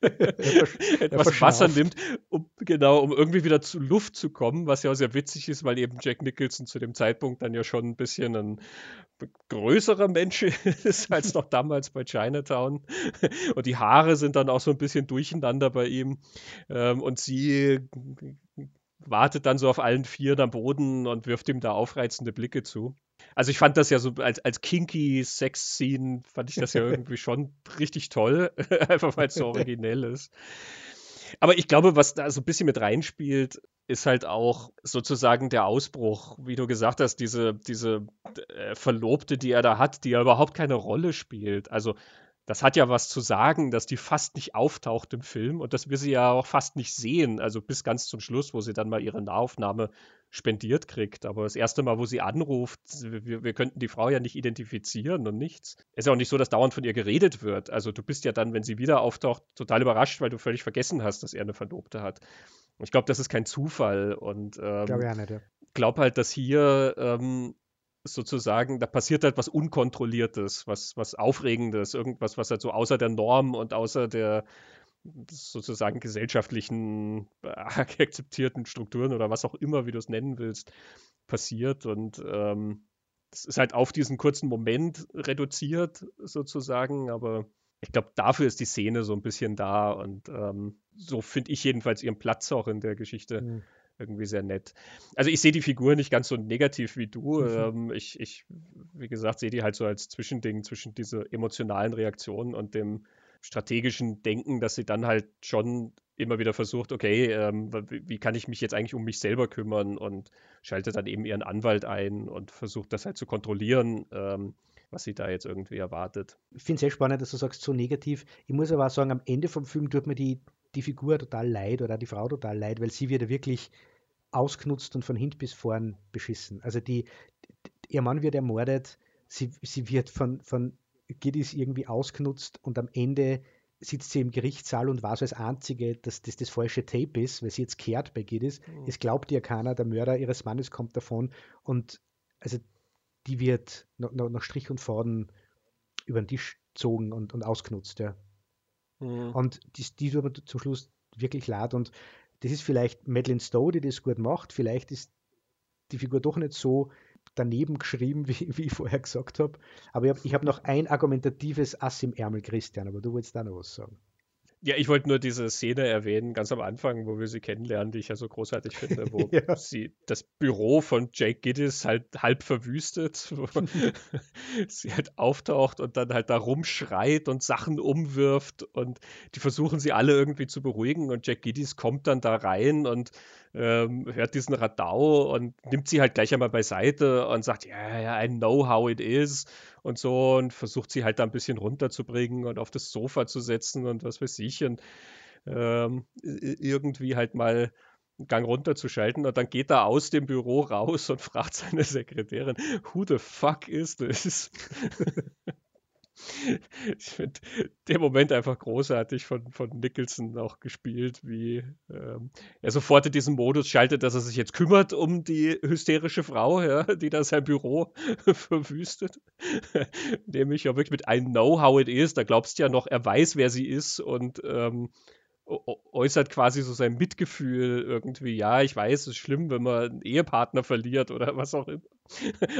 äh, (laughs) etwas Wasser nimmt, um genau, um irgendwie wieder zu Luft zu kommen, was ja auch sehr witzig ist, weil eben Jack Nicholson zu dem Zeitpunkt dann ja schon ein bisschen ein größerer Mensch (laughs) ist als noch damals bei Chinatown. Und die Haare sind dann auch so ein bisschen durcheinander bei ihm. Ähm, und sie wartet dann so auf allen Vieren am Boden und wirft ihm da aufreizende Blicke zu. Also ich fand das ja so als, als kinky Sex-Scene, fand ich das ja (laughs) irgendwie schon richtig toll, (laughs) einfach weil es so originell ist. Aber ich glaube, was da so ein bisschen mit reinspielt, ist halt auch sozusagen der Ausbruch, wie du gesagt hast, diese, diese äh, Verlobte, die er da hat, die ja überhaupt keine Rolle spielt. Also das hat ja was zu sagen, dass die fast nicht auftaucht im Film und dass wir sie ja auch fast nicht sehen, also bis ganz zum Schluss, wo sie dann mal ihre Nahaufnahme spendiert kriegt. Aber das erste Mal, wo sie anruft, wir, wir könnten die Frau ja nicht identifizieren und nichts. Es ist ja auch nicht so, dass dauernd von ihr geredet wird. Also du bist ja dann, wenn sie wieder auftaucht, total überrascht, weil du völlig vergessen hast, dass er eine Verlobte hat. Ich glaube, das ist kein Zufall und ähm, glaube ja nicht, ja. glaub halt, dass hier ähm, sozusagen, da passiert halt was Unkontrolliertes, was, was Aufregendes, irgendwas, was halt so außer der Norm und außer der sozusagen gesellschaftlichen äh, (laughs) akzeptierten Strukturen oder was auch immer, wie du es nennen willst, passiert. Und ähm, das ist halt auf diesen kurzen Moment reduziert, sozusagen, aber ich glaube, dafür ist die Szene so ein bisschen da und ähm, so finde ich jedenfalls ihren Platz auch in der Geschichte. Mhm irgendwie sehr nett. Also ich sehe die Figur nicht ganz so negativ wie du. Mhm. Ähm, ich, ich, wie gesagt, sehe die halt so als Zwischending zwischen diese emotionalen Reaktionen und dem strategischen Denken, dass sie dann halt schon immer wieder versucht, okay, ähm, wie kann ich mich jetzt eigentlich um mich selber kümmern und schaltet dann eben ihren Anwalt ein und versucht das halt zu kontrollieren. Ähm, was sie da jetzt irgendwie erwartet. Ich finde es sehr spannend, dass du sagst, so negativ. Ich muss aber auch sagen, am Ende vom Film tut mir die die Figur total leid oder die Frau total leid, weil sie wird ja wirklich ausgenutzt und von hinten bis vorn beschissen. Also die, ihr Mann wird ermordet, sie, sie wird von, von Giddis irgendwie ausgenutzt und am Ende sitzt sie im Gerichtssaal und war so als Einzige, dass das das falsche Tape ist, weil sie jetzt kehrt bei Giddis. Mhm. Es glaubt ihr keiner, der Mörder ihres Mannes kommt davon und also die wird nach, nach Strich und Faden über den Tisch gezogen und, und ausgenutzt, ja. Mhm. Und die, die tut mir zum Schluss wirklich leid. Und das ist vielleicht Madeleine Stowe, die das gut macht. Vielleicht ist die Figur doch nicht so daneben geschrieben, (laughs) wie, wie ich vorher gesagt habe. Aber ich habe hab noch ein argumentatives Ass im Ärmel, Christian, aber du wolltest da noch was sagen. Ja, ich wollte nur diese Szene erwähnen, ganz am Anfang, wo wir sie kennenlernen, die ich ja so großartig finde, wo (laughs) ja. sie das Büro von Jake Giddis halt halb verwüstet, wo (laughs) sie halt auftaucht und dann halt da rumschreit und Sachen umwirft und die versuchen sie alle irgendwie zu beruhigen und Jack Giddis kommt dann da rein und ähm, hört diesen Radau und nimmt sie halt gleich einmal beiseite und sagt, ja, yeah, yeah, I know how it is und so und versucht sie halt da ein bisschen runterzubringen und auf das Sofa zu setzen und was weiß ich und ähm, irgendwie halt mal einen Gang runterzuschalten und dann geht er aus dem Büro raus und (laughs) fragt seine Sekretärin, who the fuck is this? (laughs) (laughs) ich finde den Moment einfach großartig von, von Nicholson auch gespielt, wie ähm, er sofort in diesen Modus schaltet, dass er sich jetzt kümmert um die hysterische Frau, ja, die da sein Büro (laughs) verwüstet. (laughs) Nämlich ja wirklich mit I know how it is, da glaubst du ja noch, er weiß, wer sie ist und ähm, äußert quasi so sein Mitgefühl irgendwie. Ja, ich weiß, es ist schlimm, wenn man einen Ehepartner verliert oder was auch immer.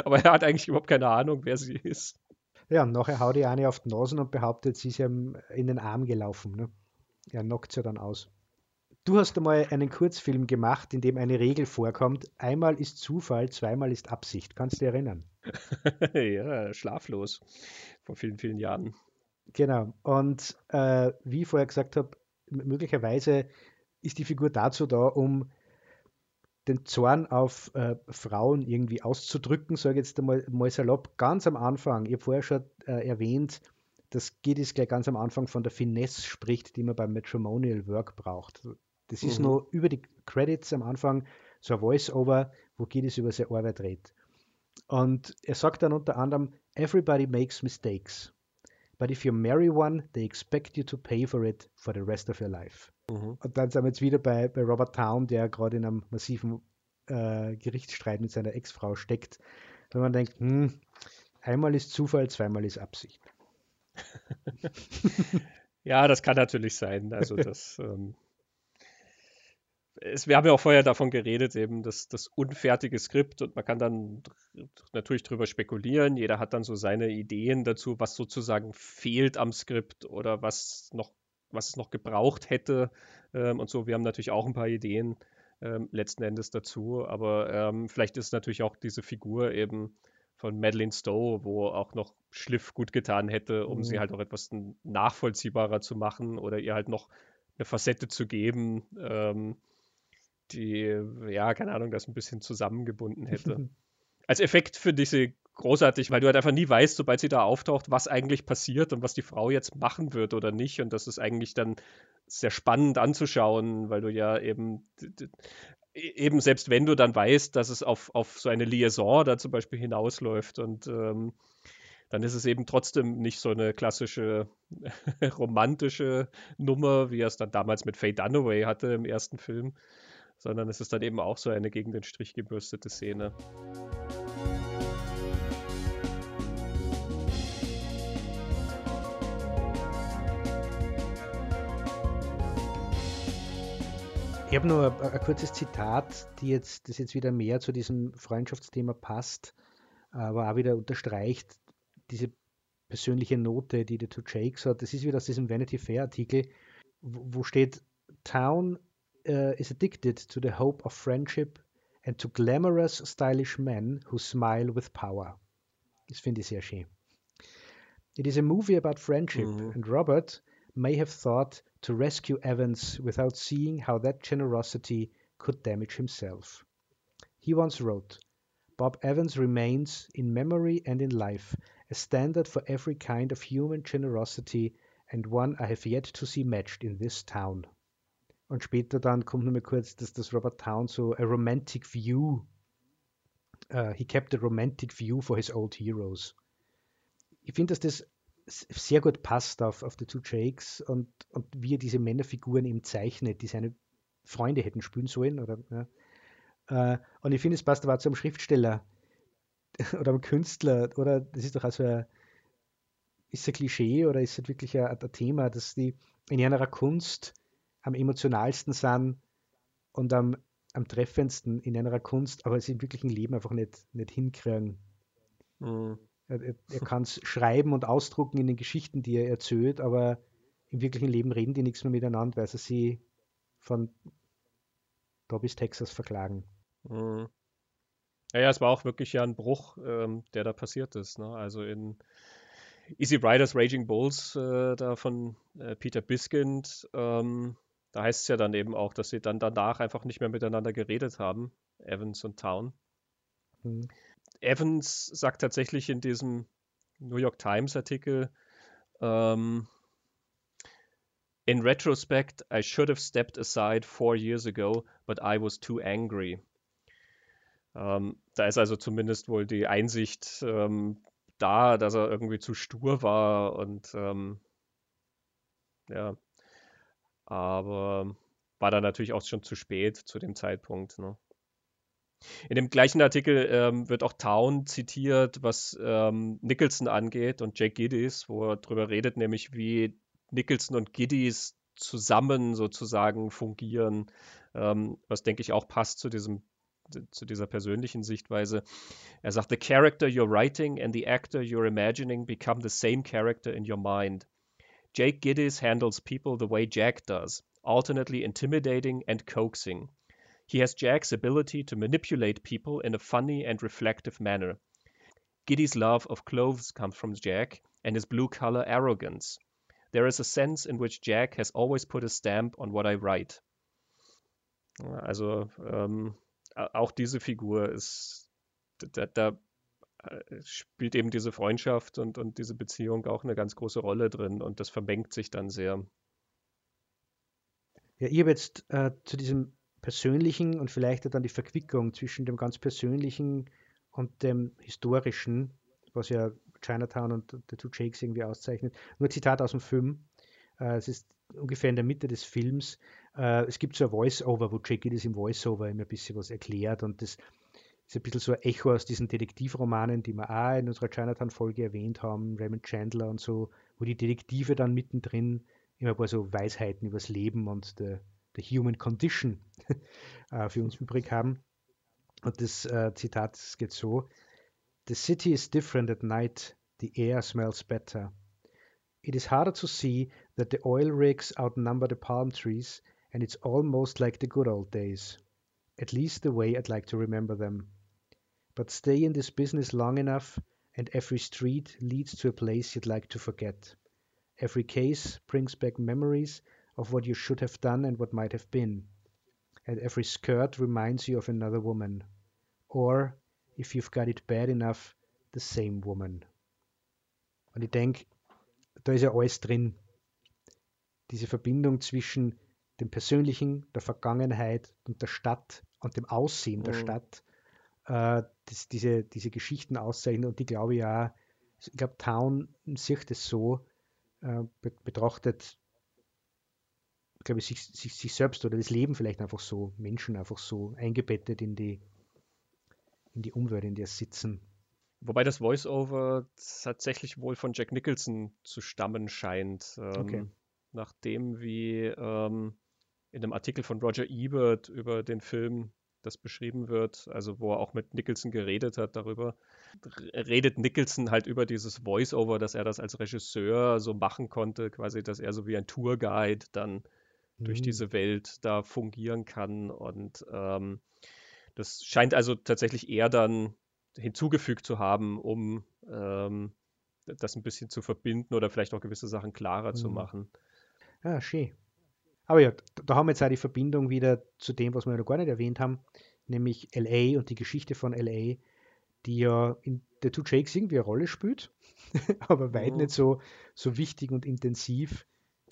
Aber er hat eigentlich überhaupt keine Ahnung, wer sie ist. Ja, und nachher haut die eine auf die Nase und behauptet, sie ist ja in den Arm gelaufen. Ne? Er knockt sie dann aus. Du hast einmal einen Kurzfilm gemacht, in dem eine Regel vorkommt. Einmal ist Zufall, zweimal ist Absicht. Kannst du dich erinnern? (laughs) ja, schlaflos. Vor vielen, vielen Jahren. Genau. Und äh, wie ich vorher gesagt habe, möglicherweise ist die Figur dazu da, um den Zorn auf äh, Frauen irgendwie auszudrücken, sage ich jetzt einmal mal salopp, ganz am Anfang, ich habe vorher schon äh, erwähnt, dass Giddis gleich ganz am Anfang von der Finesse spricht, die man beim Matrimonial Work braucht. Das ist mhm. nur über die Credits am Anfang so ein Voice-Over, wo Giddis über seine Arbeit redet. Und er sagt dann unter anderem, Everybody makes mistakes. But if you marry one, they expect you to pay for it for the rest of your life. Mhm. Und dann sind wir jetzt wieder bei, bei Robert Town, der gerade in einem massiven äh, Gerichtsstreit mit seiner Ex-Frau steckt. Wenn man denkt, hm, einmal ist Zufall, zweimal ist Absicht. (laughs) ja, das kann natürlich sein. Also das (laughs) ähm, es, wir haben ja auch vorher davon geredet, eben das, das unfertige Skript und man kann dann natürlich drüber spekulieren. Jeder hat dann so seine Ideen dazu, was sozusagen fehlt am Skript oder was noch, was es noch gebraucht hätte ähm, und so. Wir haben natürlich auch ein paar Ideen ähm, letzten Endes dazu, aber ähm, vielleicht ist natürlich auch diese Figur eben von Madeleine Stowe, wo auch noch Schliff gut getan hätte, um mhm. sie halt auch etwas nachvollziehbarer zu machen oder ihr halt noch eine Facette zu geben, ähm, die, ja, keine Ahnung, das ein bisschen zusammengebunden hätte. (laughs) Als Effekt ich sie großartig, weil du halt einfach nie weißt, sobald sie da auftaucht, was eigentlich passiert und was die Frau jetzt machen wird oder nicht. Und das ist eigentlich dann sehr spannend anzuschauen, weil du ja eben e, eben selbst wenn du dann weißt, dass es auf, auf so eine Liaison da zum Beispiel hinausläuft und ähm, dann ist es eben trotzdem nicht so eine klassische (laughs) romantische Nummer, wie er es dann damals mit Faye Dunaway hatte im ersten Film, sondern es ist dann eben auch so eine gegen den Strich gebürstete Szene. Ich habe nur ein, ein, kurzes Zitat, die jetzt, das jetzt wieder mehr zu diesem Freundschaftsthema passt, aber auch wieder unterstreicht diese persönliche Note, die der Two Jakes hat. Das ist wieder aus diesem Vanity Fair Artikel, wo steht, Town uh, is addicted to the hope of friendship and to glamorous, stylish men who smile with power. Das finde ich sehr schön. It is a movie about friendship, mm-hmm. and Robert may have thought to rescue Evans without seeing how that generosity could damage himself. He once wrote, Bob Evans remains, in memory and in life, a standard for every kind of human generosity and one I have yet to see matched in this town. Und später dann kommt nochmal kurz, dass das Robert Town so a romantic view, uh, he kept a romantic view for his old heroes. Ich finde, dass das sehr gut passt auf, auf The Two Jakes und, und wie er diese Männerfiguren eben zeichnet, die seine Freunde hätten spielen sollen. Oder, ja. Uh, und ich finde, es passt aber zu einem Schriftsteller (laughs) oder einem Künstler, oder das ist doch also ein, ist ein Klischee oder ist es wirklich ein, ein Thema, dass die in ihrer Kunst am emotionalsten sind und am, am treffendsten in einer Kunst, aber sie im wirklichen Leben einfach nicht, nicht hinkriegen. Mhm. Er, er, er kann es schreiben und ausdrucken in den Geschichten, die er erzählt, aber im wirklichen Leben reden die nichts mehr miteinander, weil sie sie von da bis Texas verklagen. Mhm. Ja, ja, es war auch wirklich ja ein Bruch, ähm, der da passiert ist. Ne? Also in Easy Riders Raging Bulls, äh, da von äh, Peter Biskind, ähm, da heißt es ja dann eben auch, dass sie dann danach einfach nicht mehr miteinander geredet haben, Evans und Town. Mhm. Evans sagt tatsächlich in diesem New York Times Artikel, um, in retrospect, I should have stepped aside four years ago, but I was too angry. Um, da ist also zumindest wohl die Einsicht um, da, dass er irgendwie zu stur war und ähm, ja, aber war dann natürlich auch schon zu spät zu dem Zeitpunkt. Ne? In dem gleichen Artikel ähm, wird auch Town zitiert, was ähm, Nicholson angeht und Jake Giddys, wo er darüber redet, nämlich wie Nicholson und Giddys zusammen sozusagen fungieren, ähm, was denke ich auch passt zu diesem zu dieser persönlichen Sichtweise. Er sagt, the character you're writing and the actor you're imagining become the same character in your mind. Jake Giddis handles people the way Jack does, alternately intimidating and coaxing. He has Jack's ability to manipulate people in a funny and reflective manner. Giddy's love of clothes comes from Jack and his blue collar arrogance. There is a sense in which Jack has always put a stamp on what I write. Also ähm, auch diese Figur ist, da, da, äh, spielt eben diese Freundschaft und, und diese Beziehung auch eine ganz große Rolle drin und das vermengt sich dann sehr. Ja, ich habe jetzt äh, zu diesem Persönlichen und vielleicht dann die Verquickung zwischen dem ganz Persönlichen und dem Historischen, was ja Chinatown und The Two Jakes irgendwie auszeichnet. Nur Zitat aus dem Film. Äh, es ist ungefähr in der Mitte des Films. Äh, es gibt so ein Voice-Over, wo Jackie das im Voice-Over immer ein bisschen was erklärt und das ist ein bisschen so ein Echo aus diesen Detektivromanen, die wir auch in unserer Chinatown-Folge erwähnt haben, Raymond Chandler und so, wo die Detektive dann mittendrin immer ein paar so Weisheiten übers Leben und the, the human condition (laughs) äh, für uns übrig haben. Und das äh, Zitat geht so: The city is different at night, the air smells better. It is harder to see that the oil rigs outnumber the palm trees, and it's almost like the good old days. At least the way I'd like to remember them. But stay in this business long enough, and every street leads to a place you'd like to forget. Every case brings back memories of what you should have done and what might have been. And every skirt reminds you of another woman. Or, if you've got it bad enough, the same woman. Und ich denke, da ist ja alles drin. Diese Verbindung zwischen dem Persönlichen, der Vergangenheit und der Stadt und dem Aussehen der mhm. Stadt, äh, das, diese, diese Geschichten auszeichnen und die glaube ich ja, ich glaube, Town sieht es so, äh, betrachtet, glaube ich, sich, sich, sich selbst oder das Leben vielleicht einfach so, Menschen einfach so eingebettet in die, in die Umwelt, in der sie sitzen. Wobei das Voice-Over tatsächlich wohl von Jack Nicholson zu stammen scheint. Ähm, okay. Nachdem wie ähm, in einem Artikel von Roger Ebert über den Film das beschrieben wird, also wo er auch mit Nicholson geredet hat darüber, redet Nicholson halt über dieses Voice-Over, dass er das als Regisseur so machen konnte, quasi, dass er so wie ein Tourguide dann mhm. durch diese Welt da fungieren kann und ähm, das scheint also tatsächlich eher dann hinzugefügt zu haben, um ähm, das ein bisschen zu verbinden oder vielleicht auch gewisse Sachen klarer mhm. zu machen. Ja, schön. Aber ja, da haben wir jetzt auch die Verbindung wieder zu dem, was wir noch gar nicht erwähnt haben, nämlich LA und die Geschichte von LA, die ja in The Two Jakes irgendwie eine Rolle spielt, (laughs) aber weit mhm. nicht so, so wichtig und intensiv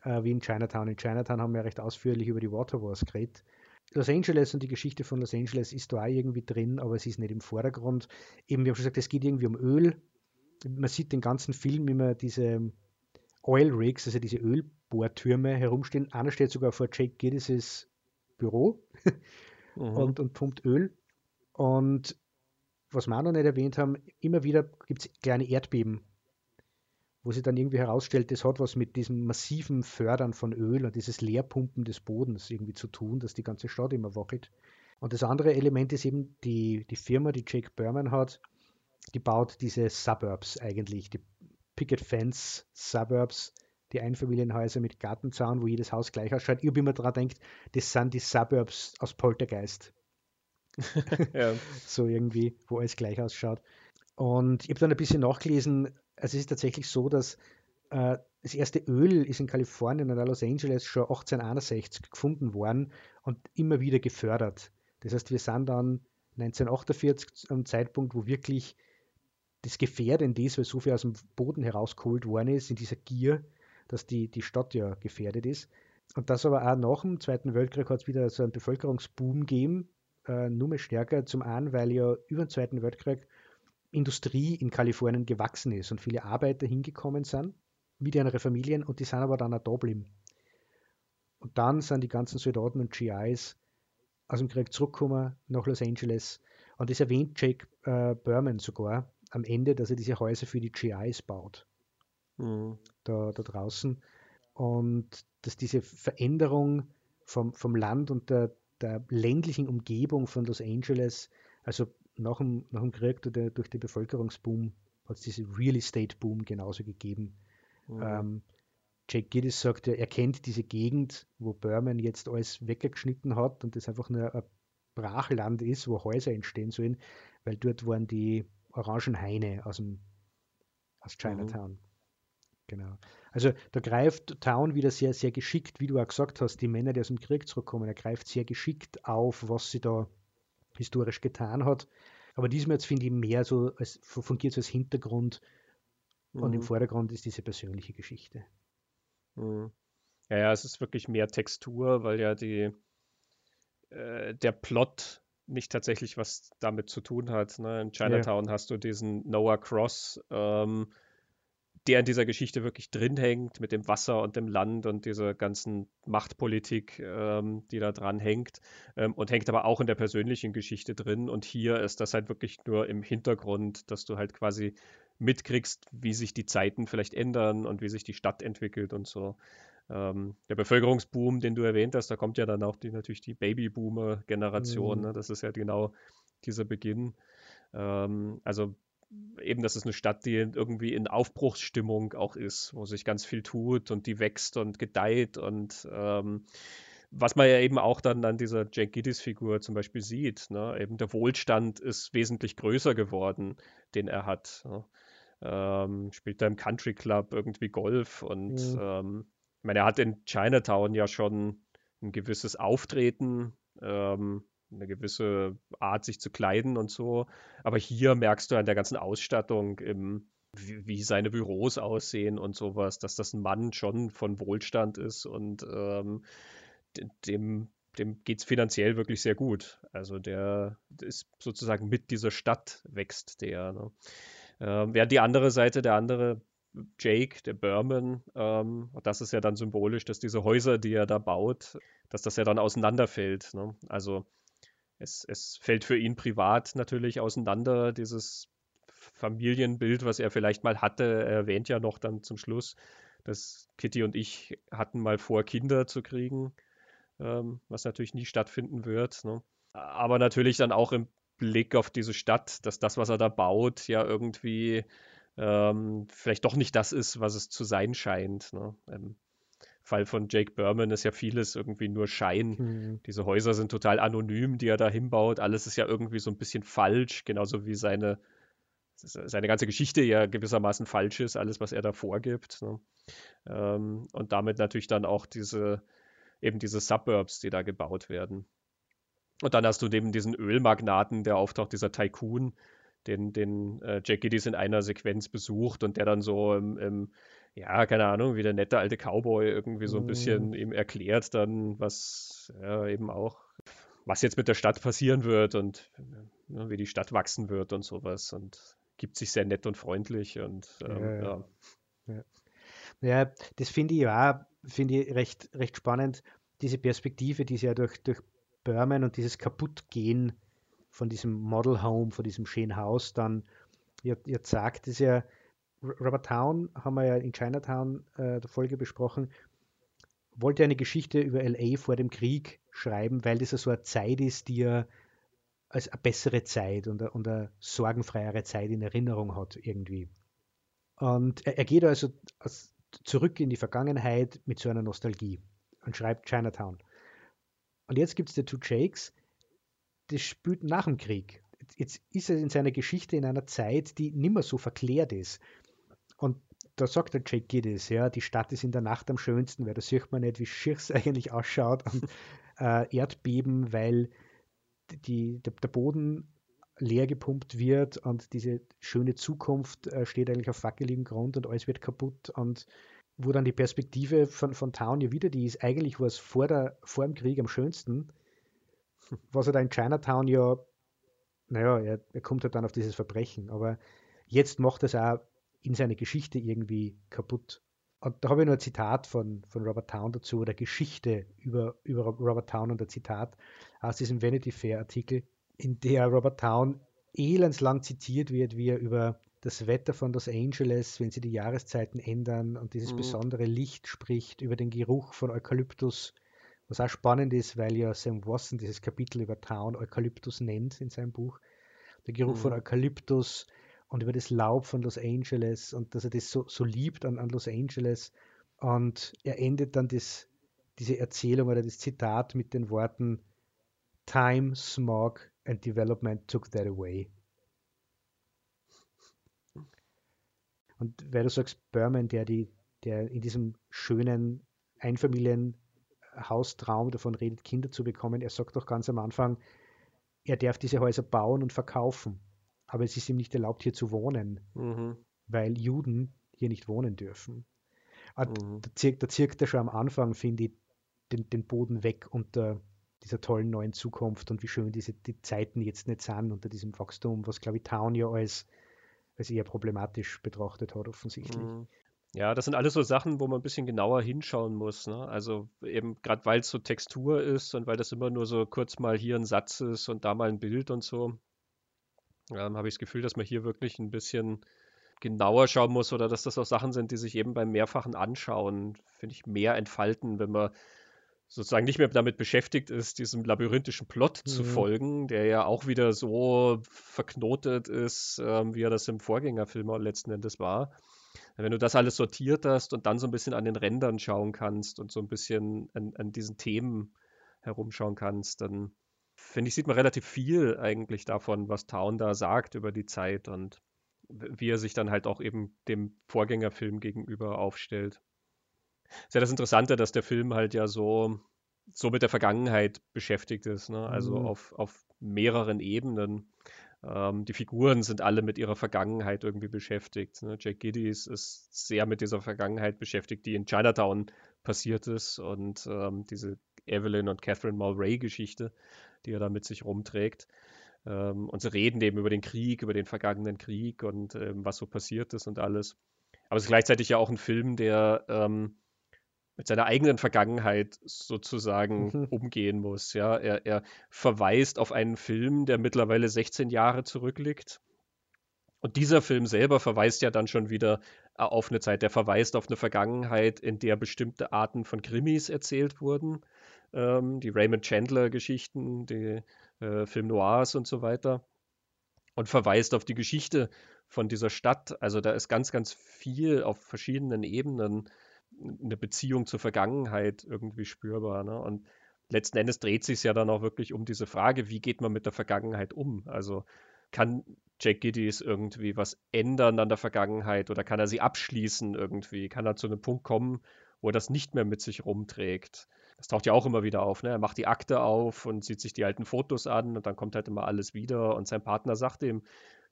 äh, wie in Chinatown. In Chinatown haben wir recht ausführlich über die Water Wars geredet. Los Angeles und die Geschichte von Los Angeles ist da auch irgendwie drin, aber es ist nicht im Vordergrund. Eben, wir haben schon gesagt, es geht irgendwie um Öl. Man sieht den ganzen Film immer diese Oil Rigs, also diese Ölbohrtürme herumstehen. Einer steht sogar vor Jake Giddis' Büro (laughs) mhm. und, und pumpt Öl. Und was wir auch noch nicht erwähnt haben, immer wieder gibt es kleine Erdbeben wo sich dann irgendwie herausstellt, das hat was mit diesem massiven Fördern von Öl und dieses Leerpumpen des Bodens irgendwie zu tun, dass die ganze Stadt immer wackelt. Und das andere Element ist eben die, die Firma, die Jake Berman hat, die baut diese Suburbs eigentlich, die Picket Fence Suburbs, die Einfamilienhäuser mit Gartenzaun, wo jedes Haus gleich ausschaut. Ich habe immer daran gedacht, das sind die Suburbs aus Poltergeist. (laughs) ja. So irgendwie, wo alles gleich ausschaut. Und ich habe dann ein bisschen nachgelesen, also es ist tatsächlich so, dass äh, das erste Öl ist in Kalifornien und Los Angeles schon 1861 gefunden worden und immer wieder gefördert. Das heißt, wir sind dann 1948 am Zeitpunkt, wo wirklich das gefährdend ist, weil so viel aus dem Boden herausgeholt worden ist, in dieser Gier, dass die, die Stadt ja gefährdet ist. Und das aber auch nach dem Zweiten Weltkrieg hat es wieder so einen Bevölkerungsboom gegeben, äh, nur mehr stärker. Zum einen, weil ja über den Zweiten Weltkrieg Industrie in Kalifornien gewachsen ist und viele Arbeiter hingekommen sind mit ihren Familien und die sind aber dann auch da geblieben. Und dann sind die ganzen Soldaten und GIs aus dem Krieg zurückgekommen nach Los Angeles. Und das erwähnt Jake äh, Berman sogar am Ende, dass er diese Häuser für die GIs baut. Mhm. Da, da draußen. und dass diese Veränderung vom, vom Land und der, der ländlichen Umgebung von Los Angeles, also nach dem, nach dem Krieg durch, der, durch den Bevölkerungsboom, hat es diese Real Estate Boom genauso gegeben. Mhm. Ähm, Jake Giddis sagt, er kennt diese Gegend, wo Berman jetzt alles weggeschnitten hat und das einfach nur ein Brachland ist, wo Häuser entstehen sollen, weil dort waren die Orangenhaine aus, dem, aus Chinatown. Mhm. Genau. Also da greift Town wieder sehr, sehr geschickt, wie du auch gesagt hast, die Männer, die aus dem Krieg zurückkommen, er greift sehr geschickt auf, was sie da historisch getan hat. Aber diesmal jetzt finde ich mehr so, als fungiert so als Hintergrund mhm. und im mhm. Vordergrund ist diese persönliche Geschichte. Mhm. Ja, ja, es ist wirklich mehr Textur, weil ja die, äh, der Plot nicht tatsächlich was damit zu tun hat. Ne? In Chinatown ja. hast du diesen Noah Cross, ähm, der in dieser Geschichte wirklich drin hängt mit dem Wasser und dem Land und dieser ganzen Machtpolitik, ähm, die da dran hängt ähm, und hängt aber auch in der persönlichen Geschichte drin. Und hier ist das halt wirklich nur im Hintergrund, dass du halt quasi mitkriegst, wie sich die Zeiten vielleicht ändern und wie sich die Stadt entwickelt und so. Ähm, der Bevölkerungsboom, den du erwähnt hast, da kommt ja dann auch die, natürlich die Babyboomer-Generation. Mhm. Ne? Das ist ja genau dieser Beginn. Ähm, also eben, das ist eine Stadt, die irgendwie in Aufbruchsstimmung auch ist, wo sich ganz viel tut und die wächst und gedeiht und ähm, was man ja eben auch dann an dieser Jake Giddis-Figur zum Beispiel sieht. Ne? Eben der Wohlstand ist wesentlich größer geworden, den er hat. Ne? Ähm, spielt da im Country Club irgendwie Golf und mhm. ähm, ich meine, er hat in Chinatown ja schon ein gewisses Auftreten, ähm, eine gewisse Art, sich zu kleiden und so. Aber hier merkst du an der ganzen Ausstattung, im, wie, wie, seine Büros aussehen und sowas, dass das ein Mann schon von Wohlstand ist und ähm, dem, dem geht es finanziell wirklich sehr gut. Also der ist sozusagen mit dieser Stadt wächst der. Ne? Ähm, während die andere Seite, der andere Jake, der Berman, ähm, das ist ja dann symbolisch, dass diese Häuser, die er da baut, dass das ja dann auseinanderfällt. Ne? Also es, es fällt für ihn privat natürlich auseinander, dieses Familienbild, was er vielleicht mal hatte. Er erwähnt ja noch dann zum Schluss, dass Kitty und ich hatten mal vor, Kinder zu kriegen, ähm, was natürlich nie stattfinden wird. Ne? Aber natürlich dann auch im Blick auf diese Stadt, dass das, was er da baut, ja irgendwie ähm, vielleicht doch nicht das ist, was es zu sein scheint. Ne? Im Fall von Jake Berman ist ja vieles irgendwie nur Schein. Mhm. Diese Häuser sind total anonym, die er da hinbaut. Alles ist ja irgendwie so ein bisschen falsch, genauso wie seine, seine ganze Geschichte ja gewissermaßen falsch ist, alles, was er da vorgibt. Ne? Ähm, und damit natürlich dann auch diese, eben diese Suburbs, die da gebaut werden. Und dann hast du eben diesen Ölmagnaten, der auftaucht, dieser Tycoon, den, den äh, Jack Giddis in einer Sequenz besucht und der dann so im, im, ja, keine Ahnung, wie der nette alte Cowboy irgendwie so ein bisschen mm. ihm erklärt dann, was ja, eben auch, was jetzt mit der Stadt passieren wird und ja, wie die Stadt wachsen wird und sowas und gibt sich sehr nett und freundlich und ähm, ja, ja. ja. das finde ich ja, finde ich recht, recht spannend, diese Perspektive, die sie ja durch, durch Berman und dieses Kaputtgehen von diesem Model Home, von diesem schönen Haus dann ihr, ihr sagt, ist ja, Robert Town, haben wir ja in Chinatown äh, der Folge besprochen, wollte eine Geschichte über LA vor dem Krieg schreiben, weil das ja so eine Zeit ist, die er als eine bessere Zeit und eine, und eine sorgenfreiere Zeit in Erinnerung hat irgendwie. Und er, er geht also als, zurück in die Vergangenheit mit so einer Nostalgie und schreibt Chinatown. Und jetzt gibt es die Two Jakes, das spielt nach dem Krieg. Jetzt ist er in seiner Geschichte in einer Zeit, die nimmer so verklärt ist. Und da sagt der Jake Giddis, ja, die Stadt ist in der Nacht am schönsten, weil da sieht man nicht, wie schier es (laughs) eigentlich ausschaut. Und äh, Erdbeben, weil die, der, der, Boden leer gepumpt wird und diese schöne Zukunft äh, steht eigentlich auf wackeligem Grund und alles wird kaputt. Und wo dann die Perspektive von, von Town ja wieder die ist, eigentlich war es vor, der, vor dem Krieg am schönsten, was er da in Chinatown ja, naja, er, er kommt halt dann auf dieses Verbrechen, aber jetzt macht es auch in seine Geschichte irgendwie kaputt. Und da habe ich nur ein Zitat von, von Robert Town dazu, oder Geschichte über, über Robert Town und ein Zitat aus diesem Vanity Fair Artikel, in der Robert Town elendslang zitiert wird, wie er über das Wetter von Los Angeles, wenn sie die Jahreszeiten ändern und dieses Mhm. besondere Licht spricht über den Geruch von Eukalyptus, was auch spannend ist, weil ja Sam Watson dieses Kapitel über Town Eukalyptus nennt in seinem Buch. Der Geruch von Mhm. Eukalyptus und über das Laub von Los Angeles und dass er das so, so liebt an, an Los Angeles. Und er endet dann das, diese Erzählung oder das Zitat mit den Worten Time, Smog and Development took that away. Und weil du sagst, Berman, der, die, der in diesem schönen Einfamilienhaustraum davon redet, Kinder zu bekommen, er sagt doch ganz am Anfang, er darf diese Häuser bauen und verkaufen, aber es ist ihm nicht erlaubt, hier zu wohnen, Mhm. weil Juden hier nicht wohnen dürfen. Ah, Mhm. Da zirkt, da zirkt er schon am Anfang, finde ich, den, den Boden weg unter dieser tollen neuen Zukunft und wie schön diese die Zeiten jetzt nicht sind unter diesem Wachstum, was glaube ich Town ja als, als eher problematisch betrachtet hat, offensichtlich. Mhm. Ja, das sind alles so Sachen, wo man ein bisschen genauer hinschauen muss. Ne? Also eben gerade weil es so Textur ist und weil das immer nur so kurz mal hier ein Satz ist und da mal ein Bild und so, ähm, habe ich das Gefühl, dass man hier wirklich ein bisschen genauer schauen muss oder dass das auch Sachen sind, die sich eben beim mehrfachen Anschauen, finde ich, mehr entfalten, wenn man sozusagen nicht mehr damit beschäftigt ist, diesem labyrinthischen Plot zu Mhm. folgen, der ja auch wieder so verknotet ist, ähm, wie er das im Vorgängerfilm letzten Endes war. Wenn du das alles sortiert hast und dann so ein bisschen an den Rändern schauen kannst und so ein bisschen an, an diesen Themen herumschauen kannst, dann finde ich, sieht man relativ viel eigentlich davon, was Town da sagt über die Zeit und wie er sich dann halt auch eben dem Vorgängerfilm gegenüber aufstellt. Ist ja das Interessante, dass der Film halt ja so, so mit der Vergangenheit beschäftigt ist, ne? Also Mhm. auf, auf mehreren Ebenen. Ähm, die Figuren sind alle mit ihrer Vergangenheit irgendwie beschäftigt. Ne? Jack Giddies ist sehr mit dieser Vergangenheit beschäftigt, die in Chinatown passiert ist und ähm, diese Evelyn und Catherine Mulray-Geschichte, die er da mit sich rumträgt. Ähm, und sie reden eben über den Krieg, über den vergangenen Krieg und ähm, was so passiert ist und alles. Aber es ist gleichzeitig ja auch ein Film, der ähm, mit seiner eigenen Vergangenheit sozusagen Mhm. umgehen muss. Ja, er, er verweist auf einen Film, der mittlerweile 16 Jahre zurückliegt. Und dieser Film selber verweist ja dann schon wieder äh, auf eine Zeit. Der verweist auf eine Vergangenheit, in der bestimmte Arten von Krimis erzählt wurden. Ähm, die Raymond Chandler-Geschichten, die äh, Film Noirs und so weiter. Und verweist auf die Geschichte von dieser Stadt. Also da ist ganz, ganz viel auf verschiedenen Ebenen eine Beziehung zur Vergangenheit irgendwie spürbar. Ne? Und letzten Endes dreht sich ja dann auch wirklich um diese Frage, wie geht man mit der Vergangenheit um? Also kann Jack Giddies irgendwie was ändern an der Vergangenheit oder kann er sie abschließen irgendwie? Kann er zu einem Punkt kommen, wo er das nicht mehr mit sich rumträgt? Das taucht ja auch immer wieder auf. Ne? Er macht die Akte auf und sieht sich die alten Fotos an und dann kommt halt immer alles wieder und sein Partner sagt ihm,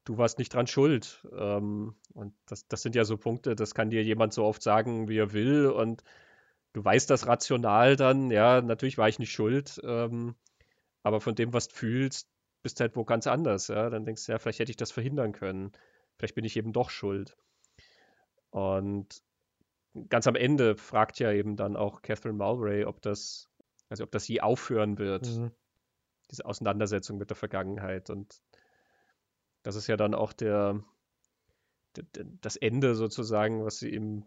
du warst nicht dran schuld. Ähm, und das, das sind ja so Punkte, das kann dir jemand so oft sagen, wie er will und du weißt das rational dann, ja, natürlich war ich nicht schuld, ähm, aber von dem, was du fühlst, bist halt wo ganz anders, ja. Dann denkst du, ja, vielleicht hätte ich das verhindern können. Vielleicht bin ich eben doch schuld. Und ganz am Ende fragt ja eben dann auch Catherine Mulray, ob das, also ob das je aufhören wird, Mhm. diese Auseinandersetzung mit der Vergangenheit. Und das ist ja dann auch der, der, das Ende sozusagen, was sie ihm,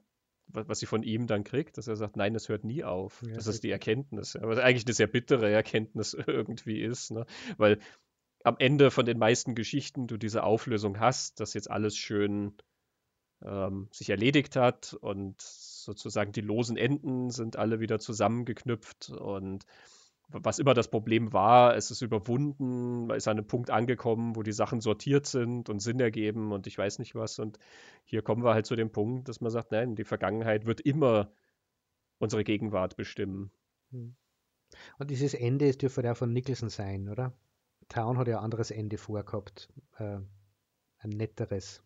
was, sie von ihm dann kriegt, dass er sagt, nein, es hört nie auf. Ja, das ist die. Erkenntnis. Ja, was eigentlich eine sehr bittere Erkenntnis (laughs) irgendwie ist, ne? Weil am Ende von den meisten Geschichten du diese Auflösung hast, dass jetzt alles schön ähm, sich erledigt hat und sozusagen die losen Enden sind alle wieder zusammengeknüpft und was immer das Problem war, es ist überwunden, man ist an einem Punkt angekommen, wo die Sachen sortiert sind und Sinn ergeben und ich weiß nicht was. Und hier kommen wir halt zu dem Punkt, dass man sagt, nein, die Vergangenheit wird immer unsere Gegenwart bestimmen. Und dieses Ende ist dürfte ja von Nicholson sein, oder? Town hat ja ein anderes Ende vorgehabt. Äh, ein netteres.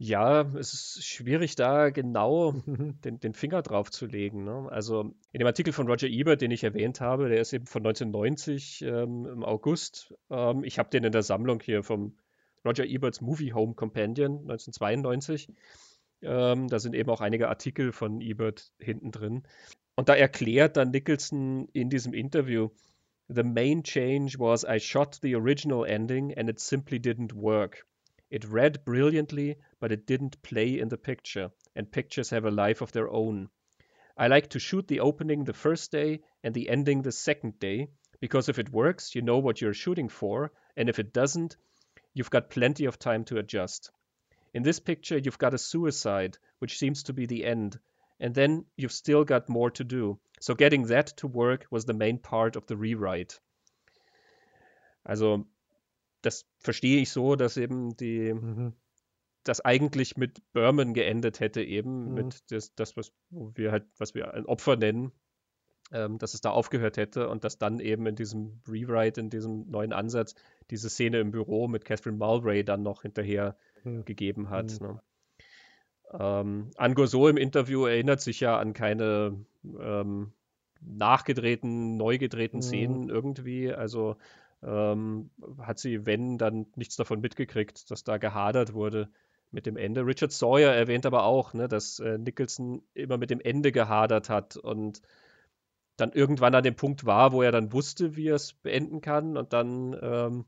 Ja, es ist schwierig, da genau (laughs) den, den Finger drauf zu legen. Ne? Also in dem Artikel von Roger Ebert, den ich erwähnt habe, der ist eben von 1990 ähm, im August. Ähm, ich habe den in der Sammlung hier vom Roger Eberts Movie Home Companion 1992. Ähm, da sind eben auch einige Artikel von Ebert hinten drin. Und da erklärt dann Nicholson in diesem Interview, The main change was I shot the original ending and it simply didn't work. It read brilliantly, but it didn't play in the picture, and pictures have a life of their own. I like to shoot the opening the first day and the ending the second day, because if it works, you know what you're shooting for, and if it doesn't, you've got plenty of time to adjust. In this picture, you've got a suicide, which seems to be the end, and then you've still got more to do. So getting that to work was the main part of the rewrite. Also, das verstehe ich so, dass eben die, mhm. das eigentlich mit Berman geendet hätte, eben mhm. mit das, das, was wir halt, was wir ein Opfer nennen, ähm, dass es da aufgehört hätte und dass dann eben in diesem Rewrite, in diesem neuen Ansatz, diese Szene im Büro mit Catherine Mulray dann noch hinterher mhm. gegeben hat. Mhm. Ne? Ähm, Angor So im Interview erinnert sich ja an keine ähm, nachgedrehten, neu gedrehten mhm. Szenen irgendwie. Also ähm, hat sie, wenn, dann nichts davon mitgekriegt, dass da gehadert wurde mit dem Ende. Richard Sawyer erwähnt aber auch, ne, dass äh, Nicholson immer mit dem Ende gehadert hat und dann irgendwann an dem Punkt war, wo er dann wusste, wie er es beenden kann und dann ähm,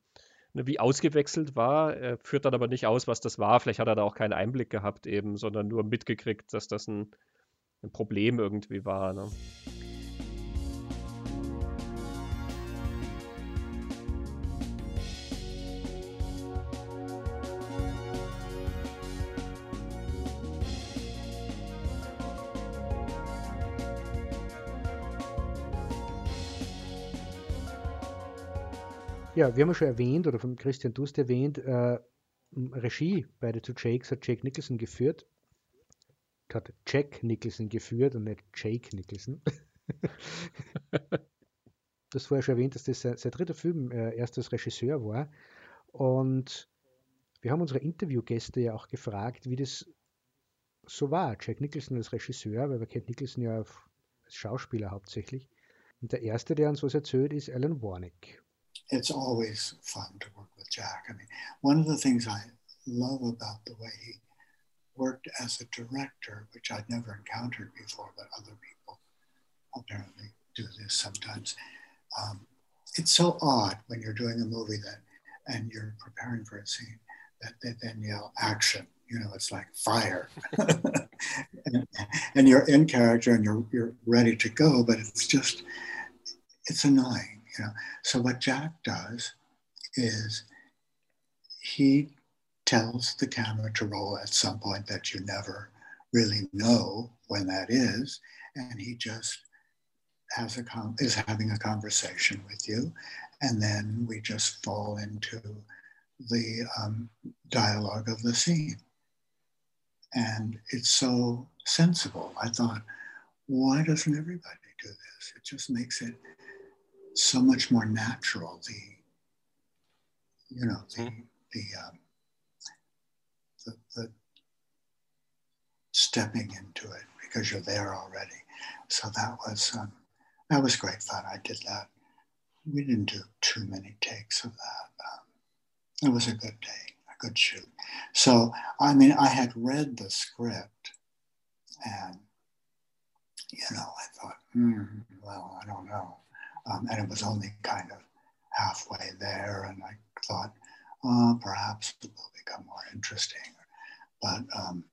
ne, wie ausgewechselt war. Er führt dann aber nicht aus, was das war. Vielleicht hat er da auch keinen Einblick gehabt eben, sondern nur mitgekriegt, dass das ein, ein Problem irgendwie war. Ne? Ja, wir haben ja schon erwähnt, oder von Christian Dust erwähnt, äh, Regie bei The Two Jakes hat Jake Nicholson geführt. Hat Jack Nicholson geführt und nicht Jake Nicholson. (laughs) das vorher schon erwähnt, dass das sein, sein dritter Film äh, erst als Regisseur war. Und wir haben unsere Interviewgäste ja auch gefragt, wie das so war. Jack Nicholson als Regisseur, weil wir kennt Nicholson ja als Schauspieler hauptsächlich. Und der erste, der uns was erzählt, ist Alan Warnick. It's always fun to work with Jack. I mean, one of the things I love about the way he worked as a director, which I'd never encountered before, but other people apparently do this sometimes. Um, it's so odd when you're doing a movie that and you're preparing for a scene that they then yell action. You know, it's like fire, (laughs) and, and you're in character and you're you're ready to go, but it's just it's annoying you know, so what Jack does is he tells the camera to roll at some point that you never really know when that is, and he just has a is having a conversation with you, and then we just fall into the um, dialogue of the scene, and it's so sensible. I thought, why doesn't everybody do this? It just makes it so much more natural. The you know the mm-hmm. the, um, the the stepping into it because you're there already. So that was um, that was great fun. I did that. We didn't do too many takes of that. Um, it was a good day, a good shoot. So I mean, I had read the script, and you know, I thought, hmm, well, I don't know. Um, and it was only kind of halfway there. And I thought, oh, perhaps it will become more interesting. But um,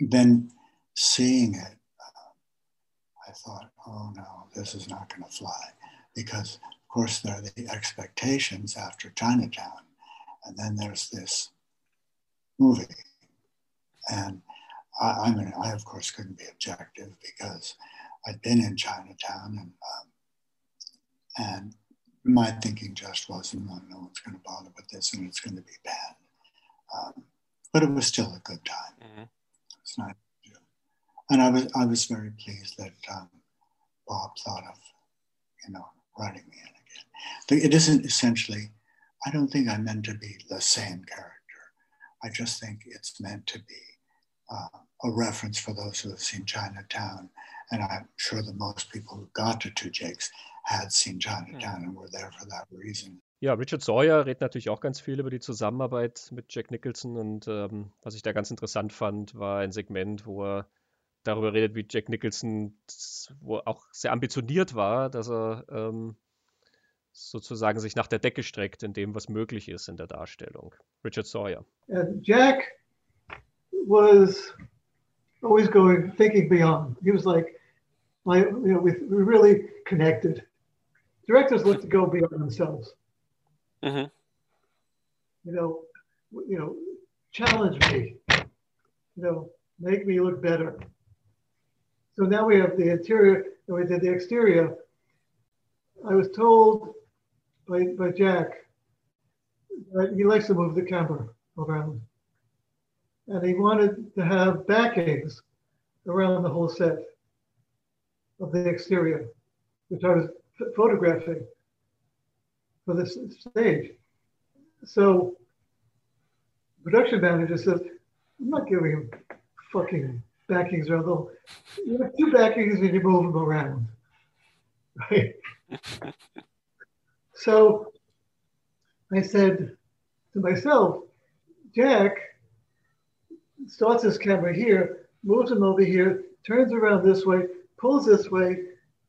then seeing it, uh, I thought, oh no, this is not going to fly. Because, of course, there are the expectations after Chinatown. And then there's this movie. And I, I mean, I, of course, couldn't be objective because I'd been in Chinatown and um, and my thinking just wasn't, well, no one's going to bother with this and it's going to be bad. Um, but it was still a good time. Mm-hmm. It's not, and I was I was very pleased that um, Bob thought of, you know, writing me in again. It isn't essentially. I don't think I'm meant to be the same character. I just think it's meant to be uh, a reference for those who have seen Chinatown And I'm sure that most people who got to Two Jakes had seen Chinatown and were there for that reason. Ja, Richard Sawyer redet natürlich auch ganz viel über die Zusammenarbeit mit Jack Nicholson und ähm, was ich da ganz interessant fand, war ein Segment, wo er darüber redet, wie Jack Nicholson wo auch sehr ambitioniert war, dass er ähm, sozusagen sich nach der Decke streckt in dem, was möglich ist in der Darstellung. Richard Sawyer. And Jack was always going, thinking beyond. He was like, my, you know, we, we really connected. Directors look to go beyond themselves. hmm You know, you know, challenge me. You know, make me look better. So now we have the interior, and we did the exterior. I was told by, by Jack that he likes to move the camera around. And he wanted to have backings around the whole set of the exterior, which I was ph- photographing for this stage. So production manager says, I'm not giving him fucking backings the. You have two backings and you move them around. (laughs) Right? (laughs) so I said to myself, Jack starts his camera here, moves him over here, turns around this way, pulls this way,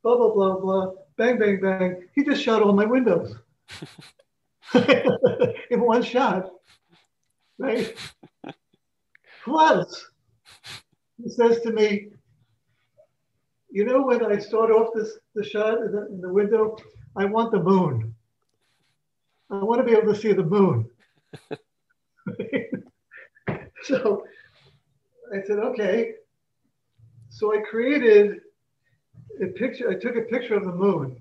blah, blah, blah, blah, bang, bang, bang. He just shot all my windows (laughs) in one shot, right? Plus, he says to me, you know, when I start off this the shot in the, in the window, I want the moon. I want to be able to see the moon. (laughs) so I said, okay. So I created a picture. I took a picture of the moon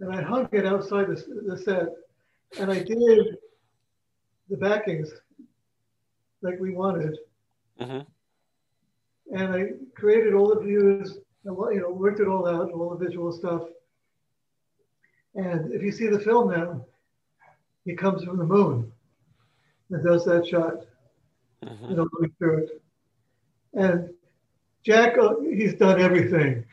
and I hung it outside the, the set. And I did the backings like we wanted. hmm And I created all the views, and, you know, worked it all out, all the visual stuff. And if you see the film now, he comes from the moon and does that shot. hmm you know, going through it. And Jack, uh, he's done everything.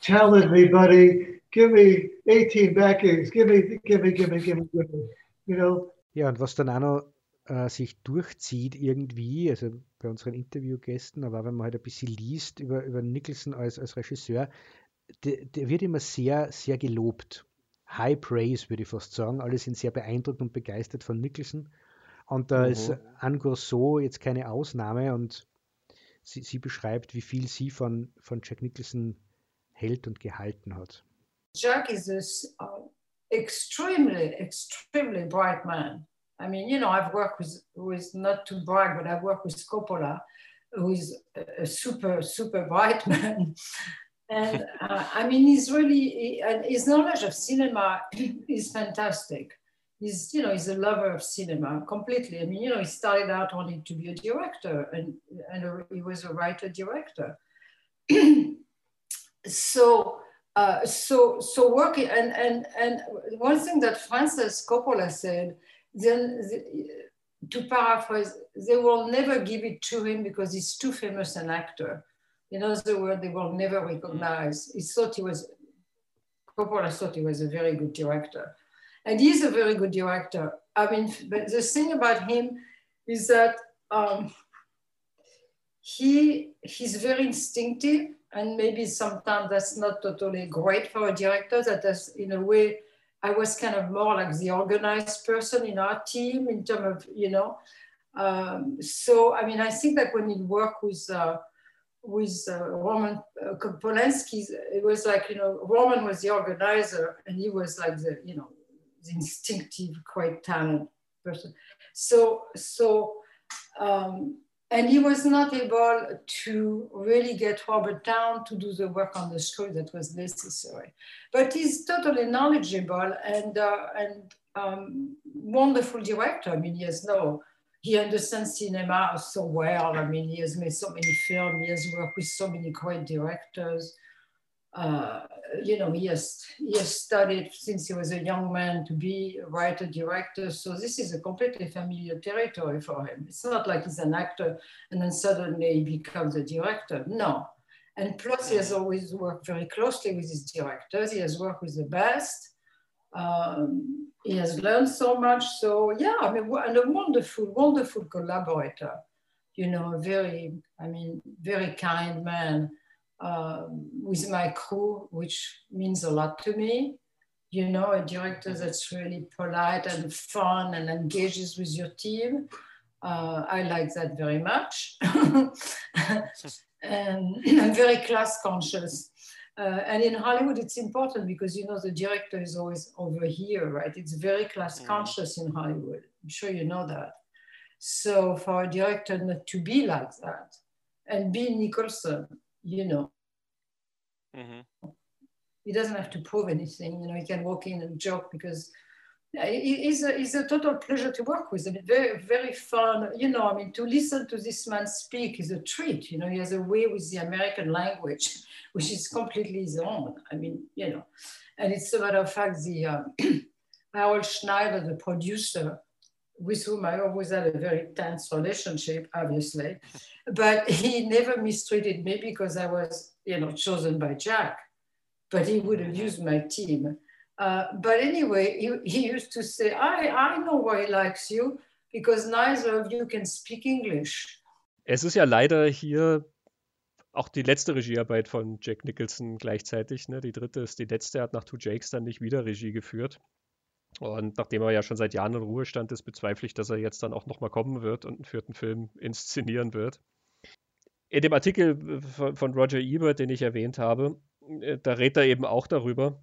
Challenge me, buddy. Give me 18 backings. Give me, give me, give me, give me, give me. You know, Ja, und was dann auch noch äh, sich durchzieht irgendwie, also bei unseren Interviewgästen, aber auch wenn man halt ein bisschen liest über, über Nicholson als, als Regisseur, der, der wird immer sehr, sehr gelobt. High Praise, würde ich fast sagen. Alle sind sehr beeindruckt und begeistert von Nicholson. Und da ist Mhm. Anne Gourceau jetzt keine Ausnahme und sie, sie beschreibt, wie viel sie von, von Jack Nicholson hält und gehalten hat. Jack is this uh, extremely, extremely bright man. I mean, you know, I've worked with, with not to brag, but I've worked with Coppola, who is a, super, super bright (laughs) man. And uh, I mean, he's really, he, and his knowledge of cinema is fantastic. He's, you know, he's a lover of cinema completely. I mean, you know, he started out wanting to be a director, and and a, he was a writer director. (clears throat) so uh, so so working and and and one thing that Francis Coppola said then the, to paraphrase they will never give it to him because he's too famous an actor in other words they will never recognize he thought he was Coppola thought he was a very good director and he's a very good director. I mean but the thing about him is that um, he he's very instinctive and maybe sometimes that's not totally great for a director. That is in a way i was kind of more like the organized person in our team in terms of you know um, so i mean i think that when you work with uh, with uh, roman uh, polanski it was like you know roman was the organizer and he was like the you know instinctive quite talented person so so um, and he was not able to really get Robert Town to do the work on the script that was necessary. But he's totally knowledgeable and uh, and um, wonderful director. I mean, he has no, he understands cinema so well. I mean, he has made so many films. He has worked with so many great directors. Uh, you know, he has he has studied since he was a young man to be a writer director. So this is a completely familiar territory for him. It's not like he's an actor and then suddenly he becomes a director. No. And plus, he has always worked very closely with his directors. He has worked with the best. Um, he has learned so much. So yeah, I mean, and a wonderful, wonderful collaborator. You know, a very, I mean, very kind man. Um, with my crew, which means a lot to me. You know, a director that's really polite and fun and engages with your team. Uh, I like that very much. (laughs) and (clears throat) I'm very class conscious. Uh, and in Hollywood, it's important because you know the director is always over here, right? It's very class conscious in Hollywood. I'm sure you know that. So for a director not to be like that, and be Nicholson, you know, Mhm. he doesn't have to prove anything. You know, he can walk in and joke because it's a, it's a total pleasure to work with. I mean, very, very fun. You know, I mean, to listen to this man speak is a treat. You know, he has a way with the American language, (laughs) which is completely his own. I mean, you know, and it's a matter of fact, the uh, (clears throat) Harold Schneider, the producer, with whom I always had a very tense relationship, obviously, but he never mistreated me because I was, you know, chosen by Jack. But he would have used my team. Uh, but anyway, he, he used to say, I, I know why he likes you, because neither of you can speak English. Es ist ja leider hier auch die letzte Regiearbeit von Jack Nicholson gleichzeitig. Ne? Die dritte ist die letzte. Er hat nach Two Jakes dann nicht wieder Regie geführt. Und nachdem er ja schon seit Jahren in Ruhestand ist, bezweifle ich, dass er jetzt dann auch nochmal kommen wird und einen vierten Film (laughs) inszenieren wird. In dem Artikel von, von Roger Ebert, den ich erwähnt habe, äh, da redet er eben auch darüber.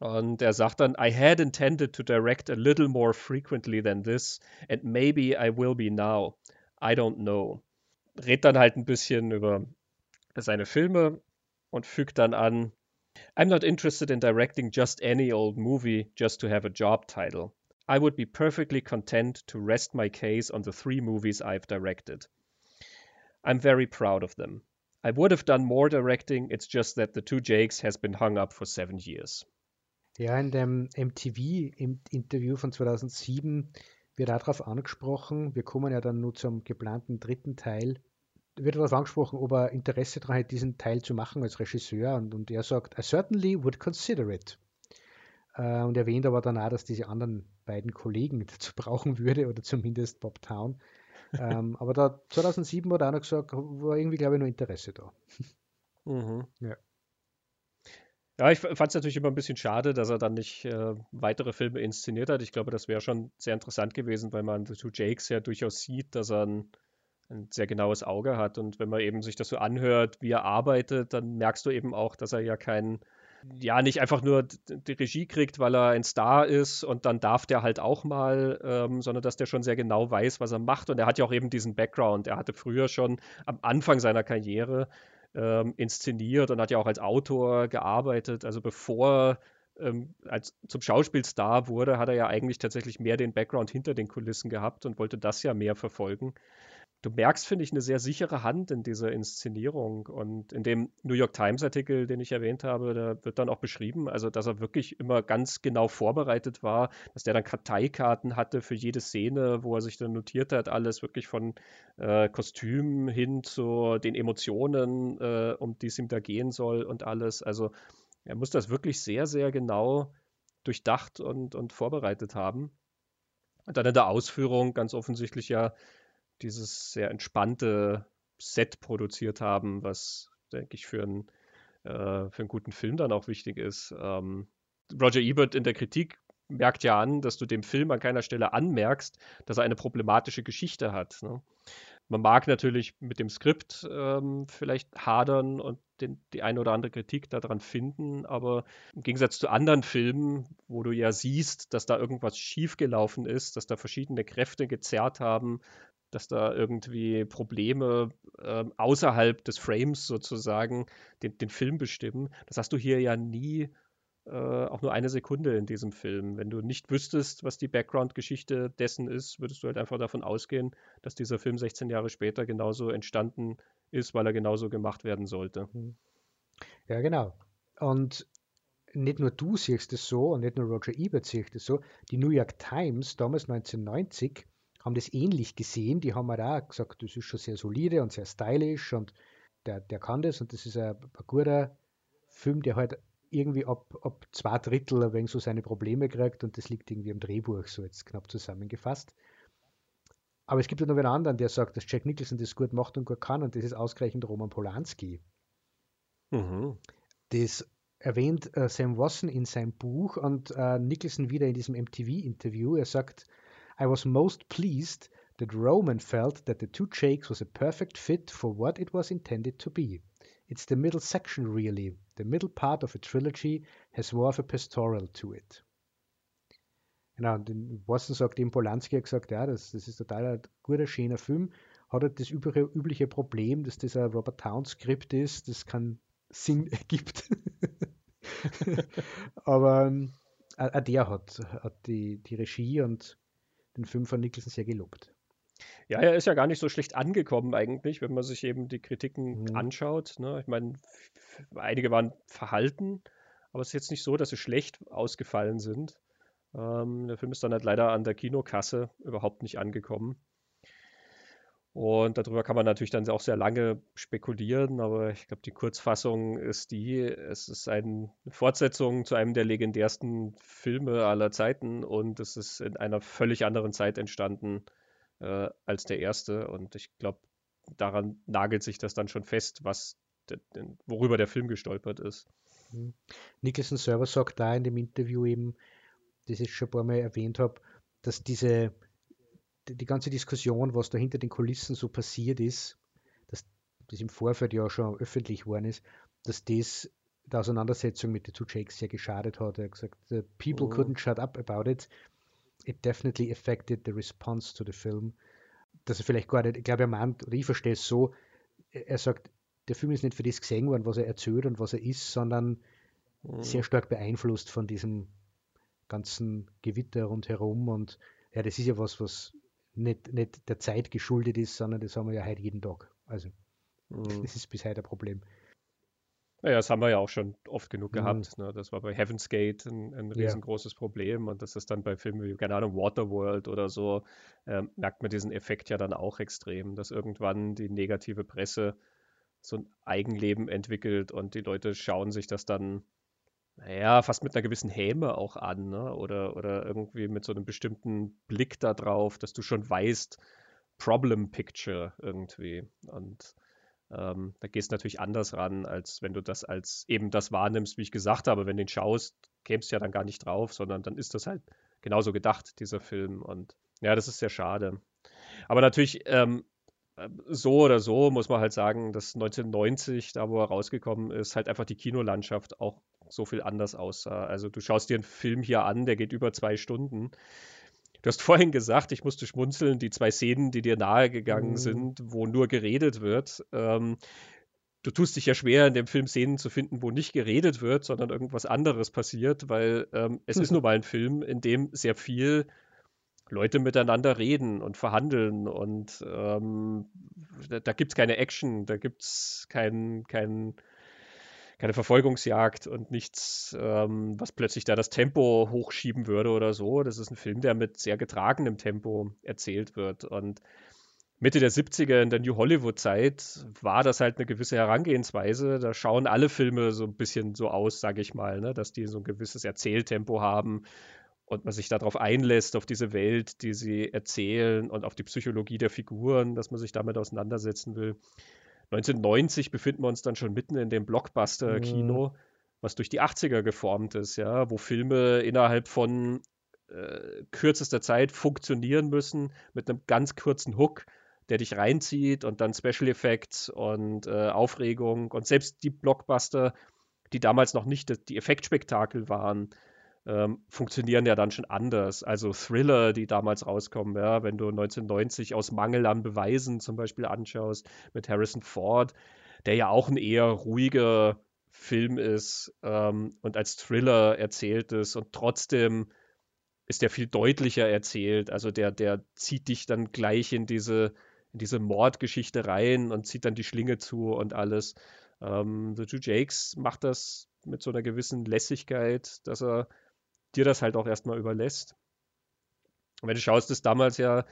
Und er sagt dann, I had intended to direct a little more frequently than this, and maybe I will be now. I don't know. Redet dann halt ein bisschen über seine Filme und fügt dann an, I'm not interested in directing just any old movie just to have a job title. I would be perfectly content to rest my case on the three movies I've directed. I'm very proud of them. I would have done more directing, it's just that The Two Jakes has been hung up for seven years. Ja, in dem MTV-Interview von 2007 wird darauf angesprochen, wir kommen ja dann nur zum geplanten dritten Teil, wird darauf angesprochen, ob er Interesse daran hat, diesen Teil zu machen als Regisseur und, und er sagt, I certainly would consider it. Äh, und erwähnt aber dann auch, dass diese anderen beiden Kollegen (laughs) dazu brauchen würde oder zumindest Bob Town. ähm, aber da 2007 hat er auch noch gesagt, war irgendwie, glaube ich, noch Interesse da. (laughs) Mhm. Ja. Ja, ich fand es natürlich immer ein bisschen schade, dass er dann nicht äh, weitere Filme inszeniert hat. Ich glaube, das wäre schon sehr interessant gewesen, weil man The Two Jakes ja durchaus sieht, dass er ein, ein sehr genaues Auge hat. Und wenn man eben sich das so anhört, wie er arbeitet, dann merkst du eben auch, dass er ja kein, ja, nicht einfach nur die Regie kriegt, weil er ein Star ist und dann darf der halt auch mal, ähm, sondern dass der schon sehr genau weiß, was er macht. Und er hat ja auch eben diesen Background. Er hatte früher schon am Anfang seiner Karriere ähm, inszeniert und hat ja auch als Autor gearbeitet. Also bevor ähm, als zum Schauspielstar wurde, hat er ja eigentlich tatsächlich mehr den Background hinter den Kulissen gehabt und wollte das ja mehr verfolgen. Du merkst, finde ich, eine sehr sichere Hand in dieser Inszenierung. Und in dem New York Times-Artikel, den ich erwähnt habe, da wird dann auch beschrieben, also dass er wirklich immer ganz genau vorbereitet war, dass der dann Karteikarten hatte für jede Szene, wo er sich dann notiert hat, alles wirklich von äh, Kostüm hin zu den Emotionen, äh, um die es ihm da gehen soll und alles. Also er muss das wirklich sehr, sehr genau durchdacht und, und vorbereitet haben. Und dann in der Ausführung ganz offensichtlich ja dieses sehr entspannte Set produziert haben, was, denke ich, für einen, äh, für einen guten Film dann auch wichtig ist. Ähm, Roger Ebert in der Kritik merkt ja an, dass du dem Film an keiner Stelle anmerkst, dass er eine problematische Geschichte hat. Ne? Man mag natürlich mit dem Skript ähm, vielleicht hadern und den, die eine oder andere Kritik daran finden, aber im Gegensatz zu anderen Filmen, wo du ja siehst, dass da irgendwas schiefgelaufen ist, dass da verschiedene Kräfte gezerrt haben, dass da irgendwie Probleme äh, außerhalb des Frames sozusagen den, den, Film bestimmen. Das hast du hier ja nie äh, auch nur eine Sekunde in diesem Film. Wenn du nicht wüsstest, was die Background-Geschichte dessen ist, würdest du halt einfach davon ausgehen, dass dieser Film 16 Jahre später genauso entstanden ist, weil er genauso gemacht werden sollte. Mhm. Ja, genau. Und nicht nur du siehst es so und nicht nur Roger Ebert sieht es so. Die New York Times damals 1990 haben das ähnlich gesehen. Die haben halt auch gesagt, das ist schon sehr solide und sehr stylisch und der, der kann das und das ist ein, ein guter Film, der halt irgendwie ab, ab zwei Drittel ein wenig so seine Probleme kriegt und das liegt irgendwie im Drehbuch, so jetzt knapp zusammengefasst. Aber es gibt ja noch einen anderen, der sagt, dass Jack Nicholson das gut macht und gut kann und das ist ausgerechnet Roman Polanski. Mhm. Das erwähnt äh, Sam Wasson in seinem Buch und äh, Nicholson wieder in diesem MTV-Interview. Er sagt, I was most pleased that Roman felt that the two Jakes was a perfect fit for what it was intended to be. It's the middle section, really. The middle part of a trilogy has more of a pastoral to it. Genau, und in Boston sagt eben Polanski hat gesagt, ja, das, das ist total ein guter, schöner Film. Hat halt das übliche, übliche Problem, dass das ein Robert Town Skript ist, das keinen Sinn (laughs) ergibt. (laughs) Aber ähm, auch der hat, hat die, die Regie und den Film von Nicholson sehr gelobt. Ja, er ist ja gar nicht so schlecht angekommen eigentlich, wenn man sich eben die Kritiken mhm. anschaut. Ne? Ich meine, einige waren verhalten, aber es ist jetzt nicht so, dass sie schlecht ausgefallen sind. Ähm, der Film ist dann halt leider an der Kinokasse überhaupt nicht angekommen. Und darüber kann man natürlich dann auch sehr lange spekulieren, aber ich glaube, die Kurzfassung ist die, es ist eine Fortsetzung zu einem der legendärsten Filme aller Zeiten und es ist in einer völlig anderen Zeit entstanden äh, als der erste. Und ich glaube, daran nagelt sich das dann schon fest, was worüber der Film gestolpert ist. Mhm. Nicholson selber sagt da in dem Interview eben, das ich schon ein paar Mal erwähnt habe, dass diese die, ganze Diskussion, was da hinter den Kulissen so passiert ist, dass das im Vorfeld ja schon öffentlich geworden ist, dass das der Auseinandersetzung mit den Two Jakes sehr geschadet hat. Er hat gesagt, the people oh. couldn't shut up about it it definitely affected the response to the film. Dass er vielleicht gar nicht, ich glaube, er meint, oder ich verstehe es so, er sagt, der Film ist nicht für das gesehen worden, was er erzählt und was er ist, sondern mhm. sehr stark beeinflusst von diesem ganzen Gewitter rundherum. Und ja, das ist ja was, was nicht, nicht der Zeit geschuldet ist, sondern das haben wir ja heute jeden Tag. Also, mhm. das ist bis heute ein Problem. Naja, das haben wir ja auch schon oft genug mhm. gehabt. Ne? Das war bei Heaven's Gate ein, ein riesengroßes ja. Problem und das ist dann bei Filmen wie, keine Ahnung, Waterworld oder so, ähm, merkt man diesen Effekt ja dann auch extrem, dass irgendwann die negative Presse so ein Eigenleben entwickelt und die Leute schauen sich das dann, naja, fast mit einer gewissen Häme auch an, ne? oder, oder irgendwie mit so einem bestimmten Blick da drauf, dass du schon weißt, Problem Picture irgendwie. Und ähm, da gehst du natürlich anders ran, als wenn du das als eben das wahrnimmst, wie ich gesagt habe. Wenn du den schaust, kämst du ja dann gar nicht drauf, sondern dann ist das halt genauso gedacht, dieser Film. Und ja, das ist sehr schade. Aber natürlich, ähm, so oder so muss man halt sagen, dass 1990, da wo er rausgekommen ist, halt einfach die Kinolandschaft auch so viel anders aussah. Also du schaust dir einen Film hier an, der geht über zwei Stunden. Du hast vorhin gesagt, ich musste schmunzeln, die zwei Szenen, die dir nahegegangen mhm. sind, wo nur geredet wird. Ähm, du tust dich ja schwer, in dem Film Szenen zu finden, wo nicht geredet wird, sondern irgendwas anderes passiert, weil ähm, es ist nun mal ein Film, in dem sehr viel Leute miteinander reden und verhandeln und ähm, da, da gibt es keine Action, da gibt es kein, kein, keine Verfolgungsjagd und nichts, ähm, was plötzlich da das Tempo hochschieben würde oder so. Das ist ein Film, der mit sehr getragenem Tempo erzählt wird. Und Mitte der 70er in der New Hollywood-Zeit war das halt eine gewisse Herangehensweise. Da schauen alle Filme so ein bisschen so aus, sage ich mal, ne? dass die so ein gewisses Erzähltempo haben und man sich darauf einlässt, auf diese Welt, die sie erzählen und auf die Psychologie der Figuren, dass man sich damit auseinandersetzen will. 1990 befinden wir uns dann schon mitten in dem Blockbuster-Kino, mhm. was durch die 80er geformt ist, ja, wo Filme innerhalb von äh, kürzester Zeit funktionieren müssen mit einem ganz kurzen Hook, der dich reinzieht und dann Special Effects und äh, Aufregung und selbst die Blockbuster, die damals noch nicht die Effektspektakel waren, ähm, funktionieren ja dann schon anders. Also Thriller, die damals rauskommen, ja, wenn du 1990 aus Mangel an Beweisen zum Beispiel anschaust mit Harrison Ford, der ja auch ein eher ruhiger Film ist ähm, und als Thriller erzählt ist und trotzdem ist der viel deutlicher erzählt. Also der, der zieht dich dann gleich in diese, in diese Mordgeschichte rein und zieht dann die Schlinge zu und alles. Ähm, The Two Jakes macht das mit so einer gewissen Lässigkeit, dass er dir das halt auch erstmal überlässt. Und wenn du schaust, ist damals ja,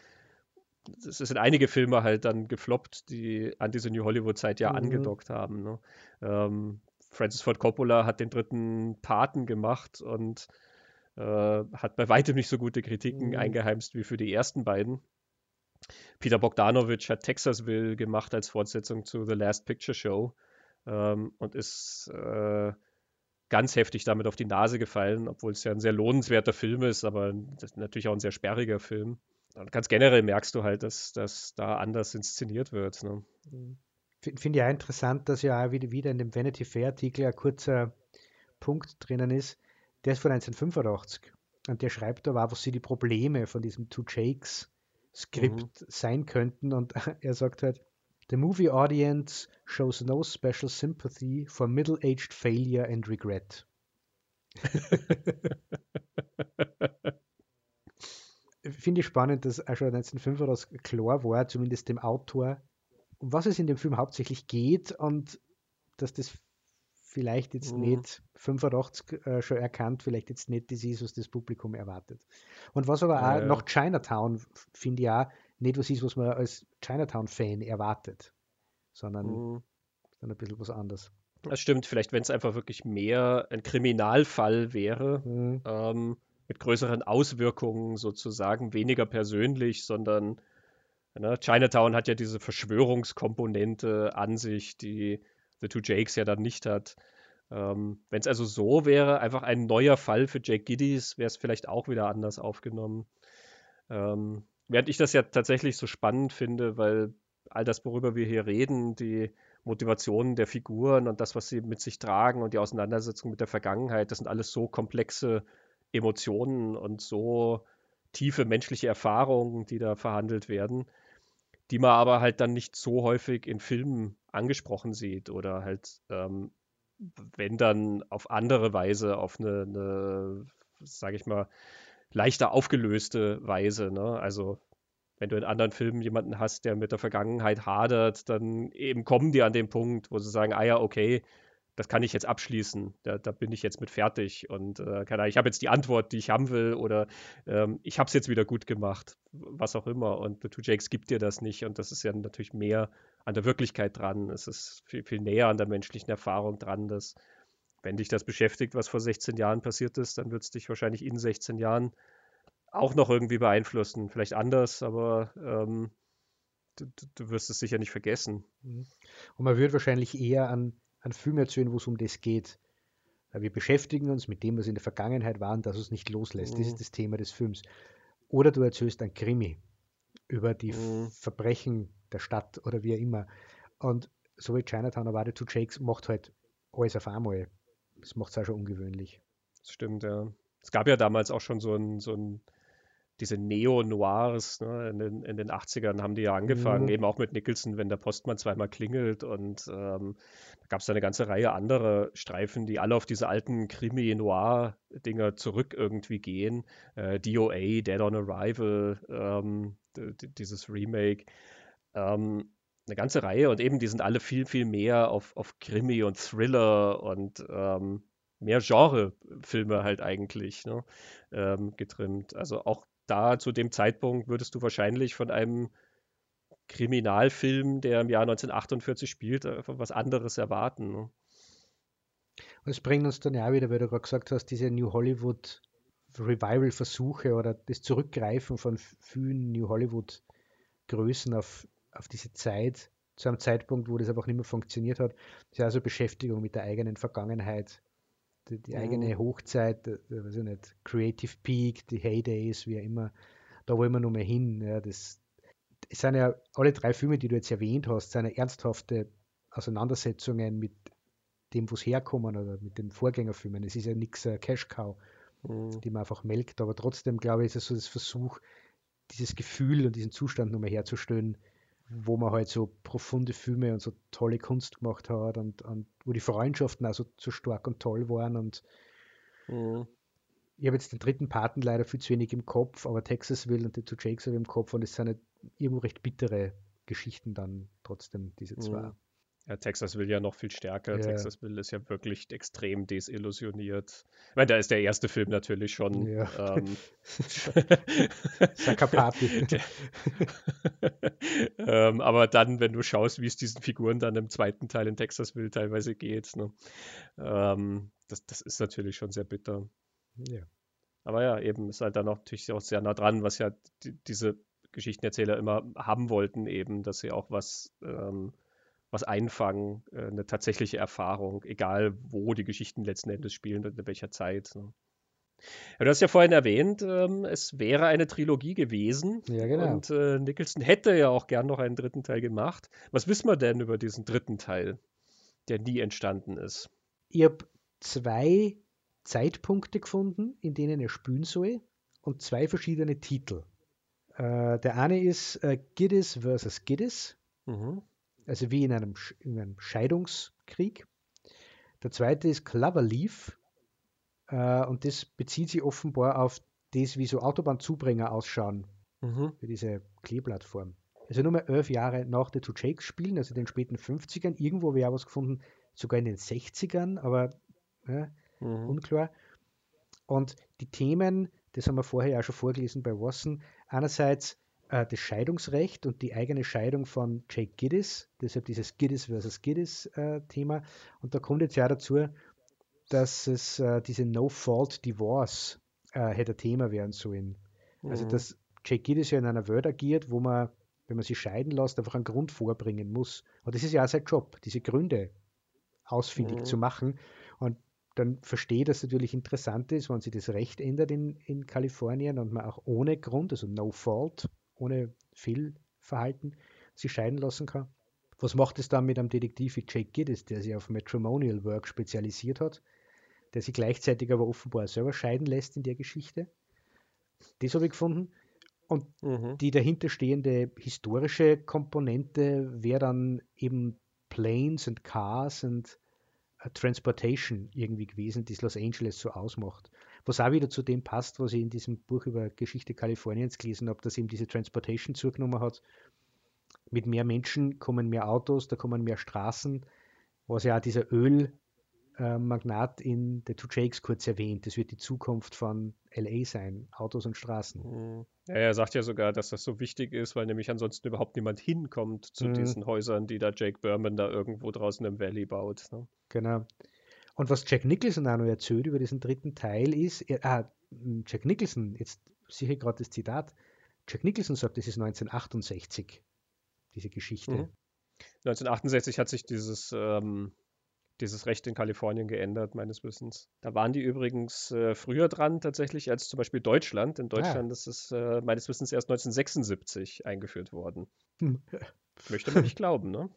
es sind einige Filme halt dann gefloppt, die an diese New Hollywood-Zeit ja mhm. angedockt haben. Ne? Ähm, Francis Ford Coppola hat den dritten Paten gemacht und äh, hat bei weitem nicht so gute Kritiken mhm. eingeheimst wie für die ersten beiden. Peter Bogdanovich hat Texasville gemacht als Fortsetzung zu The Last Picture Show ähm, und ist äh, ganz heftig damit auf die Nase gefallen, obwohl es ja ein sehr lohnenswerter Film ist, aber natürlich auch ein sehr sperriger Film. Und ganz generell merkst du halt, dass das da anders inszeniert wird. Ne? Finde ich auch interessant, dass ja auch wieder in dem Vanity Fair Artikel ein kurzer Punkt drinnen ist. Der ist von 1985 und der schreibt da, was sie die Probleme von diesem Two Jakes Skript mhm. sein könnten und (laughs) er sagt halt, The movie audience shows no special sympathy for middle-aged failure and regret. Finde ich spannend, dass auch schon 1985 klar war, zumindest dem Autor, um was es in dem Film hauptsächlich geht und dass das vielleicht jetzt mhm. nicht 85 äh, schon erkannt, vielleicht jetzt nicht das ist, was das Publikum erwartet. Und was aber ja, auch ja. nach Chinatown, finde ich auch, nicht was ist, was man als Chinatown-Fan erwartet, sondern mhm. dann ein bisschen was anderes. Das stimmt, vielleicht wenn es einfach wirklich mehr ein Kriminalfall wäre, mhm. ähm, mit größeren Auswirkungen sozusagen, weniger persönlich, sondern ne, Chinatown hat ja diese Verschwörungskomponente an sich, die The Two Jakes ja dann nicht hat. Ähm, wenn es also so wäre, einfach ein neuer Fall für Jake Giddies, wäre es vielleicht auch wieder anders aufgenommen. Ähm, während ich das ja tatsächlich so spannend finde, weil all das, worüber wir hier reden, die Motivationen der Figuren und das, was sie mit sich tragen und die Auseinandersetzung mit der Vergangenheit, das sind alles so komplexe Emotionen und so tiefe menschliche Erfahrungen, die da verhandelt werden, die man aber halt dann nicht so häufig in Filmen angesprochen sieht oder halt, ähm, wenn dann auf andere Weise, auf eine, eine sage ich mal, leichter aufgelöste Weise. Ne? Also wenn du in anderen Filmen jemanden hast, der mit der Vergangenheit hadert, dann eben kommen die an den Punkt, wo sie sagen, ah ja, okay, das kann ich jetzt abschließen, da, da bin ich jetzt mit fertig und äh, kann, ich habe jetzt die Antwort, die ich haben will oder ähm, ich habe es jetzt wieder gut gemacht, was auch immer. Und The Two Jakes gibt dir das nicht und das ist ja natürlich mehr an der Wirklichkeit dran. Es ist viel, viel näher an der menschlichen Erfahrung dran, dass wenn dich das beschäftigt, was vor 16 Jahren passiert ist, dann wird es dich wahrscheinlich in 16 Jahren auch noch irgendwie beeinflussen. Vielleicht anders, aber ähm, du, du, wirst es sicher nicht vergessen. Mhm. Und man würde wahrscheinlich eher an, an Filme erzählen, wo es um das geht. Wir beschäftigen uns mit dem, was in der Vergangenheit war und das uns nicht loslässt. Mhm. Das ist mhm. das Thema des Films. Oder du erzählst ein Krimi über die mhm. Verbrechen der Stadt oder wie auch immer. Und so wie Chinatown erwartet, Two Jakes macht halt alles auf einmal. Das macht es auch schon ungewöhnlich. Das stimmt, ja. Es gab ja damals auch schon so ein, so ein diese Neo-Noirs ne, in, den, in den 80ern haben die ja angefangen, mhm. eben auch mit Nicholson, wenn der Postmann zweimal klingelt. Und ähm, da gab es eine ganze Reihe anderer Streifen, die alle auf diese alten Krimi-Noir-Dinger zurück irgendwie gehen. Äh, DOA, Dead on Arrival, ähm, dieses Remake. Ähm, eine ganze Reihe und eben die sind alle viel, viel mehr auf, auf Krimi und Thriller und ähm, mehr Genre-Filme halt eigentlich ne, ähm, getrimmt. Also auch da zu dem Zeitpunkt würdest du wahrscheinlich von einem Kriminalfilm, der im Jahr 1948 spielt, einfach was anderes erwarten. Ne? Und bringt uns dann ja auch wieder, weil du gerade gesagt hast, diese New Hollywood Revival-Versuche oder das Zurückgreifen von vielen New Hollywood-Größen auf, auf diese Zeit, zu einem Zeitpunkt, wo das einfach nicht mehr funktioniert hat. Das ist ja also Beschäftigung mit der eigenen Vergangenheit die, die eigene mhm. Hochzeit, der, weiß ich nicht, Creative Peak, die Heydays, wie auch immer, da wollen wir noch mal hin. Ja, das, es sind ja alle drei Filme, die du jetzt erwähnt hast, sind ja ernsthafte Auseinandersetzungen mit dem, wo es herkommen oder mit den Vorgängerfilmen. Es ist ja nichts äh, Cash Cow, mhm. die man einfach melkt, aber trotzdem glaube ich, ist es so das Versuch, dieses Gefühl und diesen Zustand nochmal herzustellen, wo man halt so profunde Filme und so tolle Kunst gemacht hat und, und wo die Freundschaften also so stark und toll waren und mhm. ich habe jetzt den dritten Paten leider viel zu wenig im Kopf, aber Texasville und die Two Jakes habe ich im Kopf und es sind halt irgendwo recht bittere Geschichten dann trotzdem, diese zwei. Mhm. Ja, Texas will ja noch viel stärker. Ja. Texas will ist ja wirklich extrem desillusioniert. Ich meine, da ist der erste Film natürlich schon. Ja. Ähm, (laughs) (laughs) (laughs) ähm, aber dann, wenn du schaust, wie es diesen Figuren dann im zweiten Teil in Texas will teilweise geht, ne? ähm, das, das ist natürlich schon sehr bitter. Ja. Aber ja, eben ist halt dann auch natürlich auch sehr nah dran, was ja die, diese Geschichtenerzähler immer haben wollten, eben, dass sie auch was ähm, was einfangen, äh, eine tatsächliche Erfahrung, egal wo die Geschichten letzten Endes spielen und in welcher Zeit. Ne? Ja, du hast ja vorhin erwähnt, ähm, es wäre eine Trilogie gewesen. Ja, genau. Und äh, Nicholson hätte ja auch gern noch einen dritten Teil gemacht. Was wissen wir denn über diesen dritten Teil, der nie entstanden ist? Ich habe zwei Zeitpunkte gefunden, in denen er spielen soll und zwei verschiedene Titel. Äh, der eine ist äh, Giddis versus Giddis, Mhm. Also wie in einem, in einem Scheidungskrieg. Der zweite ist Cloverleaf äh, und das bezieht sich offenbar auf das, wie so Autobahnzubringer ausschauen Mhm. für diese Kleeplattform. Also nur mal elf Jahre nach The Two Jakes spielen, also den späten 50ern. Irgendwo habe ich auch was gefunden, sogar in den 60ern, aber ja, Mhm. unklar. Und die Themen, das haben wir vorher ja schon vorgelesen bei Watson, einerseits äh, das Scheidungsrecht und die eigene Scheidung von Jake Giddis, deshalb dieses Giddis versus Giddis äh, Thema. Und da kommt jetzt ja dazu, dass es äh, diese No-Fault Divorce äh, hätte Thema werden sollen. Also Mhm. dass Jake Giddis ja in einer Welt agiert, wo man, wenn man sich scheiden lässt, einfach einen Grund vorbringen muss. Und das ist ja auch sein Job, diese Gründe ausfindig Mhm. zu machen. Und dann verstehe, dass es natürlich interessant ist, wenn sich das Recht ändert in, in Kalifornien und man auch ohne Grund, also no fault, ohne Fehlverhalten, sich scheiden lassen kann. Was macht es dann mit einem Detektiv wie Jake Giddis, der sich auf Matrimonial Work spezialisiert hat, der sich gleichzeitig aber offenbar selber scheiden lässt in der Geschichte? Das habe ich gefunden. Und Mhm. die dahinterstehende historische Komponente wäre dann eben Planes und Cars und äh, Transportation irgendwie gewesen, das Los Angeles so ausmacht. Was auch wieder zu dem passt, was ich in diesem Buch über Geschichte Kaliforniens gelesen habe, dass eben diese Transportation zugenommen hat. Mit mehr Menschen kommen mehr Autos, da kommen mehr Straßen, was ja auch dieser Ölmagnat in The Two Jakes kurz erwähnt. Das wird die Zukunft von LA sein, Autos und Straßen. Mhm. Ja, er sagt ja sogar, dass das so wichtig ist, weil nämlich ansonsten überhaupt niemand hinkommt zu Mhm. diesen Häusern, die da Jake Berman da irgendwo draußen im Valley baut. Ne? Genau. Und was Jack Nicholson auch noch erzählt über diesen dritten Teil ist, er, ah, Jack Nicholson, jetzt sehe ich gerade das Zitat, Jack Nicholson sagt, das ist 1968, diese Geschichte. Mhm. 1968 hat sich dieses, ähm, dieses Recht in Kalifornien geändert, meines Wissens. Da waren die übrigens äh, früher dran tatsächlich als zum Beispiel Deutschland. In Deutschland ist es äh, meines Wissens erst 1976 eingeführt worden. Hm. Möchte man nicht glauben, ne?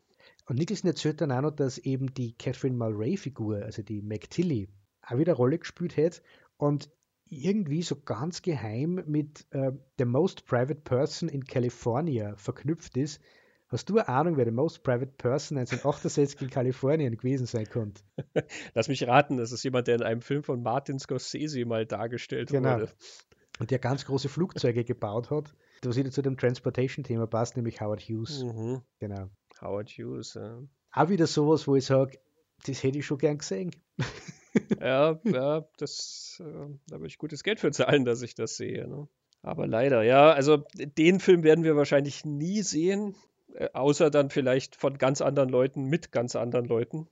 Und Nicholson erzählt dann auch noch, dass eben die Catherine Mulray-Figur, also die Mac Tilly, auch wieder eine Rolle gespielt hat und irgendwie so ganz geheim mit äh, The Most Private Person in California verknüpft ist. Hast du eine Ahnung, wer der Most Private Person 1968 in Kalifornien gewesen sein konnte? (laughs) Lass mich raten, das ist jemand, der in einem Film von Martin Scorsese mal dargestellt Genau. wurde. Und der ganz große Flugzeuge gebaut hat, was wieder zu dem Transportation-Thema passt, nämlich Howard Hughes. Mhm. Genau. Howard Hughes, ja. Auch wieder sowas, wo ich sage, das hätte ich schon gern gesehen. (laughs) Ja, ja, das, äh, da würde ich gutes Geld für zahlen, dass ich das sehe. Ne? Aber leider, ja, also den Film werden wir wahrscheinlich nie sehen, äh, außer dann vielleicht von ganz anderen Leuten mit ganz anderen Leuten,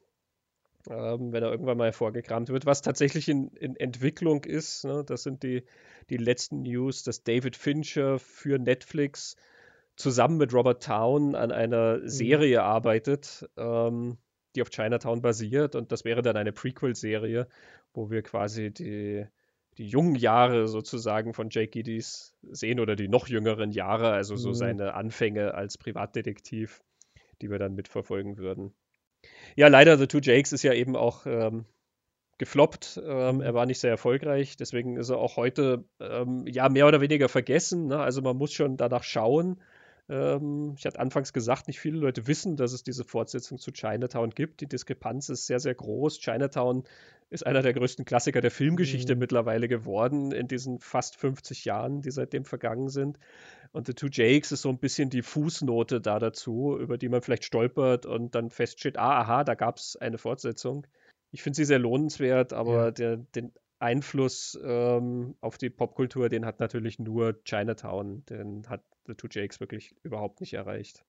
ähm, wenn er irgendwann mal hervorgekramt wird. Was tatsächlich in, in Entwicklung ist, ne? das sind die, die letzten News, dass David Fincher für Netflix zusammen mit Robert Town an einer Serie arbeitet, ähm, die auf Chinatown basiert. Und das wäre dann eine Prequel-Serie, wo wir quasi die, die jungen Jahre sozusagen von Jake Giddys sehen oder die noch jüngeren Jahre, also so Mhm. seine Anfänge als Privatdetektiv, die wir dann mitverfolgen würden. Ja, leider, The Two Jakes ist ja eben auch ähm, gefloppt. Ähm, er war nicht sehr erfolgreich, deswegen ist er auch heute ähm, ja mehr oder weniger vergessen. Ne? Also man muss schon danach schauen. Ähm, ich hatte anfangs gesagt, nicht viele Leute wissen, dass es diese Fortsetzung zu Chinatown gibt. Die Diskrepanz ist sehr, sehr groß. Chinatown ist einer der größten Klassiker der Filmgeschichte Mhm. mittlerweile geworden in diesen fast 50 Jahren, die seitdem vergangen sind. Und The Two Jakes ist so ein bisschen die Fußnote da dazu, über die man vielleicht stolpert und dann feststeht, ah, aha, da gab es eine Fortsetzung. Ich finde sie sehr lohnenswert, aber Ja. der, den Einfluss ähm, auf die Popkultur, den hat natürlich nur Chinatown. Den hat The Two Jakes wirklich überhaupt nicht erreicht.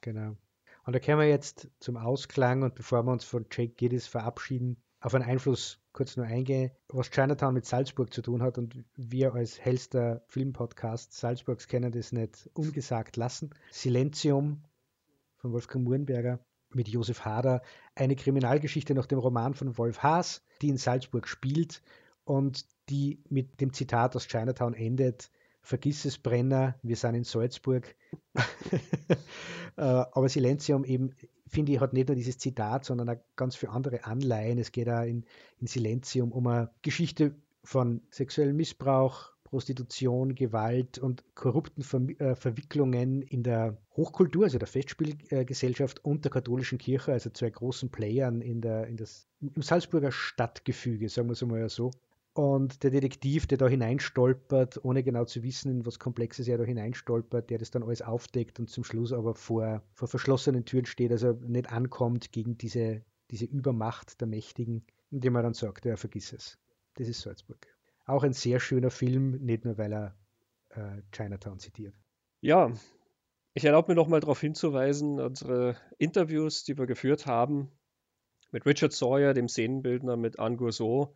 Genau. Und da können wir jetzt zum Ausklang und bevor wir uns von Jake Giddis verabschieden, auf einen Einfluss kurz nur eingehen, was Chinatown mit Salzburg zu tun hat und wir als hellster Filmpodcast Salzburgs können das nicht ungesagt lassen. Silentium von Wolfgang Murenberger mit Josef Hader eine Kriminalgeschichte nach dem Roman von Wolf Haas, die in Salzburg spielt und die mit dem Zitat aus Chinatown endet, vergiss es Brenner, wir sind in Salzburg. (laughs) Äh, aber Silenzium eben, finde ich, hat nicht nur dieses Zitat, sondern auch ganz viele andere Anleihen. Es geht auch in, in Silenzium um eine Geschichte von sexuellem Missbrauch, Prostitution, Gewalt und korrupten Ver äh, Verwicklungen in der Hochkultur, also der Festspielgesellschaft und der katholischen Kirche, also zwei großen Playern in der, in das, im Salzburger Stadtgefüge, sagen wir es mal so. Und der Detektiv, der da hineinstolpert, ohne genau zu wissen, in was Komplexes er da hineinstolpert, der das dann alles aufdeckt und zum Schluss aber vor, vor verschlossenen Türen steht, also nicht ankommt gegen diese, diese Übermacht der Mächtigen, indem er dann sagt, ja, vergiss es. Das ist Salzburg. Auch ein sehr schöner Film, nicht nur weil er äh, Chinatown zitiert. Ja, ich erlaube mir nochmal darauf hinzuweisen, unsere Interviews, die wir geführt haben, mit Richard Sawyer, dem Szenenbildner, mit Anne Gourceau,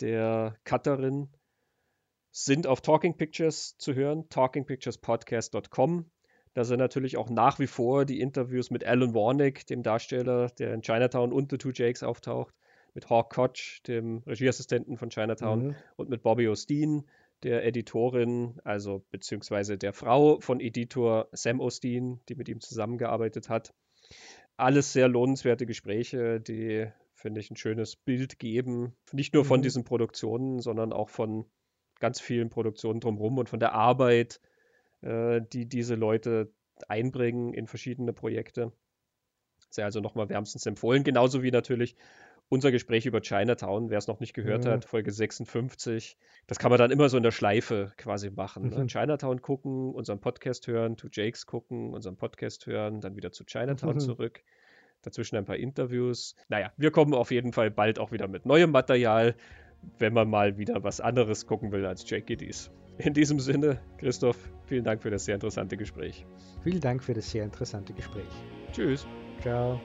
der Cutterin sind auf Talking Pictures zu hören, talkingpicturespodcast.com. Da sind natürlich auch nach wie vor die Interviews mit Alan Warnick, dem Darsteller, der in Chinatown und The Two Jakes auftaucht, mit Hawk Koch, dem Regieassistenten von Chinatown, mhm. und mit Bobby Osteen, der Editorin, also beziehungsweise der Frau von Editor Sam Osteen, die mit ihm zusammengearbeitet hat. Alles sehr lohnenswerte Gespräche, die finde ich, ein schönes Bild geben. Nicht nur von mhm. diesen Produktionen, sondern auch von ganz vielen Produktionen drumherum und von der Arbeit, äh, die diese Leute einbringen in verschiedene Projekte. Sehr also nochmal wärmstens empfohlen. Genauso wie natürlich unser Gespräch über Chinatown, wer es noch nicht gehört mhm. hat, Folge 56. Das kann man dann immer so in der Schleife quasi machen. Ne? Mhm. Chinatown gucken, unseren Podcast hören, To Jakes gucken, unseren Podcast hören, dann wieder zu Chinatown mhm. zurück dazwischen ein paar Interviews. Naja, wir kommen auf jeden Fall bald auch wieder mit neuem Material, wenn man mal wieder was anderes gucken will als Jake Giddies. In diesem Sinne, Christoph, vielen Dank für das sehr interessante Gespräch. Vielen Dank für das sehr interessante Gespräch. Tschüss. Ciao.